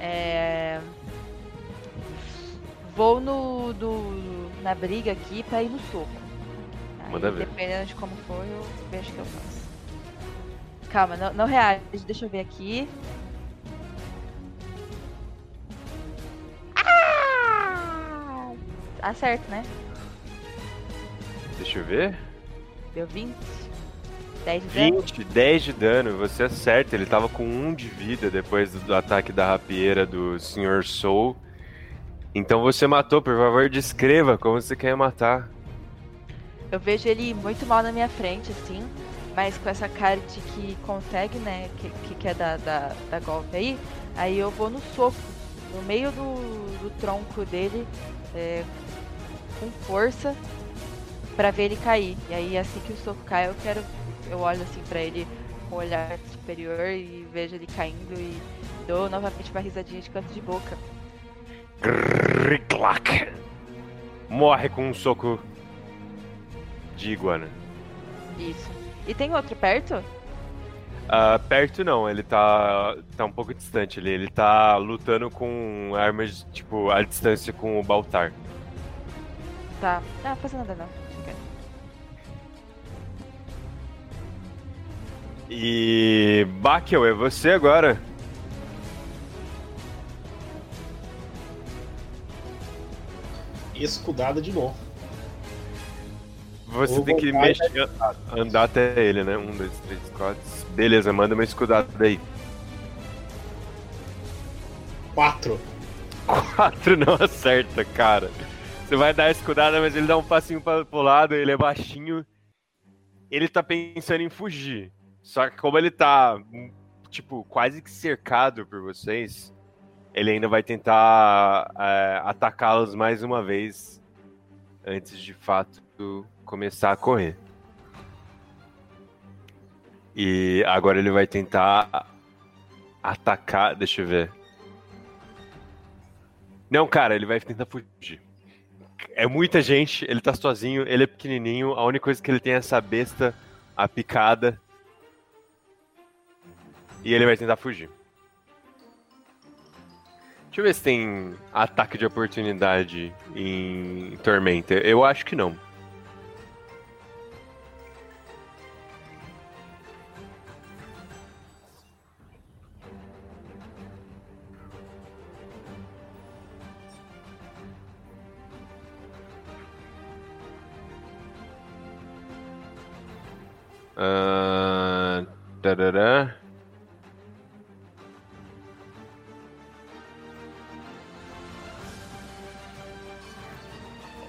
É... Vou no, do- na briga aqui pra ir no soco. Aí, Manda ver. Dependendo de como for, eu vejo o que eu faço. Calma, não, não reage. Deixa eu ver aqui. Ah! Acerto, né? Deixa eu ver. Deu 20. 10 de dano. 20, 10 de dano, você acerta. Ele tava com 1 de vida depois do, do ataque da rapieira do Sr. Soul. Então você matou, por favor, descreva como você quer matar. Eu vejo ele muito mal na minha frente, assim, mas com essa cara de que consegue, né, que, que quer dar, dar, dar golpe aí, aí eu vou no soco, no meio do, do tronco dele, é, com força, pra ver ele cair. E aí assim que o soco cai, eu quero, eu olho assim pra ele com um olhar superior e vejo ele caindo e dou novamente uma risadinha de canto de boca. Grrrclac. Morre com um soco de iguana. Isso. E tem outro perto? Ah, perto não, ele tá, tá um pouco distante ali. Ele tá lutando com armas, tipo, à distância com o Baltar. Tá. Não, não faz nada não. Fica. E. Bakel, é você agora. Escudada de novo. Você Vou tem que voltar e mexer, andar até ele, né? Um, dois, três, quatro. Beleza, manda uma escudada aí. Quatro. Quatro não acerta, cara. Você vai dar a escudada, mas ele dá um passinho para pro lado, ele é baixinho. Ele tá pensando em fugir. Só que como ele tá, tipo, quase que cercado por vocês, ele ainda vai tentar é, atacá-los mais uma vez antes de fato começar a correr. E agora ele vai tentar atacar. Deixa eu ver. Não, cara, ele vai tentar fugir. É muita gente, ele tá sozinho, ele é pequenininho, a única coisa que ele tem é essa besta, a picada. E ele vai tentar fugir. Deixa eu ver se tem ataque de oportunidade em Tormenta. Eu acho que não. Ah, tarará.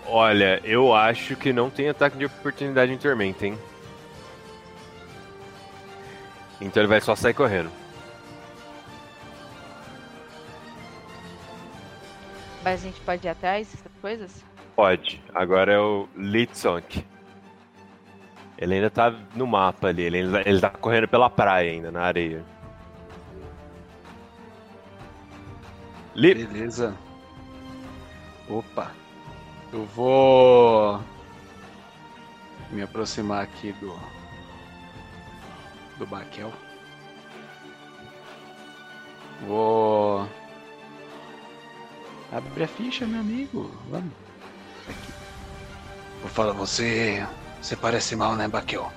Olha, eu acho que não tem ataque de oportunidade em Tormenta, hein? Então ele vai só sair correndo. Mas a gente pode ir atrás dessas coisas? Pode. Agora é o Litsonk. Ele ainda tá no mapa ali. Ele, ainda, ele tá correndo pela praia ainda, na areia. Li... Beleza. Opa. Eu vou me aproximar aqui do do Baquel. Vou abre a ficha, meu amigo. Vamos. Aqui. Vou falar, você você parece mal, né, Baquel?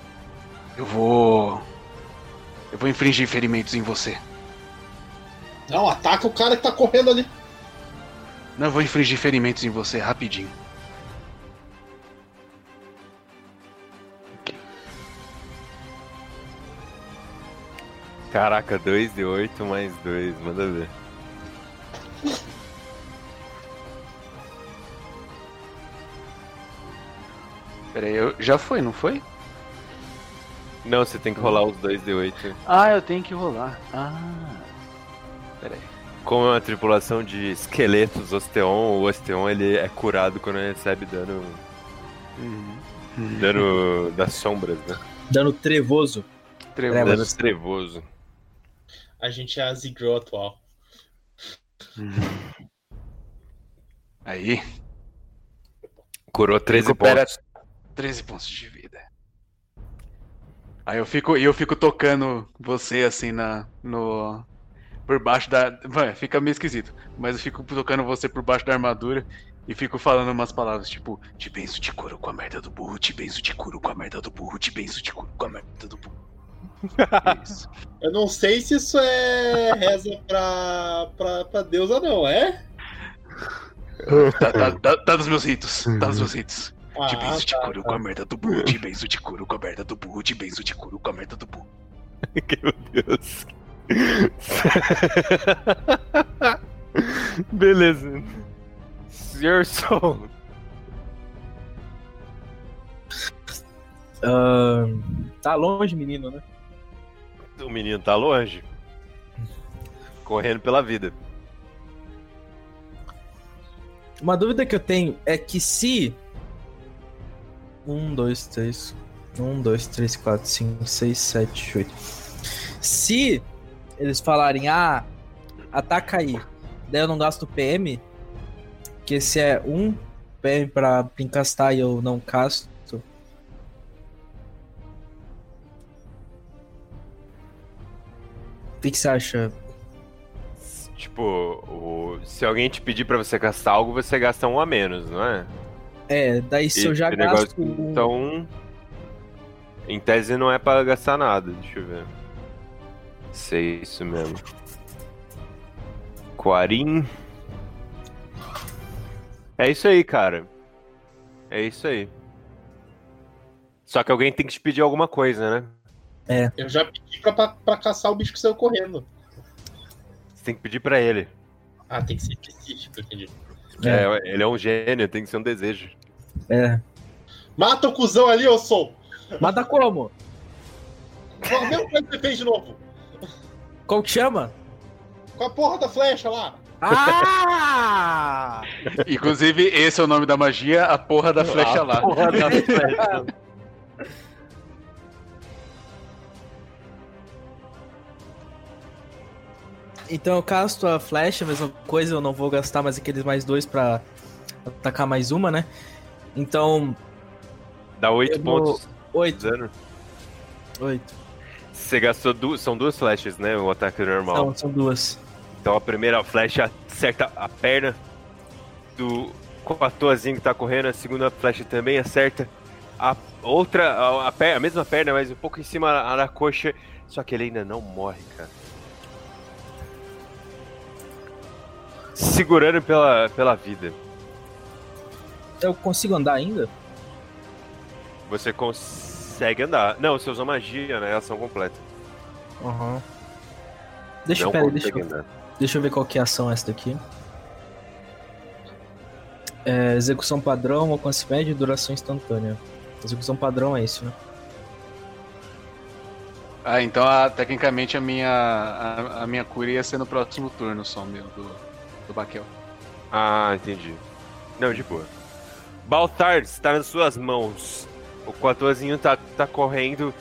Eu vou eu vou infligir ferimentos em você. Não, ataca o cara que tá correndo ali. Não, eu vou infligir ferimentos em você rapidinho. Caraca, 2 de 8 mais 2, manda ver. Pera aí, eu... já foi, não foi? Não, você tem que rolar os 2 de 8. Ah, eu tenho que rolar. Ah. Pera aí. Como é uma tripulação de esqueletos Osteon, o Osteon ele é curado quando ele recebe dano. Dano das sombras, né? Dano trevoso. Trevoso. Dano trevoso. A gente é a Zigro atual. Aí. Curou 13 Recupera pontos. 13 pontos de vida. Aí eu fico, eu fico tocando você assim na no por baixo da, Vai, fica meio esquisito, mas eu fico tocando você por baixo da armadura e fico falando umas palavras tipo, te benzo, te curo com a merda do burro, te benzo, te curo com a merda do burro, te benzo, te curo com a merda do burro. Isso. Eu não sei se isso é reza pra, pra, pra deusa, não, é? Tá, tá, tá, tá nos meus ritos, tá nos meus ritos. Ah, Te benzo, te tá, curo com a merda do burro, te benzo, te curo com a merda do burro, te benzo, te curo com a merda do burro. Meu Deus. Beleza. Sr. Soul. Ahn, tá longe, menino, né? O menino tá longe. Correndo pela vida. Uma dúvida que eu tenho é que se. Um, dois, três. Um, dois, três, quatro, cinco, seis, sete, oito. Se eles falarem, ah, ataca aí, daí eu não gasto PM, que esse é um PM pra, encastar e eu não casto. O que, que você acha? Tipo, o- se alguém te pedir pra você gastar algo, você gasta um a menos, não é? É, daí se eu já gasto. negócio- Então. Em tese não é pra gastar nada, deixa eu ver. Se é isso mesmo. Quarim. É isso aí, cara. É isso aí. Só que alguém tem que te pedir alguma coisa, né? Eu já pedi pra, pra, pra caçar o bicho que saiu correndo. Você tem que pedir pra ele. Ah, tem que ser específico, entendi. É, ele é um gênio, tem que ser um desejo. É. Mata o cuzão ali, eu sou! Mata como? Mesma coisa que você fez de novo? Como que chama? Com a porra da flecha lá! Ah! Inclusive, esse é o nome da magia, a porra da flecha lá. Porra da flecha. Então eu casto a flecha, mesma coisa, eu não vou gastar mais aqueles mais dois pra atacar mais uma, né? Então, Dá 8 Eu vou- pontos oito, dano. oito. Você gastou duas. São duas flechas, né? O ataque normal. Não, são duas. Então a primeira flecha acerta a perna do Coatoazinho que tá correndo, a segunda flecha também acerta a outra, a, a, a mesma perna, mas um pouco em cima da coxa. Só que ele ainda não morre, cara. Segurando pela, pela vida. Eu consigo andar ainda? Você consegue andar. Não, você usou magia, né? Ação completa. Aham. Deixa, pera, deixa, eu- deixa eu ver qual que é a ação essa daqui. É, execução padrão, alcance médio e duração instantânea. Execução padrão é isso, né? Ah, então a- tecnicamente a minha, a, a minha cura ia ser no próximo turno só, meu, do, do Baquel. Ah, entendi. Não, de boa. Baltar está nas suas mãos. O Quatozinho tá, tá correndo.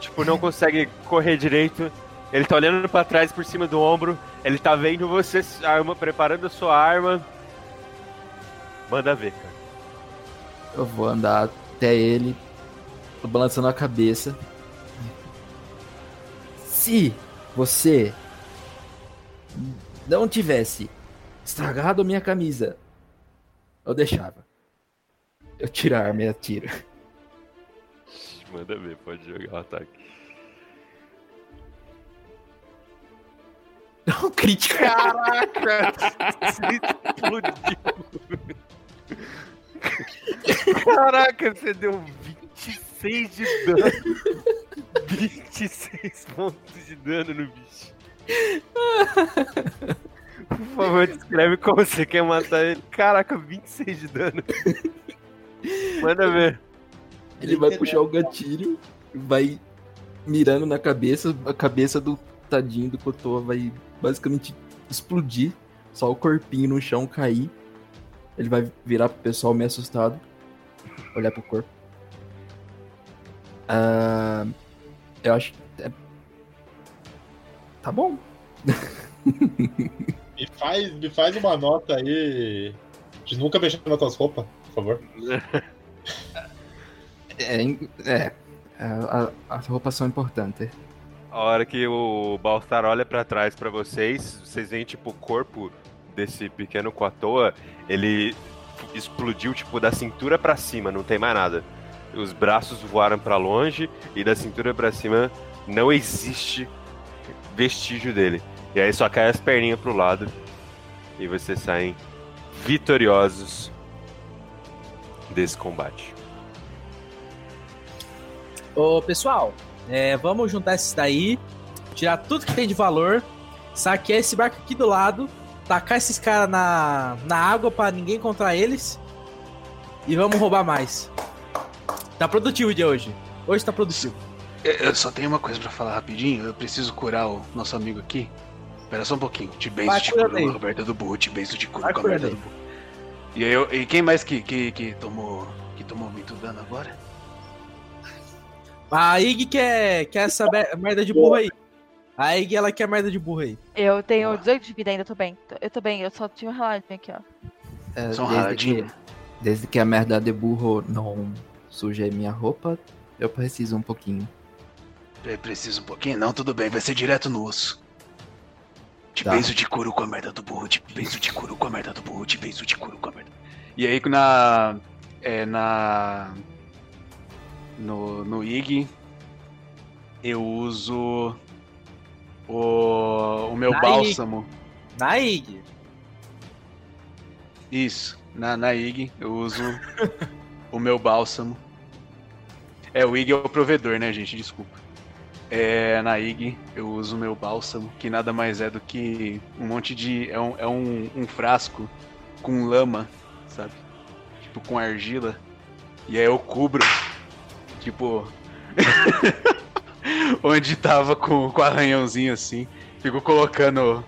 Tipo, não consegue correr direito. Ele tá olhando pra trás por cima do ombro. Ele tá vendo você arma, preparando a sua arma. Manda ver, cara. Eu vou andar até ele, tô balançando a cabeça. Se você não tivesse estragado a minha camisa, eu deixava. Eu tiro a arma e atiro. Manda ver, pode jogar o ataque. Não, crítico. Caraca! explodiu! Caraca, você deu 26 de dano. 26 pontos de dano no bicho. Por favor, descreve como você quer matar ele. Caraca, 26 de dano. Manda ver. Ele vai puxar o gatilho, vai mirando na cabeça, a cabeça do tadinho do Kotoa vai basicamente explodir, só o corpinho no chão cair. Ele vai virar pro pessoal meio assustado, olhar pro corpo. Ah, eu acho que. Tá bom. Me faz, me faz uma nota aí de nunca mexer nas tuas roupas, por favor. É, é a, a, as roupas são importantes. A hora que o Baltar olha pra trás pra vocês, vocês veem tipo o corpo desse pequeno Quatoa, ele explodiu tipo da cintura pra cima, não tem mais nada. Os braços voaram pra longe e da cintura pra cima não existe vestígio dele. E aí só cai as perninhas pro lado e vocês saem vitoriosos desse combate. Ô, pessoal, é, vamos juntar esses daí, tirar tudo que tem de valor, saquear esse barco aqui do lado, tacar esses caras na, na água pra ninguém encontrar eles e vamos roubar mais. Tá produtivo o dia hoje. Hoje tá produtivo. Eu só tenho uma coisa pra falar rapidinho. Eu preciso curar o nosso amigo aqui. Espera só um pouquinho. Te benzo, Vai, te cura curo com a merda do burro, te benzo, te curo com a merda do burro. E, eu, e quem mais que, que, que tomou que tomou muito dano agora? A Ig quer, quer essa merda de burro aí. A Ig, ela quer merda de burro aí. Eu tenho Boa. 18 de vida ainda, tô bem. Eu tô bem, eu só tinha um reloginho aqui, ó. É, Só um desde, raladinho. que, desde que a merda de burro não suje minha roupa, eu preciso um pouquinho. É, Precisa um pouquinho? Não, tudo bem, vai ser direto no osso. Te Tá. benzo, te curo com a merda do burro, te benzo, te curo com a merda do burro, te benzo, te curo com a merda. E aí na. É, na. no, no IG, eu uso o, o meu Na bálsamo. Na IG. Isso, na, na IG eu uso o meu bálsamo. É, o IG é o provedor, né, gente? Desculpa. É, na IG eu uso meu bálsamo, que nada mais é do que um monte de. É um, é um, um frasco com lama, sabe? Tipo, com argila. E aí eu cubro, tipo. onde tava com, com o arranhãozinho assim. Fico colocando.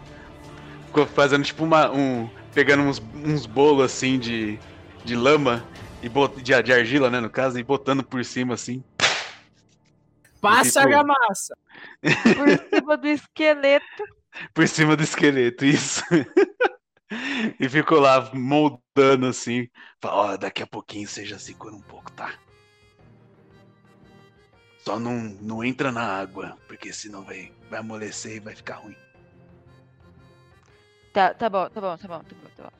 Fazendo tipo uma. Um, pegando uns, uns bolos assim de, de lama e bot, de, de argila, né, no caso, e botando por cima assim. Passa a massa. Por cima do esqueleto. Por cima do esqueleto, isso. e fico lá moldando assim. Fala, ó, daqui a pouquinho você já segura um pouco, tá? Só não, não entra na água, porque senão vai, vai amolecer e vai ficar ruim. Tá, tá bom, tá bom, tá bom, tá bom, tá bom.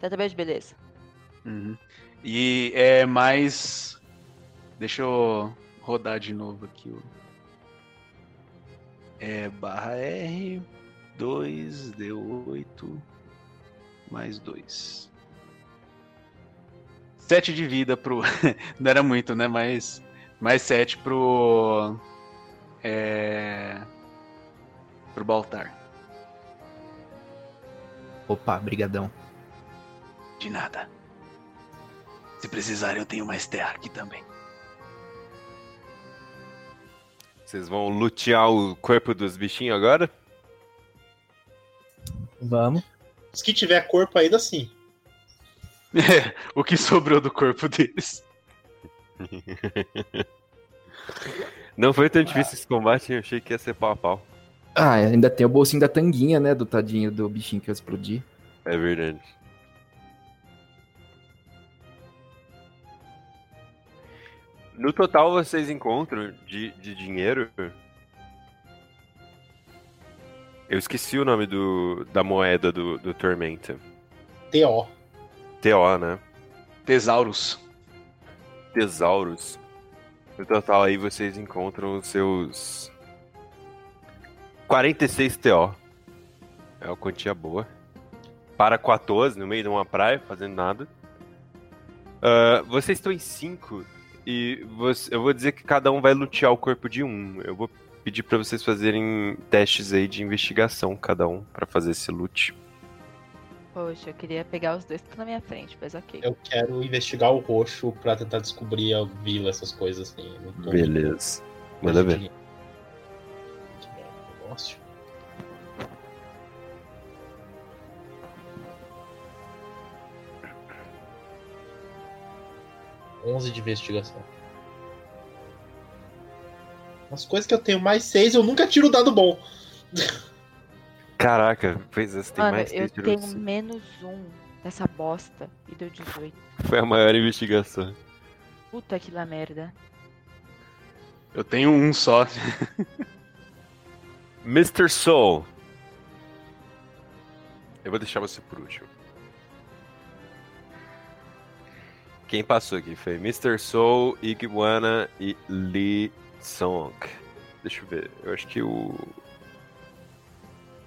Tá, tá bem, beleza. Uhum. E é mais. Deixa eu rodar de novo aqui. o- É barra R 2 D8 mais 2. 7 de vida pro. Não era muito, né? Mais, mais 7 pro. É. Pro Baltar. Opa, brigadão. De nada. Se precisarem, eu tenho mais terra aqui também. Vocês vão lutear o corpo dos bichinhos agora? Vamos. Os que tiver corpo ainda sim. o que sobrou do corpo deles. Não foi tão difícil esse combate, eu achei que ia ser pau a pau. Ah, ainda tem o bolsinho da tanguinha, né? Do tadinho do bichinho que eu explodi. É verdade. No total, vocês encontram de, de dinheiro. Eu esqueci o nome do, da moeda do, do Tormenta. TO. TO, né? Tesauros. Tesauros. No total, aí vocês encontram os seus 46 TO. É uma quantia boa. Para 14, no meio de uma praia, fazendo nada. Ah, vocês estão em 5 e você- eu vou dizer que cada um vai lutear o corpo de um. Eu vou pedir pra vocês fazerem testes aí de investigação, cada um, pra fazer esse loot. Poxa, eu queria pegar os dois que estão na minha frente, mas ok. Eu quero investigar o roxo pra tentar descobrir a vila, essas coisas assim. Não tô- Beleza. Manda ver. Que merda, negócio. Onze de investigação. As coisas que eu tenho mais seis, eu nunca tiro o dado bom. Caraca, pois é, você tem Mano, mais eu três tirou tenho de- menos um dessa bosta e deu 18. Foi a maior investigação. Puta que lá merda. Eu tenho um só. Mr. Soul. Eu vou deixar você por último. Quem passou aqui foi Mr. Soul, Iguana e Lee Song. Deixa eu ver. Eu acho que o.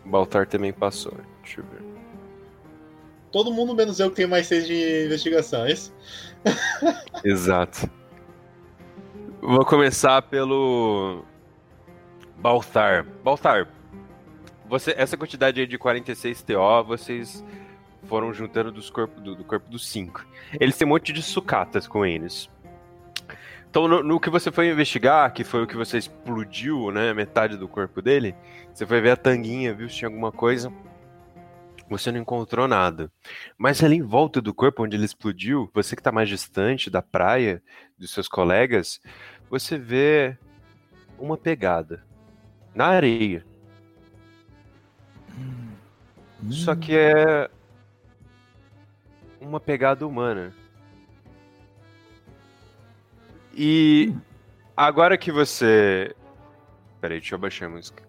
Baltar também passou. Deixa eu ver. Todo mundo menos eu que tenho mais seis de investigação, é isso? Exato. Vou começar pelo. Baltar. Baltar, você, essa quantidade aí de 46 TO, vocês foram juntando dos corpo, do, do corpo dos 5. Eles têm um monte de sucatas com eles. Então, no, no que você foi investigar, que foi o que você explodiu, né? Metade do corpo dele, você foi ver a tanguinha, viu se tinha alguma coisa. Você não encontrou nada. Mas ali em volta do corpo onde ele explodiu, você que está mais distante da praia, dos seus colegas, você vê uma pegada na areia. Só que é uma pegada humana. E agora que você. Peraí, deixa eu baixar a música.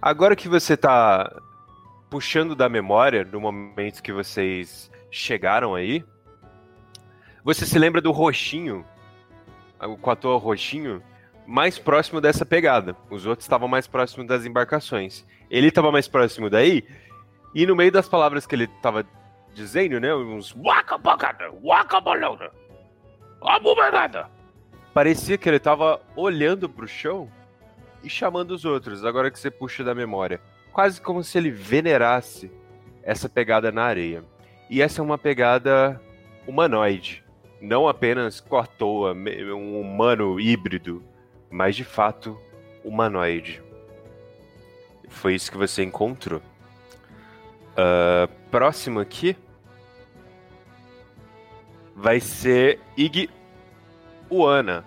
Agora que você tá puxando da memória do momento que vocês chegaram aí, você se lembra do roxinho o Quatô roxinho, mais próximo dessa pegada. Os outros estavam mais próximos das embarcações. Ele estava mais próximo daí, e no meio das palavras que ele estava dizendo, né? Uns wakabagada, wakabalona, abumenada. Parecia que ele estava olhando para o chão e chamando os outros, agora que você puxa da memória. Quase como se ele venerasse essa pegada na areia. E essa é uma pegada humanoide. Não apenas com à toa, um humano híbrido, mas de fato humanoide. Foi isso que você encontrou. Uh, próximo aqui vai ser Ig Uana.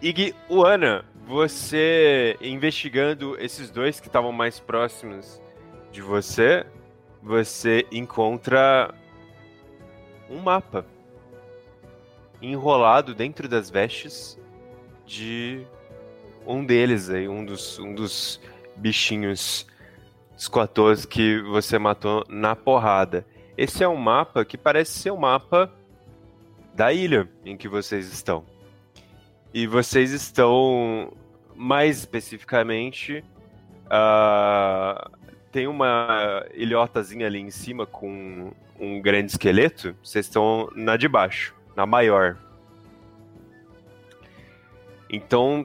Ig Uana, você investigando esses dois que estavam mais próximos de você, você encontra um mapa enrolado dentro das vestes de um deles aí, um dos, um dos bichinhos esquatos que você matou na porrada. Esse é um mapa que parece ser o um mapa da ilha em que vocês estão. E vocês estão, mais especificamente, uh, tem uma ilhotazinha ali em cima com um grande esqueleto. Vocês estão na de baixo, na maior. Então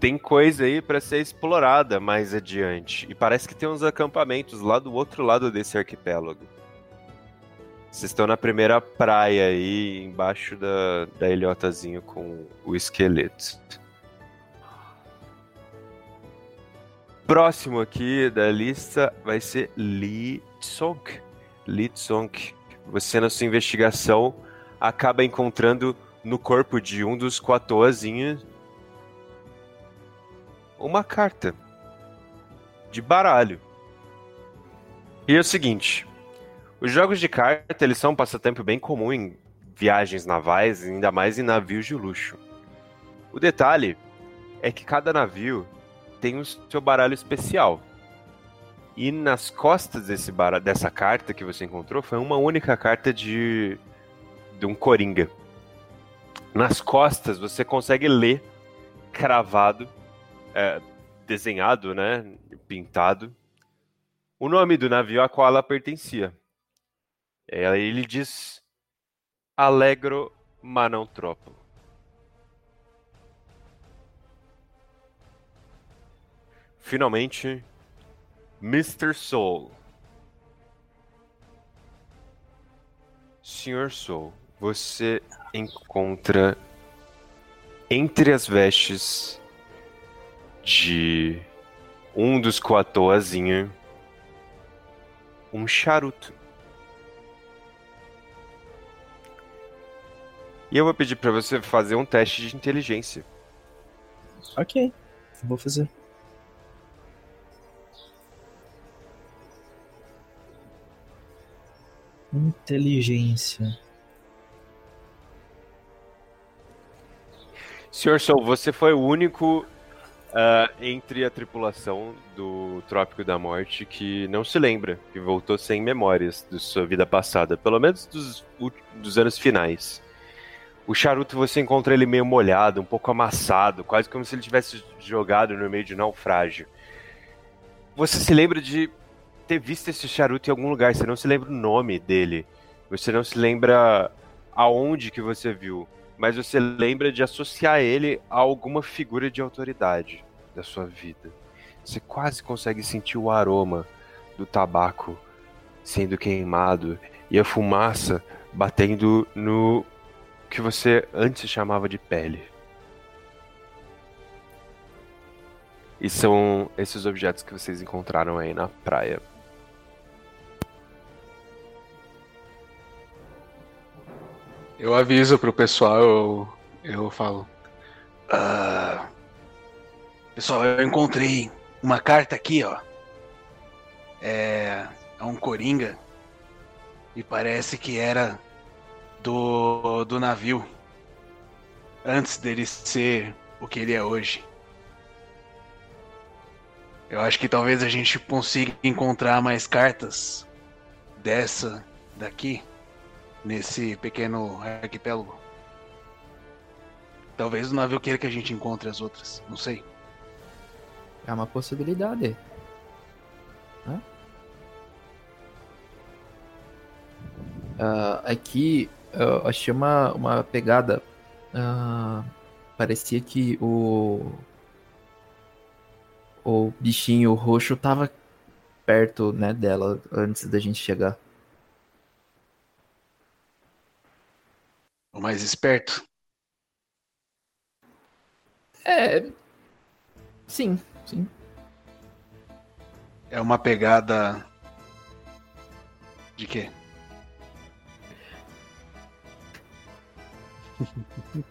tem coisa aí para ser explorada mais adiante. E parece que tem uns acampamentos lá do outro lado desse arquipélago. Vocês estão na primeira praia aí, embaixo da, da ilhotazinha com o esqueleto. Próximo aqui da lista vai ser Lee Tsong. Lee Tsong. Você, na sua investigação, acaba encontrando no corpo de um dos quatoazinhos uma carta de baralho. E é o seguinte, os jogos de carta eles são um passatempo bem comum em viagens navais, ainda mais em navios de luxo. O detalhe é que cada navio tem o seu baralho especial. E nas costas desse baralho, dessa carta que você encontrou foi uma única carta de, de um coringa. Nas costas você consegue ler cravado é, desenhado, né, pintado, o nome do navio a qual ela pertencia. É, ele diz Allegro ma não troppo. Finalmente, Mr. Soul. Sr. Soul, você encontra entre as vestes de um dos coatoazinho um charuto. E eu vou pedir para você fazer um teste de inteligência. Ok, vou fazer. Inteligência. Senhor Soul, você foi o único uh, entre a tripulação do Trópico da Morte que não se lembra, que voltou sem memórias de sua vida passada, pelo menos dos, dos anos finais. O charuto você encontra ele meio molhado, um pouco amassado, quase como se ele tivesse jogado no meio de naufrágio. Você se lembra de ter visto esse charuto em algum lugar, você não se lembra o nome dele, você não se lembra aonde que você viu mas você lembra de associar ele a alguma figura de autoridade da sua vida. Você quase consegue sentir o aroma do tabaco sendo queimado e a fumaça batendo no que você antes chamava de pele. E são esses objetos que vocês encontraram aí na praia. Eu aviso pro pessoal, eu, eu falo. Ah, pessoal, eu encontrei uma carta aqui, ó. É, é um coringa. E parece que era do, do navio. Antes dele ser o que ele é hoje. Eu acho que talvez a gente consiga encontrar mais cartas dessa daqui nesse pequeno arquipélago. Talvez o navio queira que a gente encontre as outras, não sei. É uma possibilidade. Né? Ah, aqui eu achei uma, uma pegada. ah, parecia que o. O bichinho roxo tava perto né, dela antes da gente chegar. O mais esperto. É. Sim, sim. É uma pegada. De quê?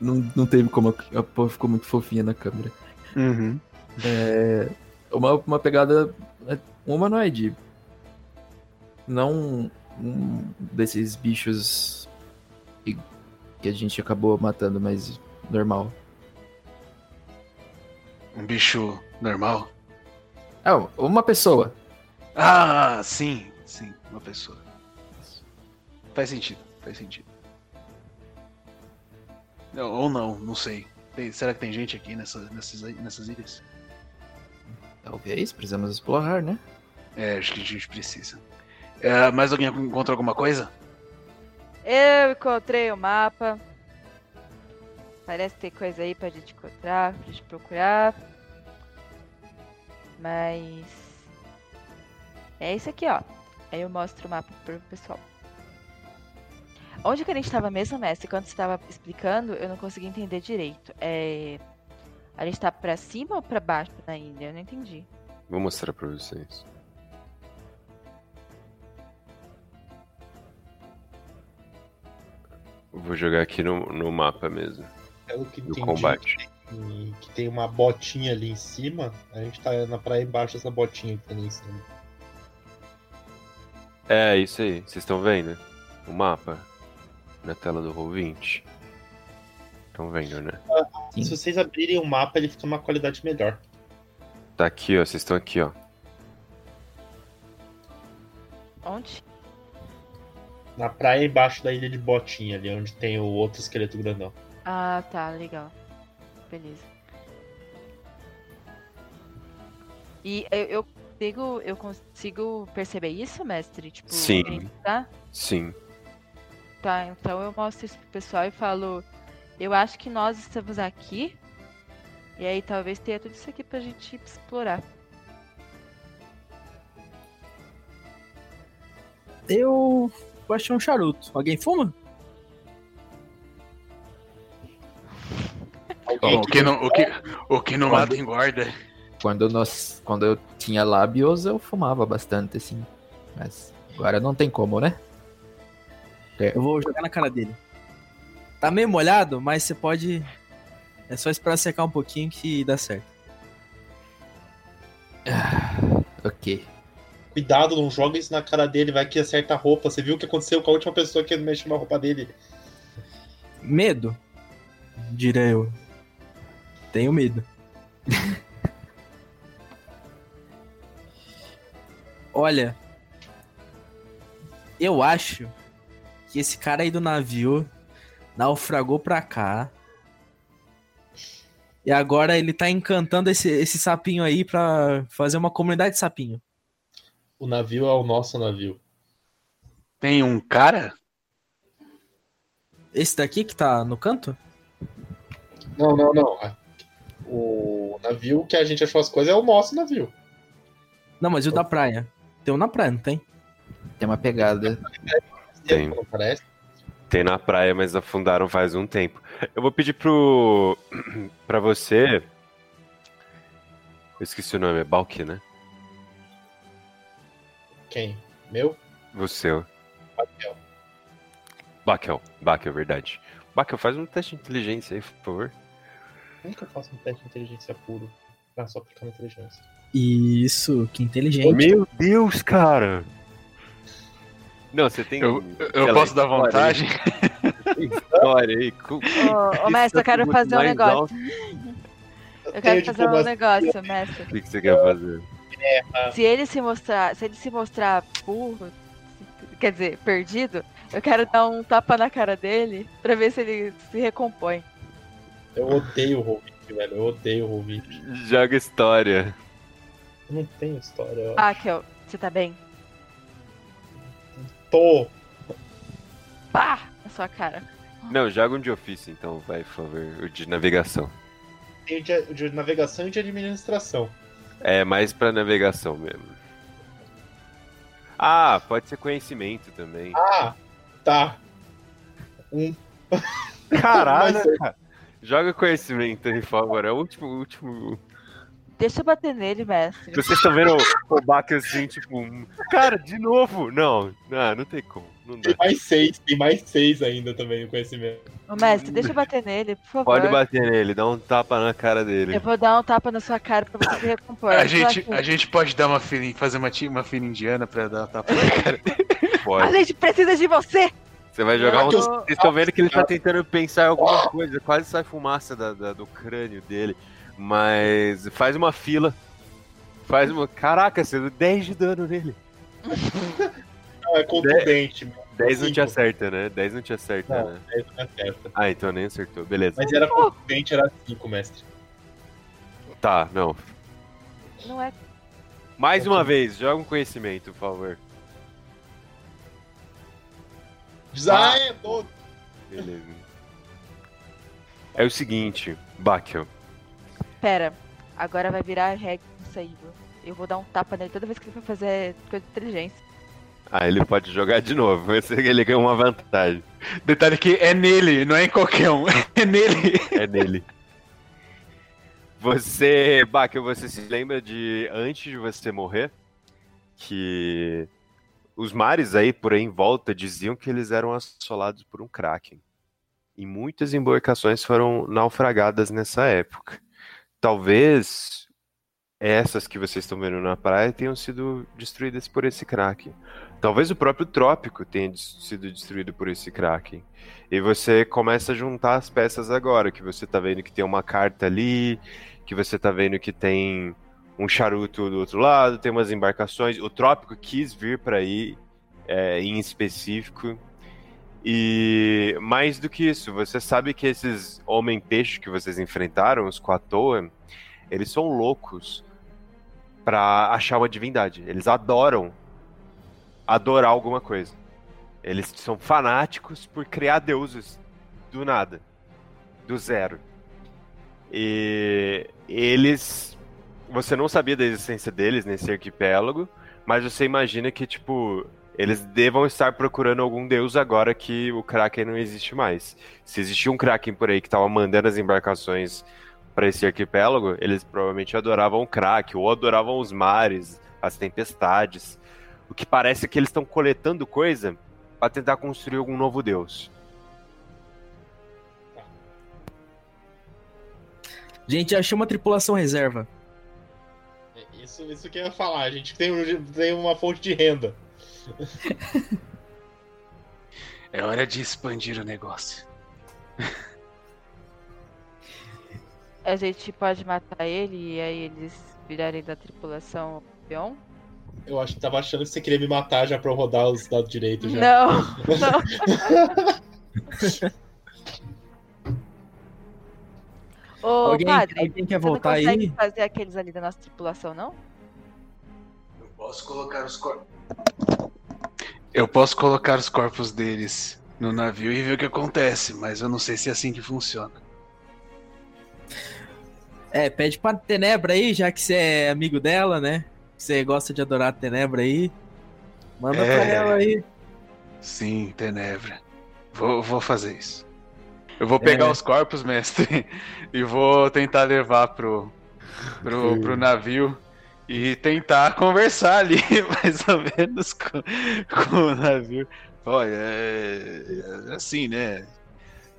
Não, não teve como. A porra ficou muito fofinha na câmera. Uhum. É. Uma, uma pegada. é, Um humanoide. Não um desses bichos que, que a gente acabou matando, mas normal. Um bicho normal. É, uma pessoa. Ah, sim, sim, uma pessoa. Faz sentido, faz sentido. Não, ou não, não sei. Tem- será que tem gente aqui nessa, nessas, nessas ilhas? Talvez, precisamos explorar, né? É, acho que a gente precisa. É, mais alguém encontrou alguma coisa? Eu encontrei o mapa. Parece tem coisa aí pra gente encontrar, pra gente procurar. Mas. É isso aqui, ó. Aí eu mostro o mapa pro pessoal. Onde que a gente tava mesmo, mestre? Quando você tava explicando, eu não consegui entender direito. É. A gente tá pra cima ou pra baixo na ilha? Eu não entendi. Vou mostrar pra vocês. Vou jogar aqui no, no mapa mesmo, Pelo que do entendi, combate. que, que tem uma botinha ali em cima, a gente tá na praia embaixo dessa botinha que tem ali em cima. É, isso aí. Vocês estão vendo? O mapa na tela do Roll20. Estão vendo, né? Sim. Se vocês abrirem o mapa, ele fica uma qualidade melhor. Tá aqui, ó. Vocês estão aqui, ó. Onde? Na praia embaixo da ilha de botinha, ali onde tem o outro esqueleto grandão. Ah, tá, legal. Beleza. E eu, eu consigo, eu consigo perceber isso, mestre? Tipo, Sim. identificar? Sim. Tá, então eu mostro isso pro pessoal e falo, eu acho que nós estamos aqui. E aí talvez tenha tudo isso aqui pra gente explorar. Eu achei um charuto. Alguém fuma? Bom, o, que não, o, que, o que não mata engorda. Quando, nós, quando eu tinha lábios, eu fumava bastante, assim. Mas agora não tem como, né? Eu vou jogar na cara dele. Tá meio molhado, mas você pode. É só esperar secar um pouquinho que dá certo. Ok. Cuidado, não joga isso na cara dele, vai que acerta a roupa. Você viu o que aconteceu com a última pessoa que mexeu na roupa dele? Medo? Direi eu. Tenho medo. Olha. Eu acho que esse cara aí do navio naufragou pra cá. E agora ele tá encantando esse, esse sapinho aí pra fazer uma comunidade de sapinho. O navio é o nosso navio. Tem um cara? Esse daqui que tá no canto? Não, não, não. O navio que a gente achou as coisas é o nosso navio. Não, mas e o da praia? Tem um na praia, não tem? Tem uma pegada. Tem. Tem na praia, mas afundaram faz um tempo. Eu vou pedir pro. pra você. Eu esqueci o nome, é Balk, né? Quem? Meu? Você. ó. Raquel. Bakel. Bakel, verdade. Bakel, faz um teste de inteligência aí, por favor. Nunca faço um teste de inteligência puro. Ah, só aplicar na inteligência. Isso, que inteligente. Meu Deus, cara! Não, você tem. Eu, eu posso dar história aí, vantagem? História aí. Ô, ô mestre, eu quero Muito fazer um negócio. Eu quero fazer um negócio, mestre. O que que você quer fazer? Se ele se mostrar, se ele se mostrar burro, quer dizer, perdido, eu quero dar um tapa na cara dele pra ver se ele se recompõe. Eu odeio o Rovik, velho. Eu odeio o Rovik. Joga história. Eu Não tem história. eu Ah, Kel, você tá bem? Tô. Pá! Na sua cara. Não, joga um de ofício, então, vai, por favor. O de navegação. Tenho de, de navegação e de administração. É mais pra navegação mesmo. Ah, pode ser conhecimento também. Ah, tá. Um. Caralho, Mas- cara. Joga conhecimento aí, por favor. É o último, último. Deixa eu bater nele, mestre. Vocês estão vendo o Bak assim, tipo, um- cara, de novo? Não, não, não tem como. Não dá. Tem mais seis, tem mais seis ainda também no conhecimento. Ô, mestre, deixa eu bater nele, por favor. Pode bater nele, dá um tapa na cara dele. Eu vou dar um tapa na sua cara pra você se recompor. A gente, a gente pode dar uma fila, fazer uma, uma fila indiana pra dar uma tapa na cara. A Pode. gente precisa de você! Você vai jogar um. Vocês estão vendo que ele tá tentando pensar em alguma coisa, quase sai fumaça da- da- do crânio dele. Mas faz uma fila. Faz uma. Caraca, você deu 10 de dano nele. Não, é contundente, mano. 10 não te acerta, né? 10 não te acerta, Não. né? É, não acerta. Ah, então nem acertou. Beleza. Mas era contundente, era cinco, mestre. Tá, não. Não é. Mais uma vez, joga um conhecimento, por favor. Ah, é, tô. Beleza. É o seguinte, Bakel. Pera, agora vai virar regra isso aí, viu? Eu vou dar um tapa nele toda vez que ele for fazer coisa de inteligência. Ah, ele pode jogar de novo, mas ele ganha uma vantagem. Detalhe que é nele, não é em qualquer um. É nele. É nele. Você, Bakel, você se lembra de antes de você morrer que os mares aí por aí em volta diziam que eles eram assolados por um kraken. E muitas embarcações foram naufragadas nessa época. Talvez essas que vocês estão vendo na praia tenham sido destruídas por esse kraken. Talvez o próprio trópico tenha sido destruído por esse kraken. E você começa a juntar as peças agora, que você tá vendo que tem uma carta ali, que você tá vendo que tem um charuto do outro lado, tem umas embarcações. O trópico quis vir para aí, é, em específico. E mais do que isso, você sabe que esses homem-peixe que vocês enfrentaram, os Quatoa, eles são loucos pra achar uma divindade. Eles adoram adorar alguma coisa. Eles são fanáticos por criar deuses do nada, do zero. E eles. Você não sabia da existência deles nesse arquipélago, mas você imagina que, tipo, eles devam estar procurando algum deus agora que o Kraken não existe mais. Se existia um Kraken por aí que estava mandando as embarcações para esse arquipélago, eles provavelmente adoravam o Kraken, ou adoravam os mares, as tempestades. O que parece que eles estão coletando coisa para tentar construir algum novo deus. Gente, achei uma tripulação reserva. Isso, isso que eu ia falar, a gente tem, tem uma fonte de renda. É hora de expandir o negócio. A gente pode matar ele e aí eles virarem da tripulação peão? Eu acho que tava achando que você queria me matar já pra eu rodar os dados direito já. Não, não. Ô, alguém, padre, alguém quer você não voltar consegue aí? fazer aqueles ali da nossa tripulação, não? Eu posso colocar os corpos. Eu posso colocar os corpos deles no navio e ver o que acontece, mas eu não sei se é assim que funciona. É, pede pra Tenebra aí, já que você é amigo dela, né? Você gosta de adorar a Tenebra aí. Manda É. pra ela aí. Sim, Tenebra. Vou, vou fazer isso. Eu vou pegar É. os corpos, mestre, e vou tentar levar pro, pro, pro navio e tentar conversar ali, mais ou menos, com, com o navio. Olha, é, é assim, né?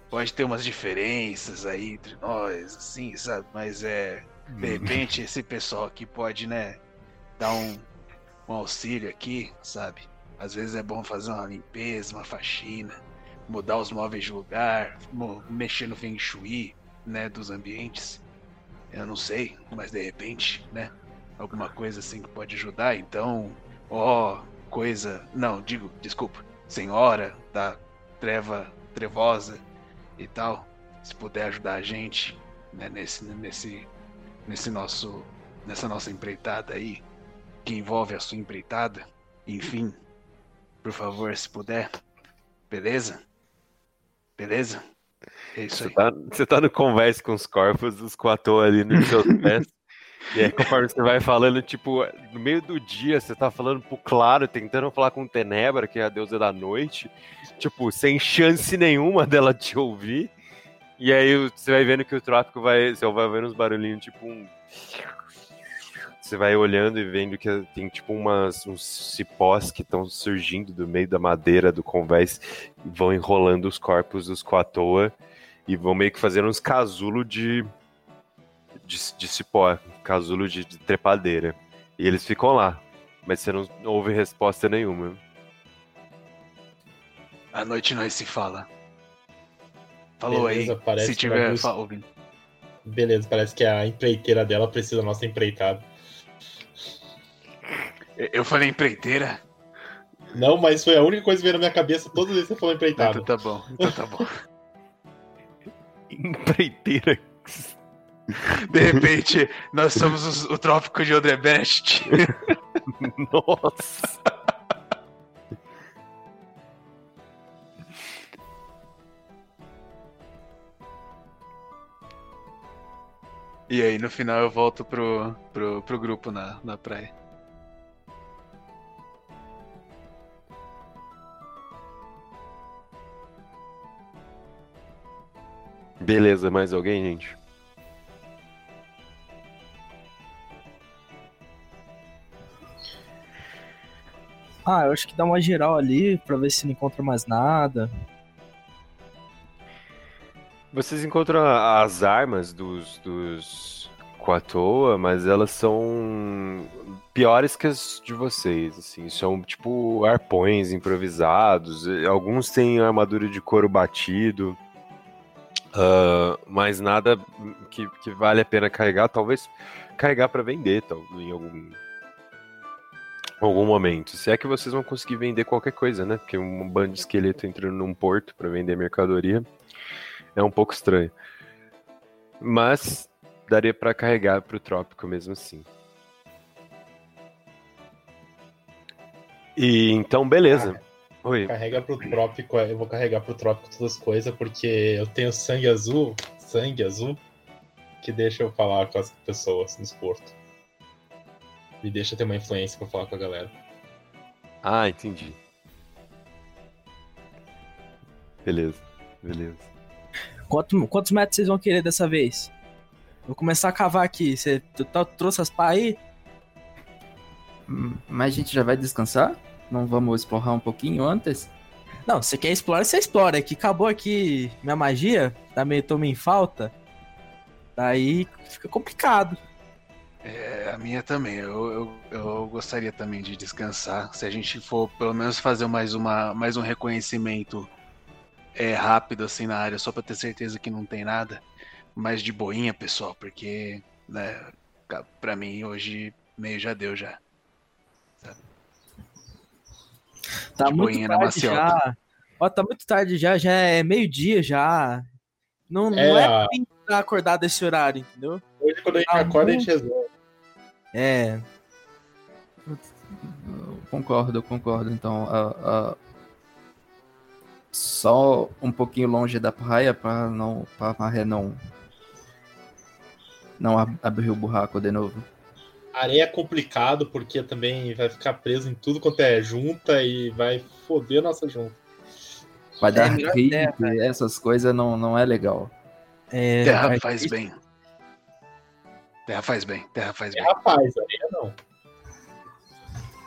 Pode ter umas diferenças aí entre nós, assim, sabe? Mas é. De repente, esse pessoal aqui pode, né? Dar um, um auxílio aqui, sabe? Às vezes é bom fazer uma limpeza, uma faxina, mudar os móveis de lugar, mexer no Feng Shui, né? Dos ambientes. Eu não sei, mas de repente, né? Alguma coisa assim que pode ajudar. Então, ó, coisa. Não, digo, desculpa. Senhora da treva trevosa e tal. Se puder ajudar a gente né, nesse, nesse, nesse nosso, nessa nossa empreitada aí, que envolve a sua empreitada. Enfim, por favor, se puder. Beleza? Beleza? É isso Você aí. tá, você tá no converse com os corpos dos quatro ali nos seus pés. E aí, conforme você vai falando, tipo, no meio do dia, você tá falando pro Claro, tentando falar com Tenebra, que é a deusa da noite, tipo, sem chance nenhuma dela te ouvir. E aí você vai vendo que o trópico vai. Você vai vendo uns barulhinhos, tipo um. Você vai olhando e vendo que tem tipo umas, uns cipós que estão surgindo do meio da madeira do convés e vão enrolando os corpos dos Quatoa e vão meio que fazendo uns casulos de, de, de cipó, casulo de, de trepadeira. E eles ficam lá, mas você não ouve resposta nenhuma. À noite nós se fala. Falou Beleza, aí. Se tiver ouvindo. Beleza, parece que a empreiteira dela precisa da nossa empreitada. Eu- falei empreiteira? Não, mas foi a única coisa que veio na minha cabeça toda vez que você falou empreitada. Então tá bom. Então tá bom. Empreiteira. De repente, nós somos os- o trópico de Odrebest. Nossa! E aí, no final, eu volto pro, pro, pro grupo na, na praia. Beleza, mais alguém, gente? Ah, eu acho que dá uma geral ali pra ver se não encontra mais nada. Vocês encontram as armas dos, dos Quatoa, mas elas são piores que as de vocês, assim. São, tipo, arpões improvisados. Alguns têm armadura de couro batido. Ah, mas nada que, que vale a pena carregar. Talvez carregar para vender, tal, em algum, algum momento. Se é que vocês vão conseguir vender qualquer coisa, né? Porque um bando de esqueleto entrando num porto para vender mercadoria é um pouco estranho. Mas daria pra carregar pro trópico mesmo assim. E então, beleza. Oi. Carrega pro trópico, eu vou carregar pro trópico todas as coisas, porque eu tenho sangue azul, sangue azul, que deixa eu falar com as pessoas nos portos. Me deixa ter uma influência pra falar com a galera. Ah, entendi. Beleza, beleza. Quanto- quantos metros vocês vão querer dessa vez? Vou começar a cavar aqui. Você trouxe as pá aí? Hum, Mas a gente já vai descansar? Não vamos explorar um pouquinho antes? Não, você quer explorar, você explora. É que acabou aqui minha magia, tá meio, tô meio em falta. Daí fica complicado. É, a minha também. Eu, eu, eu gostaria também de descansar. Se a gente for pelo menos fazer mais, uma, mais um reconhecimento é, rápido assim na área, só pra ter certeza que não tem nada. Mais de boinha, pessoal, porque, né, pra mim hoje meio já deu já. Tá De muito tarde já. Ó, tá muito tarde já, já é meio-dia já. Não, não É, é a- pra mim estar acordado esse horário, entendeu? Hoje, quando a gente Ah, acorda, a bom. gente resolve. É. Eu concordo, eu concordo. Então, ah, só um pouquinho longe da praia para não, para maré não, não ab- abrir o buraco de novo. Areia é complicado, porque também vai ficar preso em tudo quanto é junta e vai foder a nossa junta. Vai dar rio, terra. essas coisas não, não é legal. é Terra faz bem. Terra faz bem, terra faz É bem. rapaz, areia não.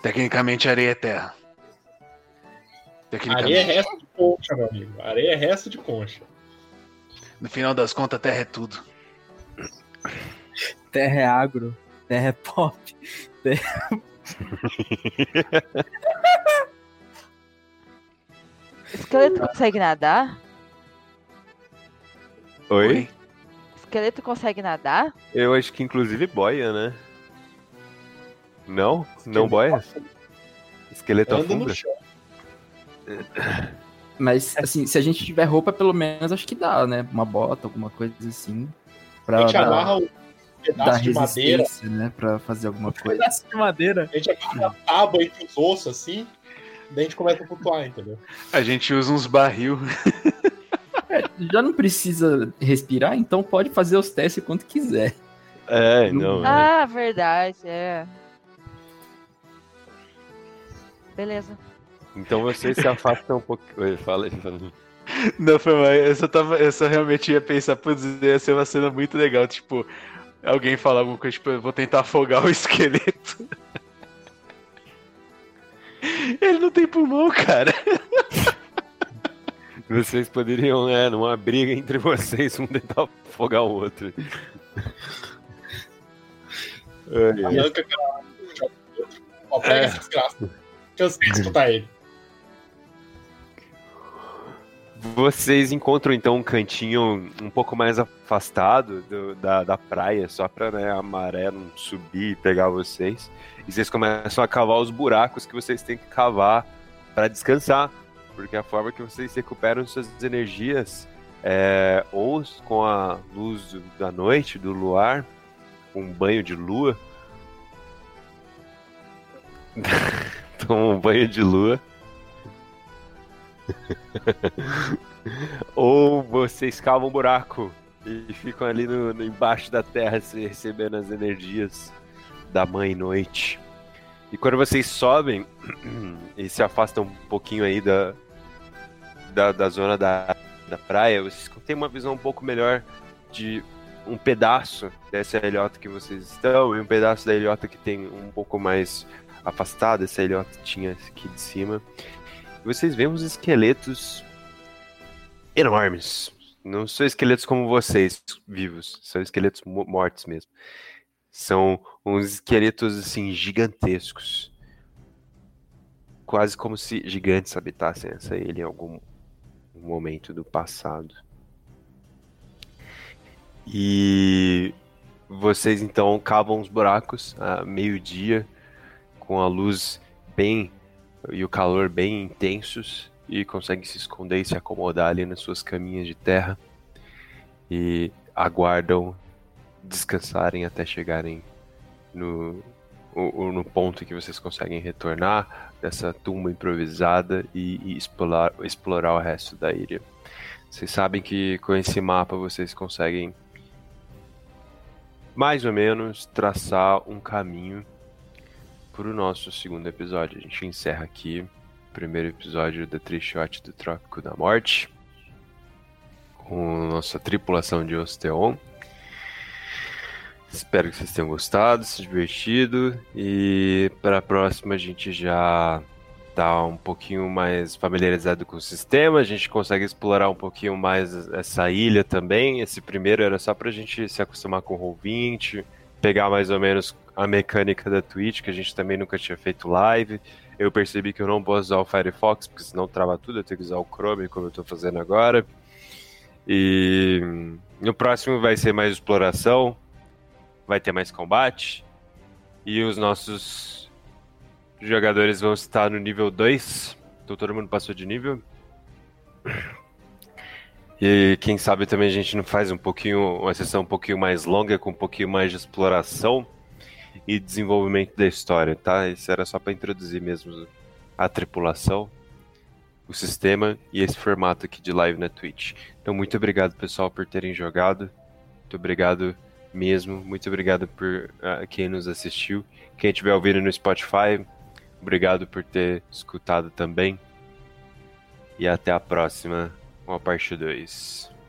Tecnicamente areia é terra. Areia é resto de concha, meu amigo. Areia é resto de concha. No final das contas, terra é tudo. Terra é agro, terra é pop. Esqueleto consegue nadar? Oi? Esqueleto consegue nadar? Eu acho que inclusive boia, né? Não? Não boia? esqueleto Anda afunda? no chão. Mas, assim, se a gente tiver roupa, pelo menos acho que dá, né? Uma bota, alguma coisa assim. A Pra gente dar, amarra um pedaço de madeira, resistência, né? Pra fazer alguma coisa. Pedaço de madeira. a gente amarra a tábua entre os ossos assim, daí a gente começa a flutuar, entendeu? A gente usa uns barril. Já não precisa respirar, então pode fazer os testes quanto quiser. É, não. é. Ah, verdade, é. Beleza. Então vocês se afastam um pouco. Oi, Fala aí, fala aí. Não, foi mal. Eu só, tava, eu só realmente ia pensar, putz, ia ser uma cena muito legal. Tipo, alguém falar alguma coisa, tipo, eu vou tentar afogar o esqueleto. Ele não tem pulmão, cara. Vocês poderiam, é, numa briga entre vocês, um tentar afogar o outro. Arranca aquela. joga pro outro. Ó, pega É. desgraça. Cansei de escutar ele. Vocês encontram então um cantinho um pouco mais afastado do- da, da praia, só pra né, a maré não subir e pegar vocês. E vocês começam a cavar os buracos que vocês têm que cavar para descansar. Porque a forma que vocês recuperam suas energias é ou com a luz da noite, do luar, um banho de lua. Toma um banho de lua. Ou vocês cavam um buraco e ficam ali no, no- embaixo da terra se- recebendo as energias da mãe noite. E quando vocês sobem e se afastam um pouquinho aí da, da, da zona da, da praia, vocês têm uma visão um pouco melhor de um pedaço dessa ilhota que vocês estão e um pedaço da ilhota que tem um pouco mais afastado, essa ilhotinha aqui de cima. Vocês veem uns esqueletos enormes. Não são esqueletos como vocês, vivos. São esqueletos mo- mortos mesmo. São uns esqueletos, assim, gigantescos. Quase como se gigantes habitassem essa ilha em algum momento do passado. E vocês, então, cavam os buracos a meio-dia, com a luz bem e o calor bem intensos e conseguem se esconder e se acomodar ali nas suas caminhas de terra e aguardam descansarem até chegarem no, o- no ponto que vocês conseguem retornar dessa tumba improvisada e, e explorar, explorar o resto da ilha. Vocês sabem que com esse mapa vocês conseguem mais ou menos traçar um caminho para o nosso segundo episódio. A gente encerra aqui o primeiro episódio da Trichote do Trópico da Morte com nossa tripulação de Osteon. Espero que vocês tenham gostado, se divertido e para a próxima a gente já tá um pouquinho mais familiarizado com o sistema, a gente consegue explorar um pouquinho mais essa ilha também. Esse primeiro era só pra gente se acostumar com o Roll20, pegar mais ou menos a mecânica da Twitch, que a gente também nunca tinha feito live. Eu percebi que eu não posso usar o Firefox, porque senão trava tudo, eu tenho que usar o Chrome, como eu tô fazendo agora. E no próximo vai ser mais exploração, vai ter mais combate, e os nossos jogadores vão estar no nível 2. Então todo mundo passou de nível. E quem sabe também a gente não faz um pouquinho, uma sessão um pouquinho mais longa, com um pouquinho mais de exploração e desenvolvimento da história, tá? Isso era só para introduzir mesmo a tripulação, o sistema e esse formato aqui de live na Twitch. Então, muito obrigado, pessoal, por terem jogado. Muito obrigado mesmo. Muito obrigado por ah, quem nos assistiu. Quem estiver ouvindo no Spotify, obrigado por ter escutado também. E até a próxima com a parte 2.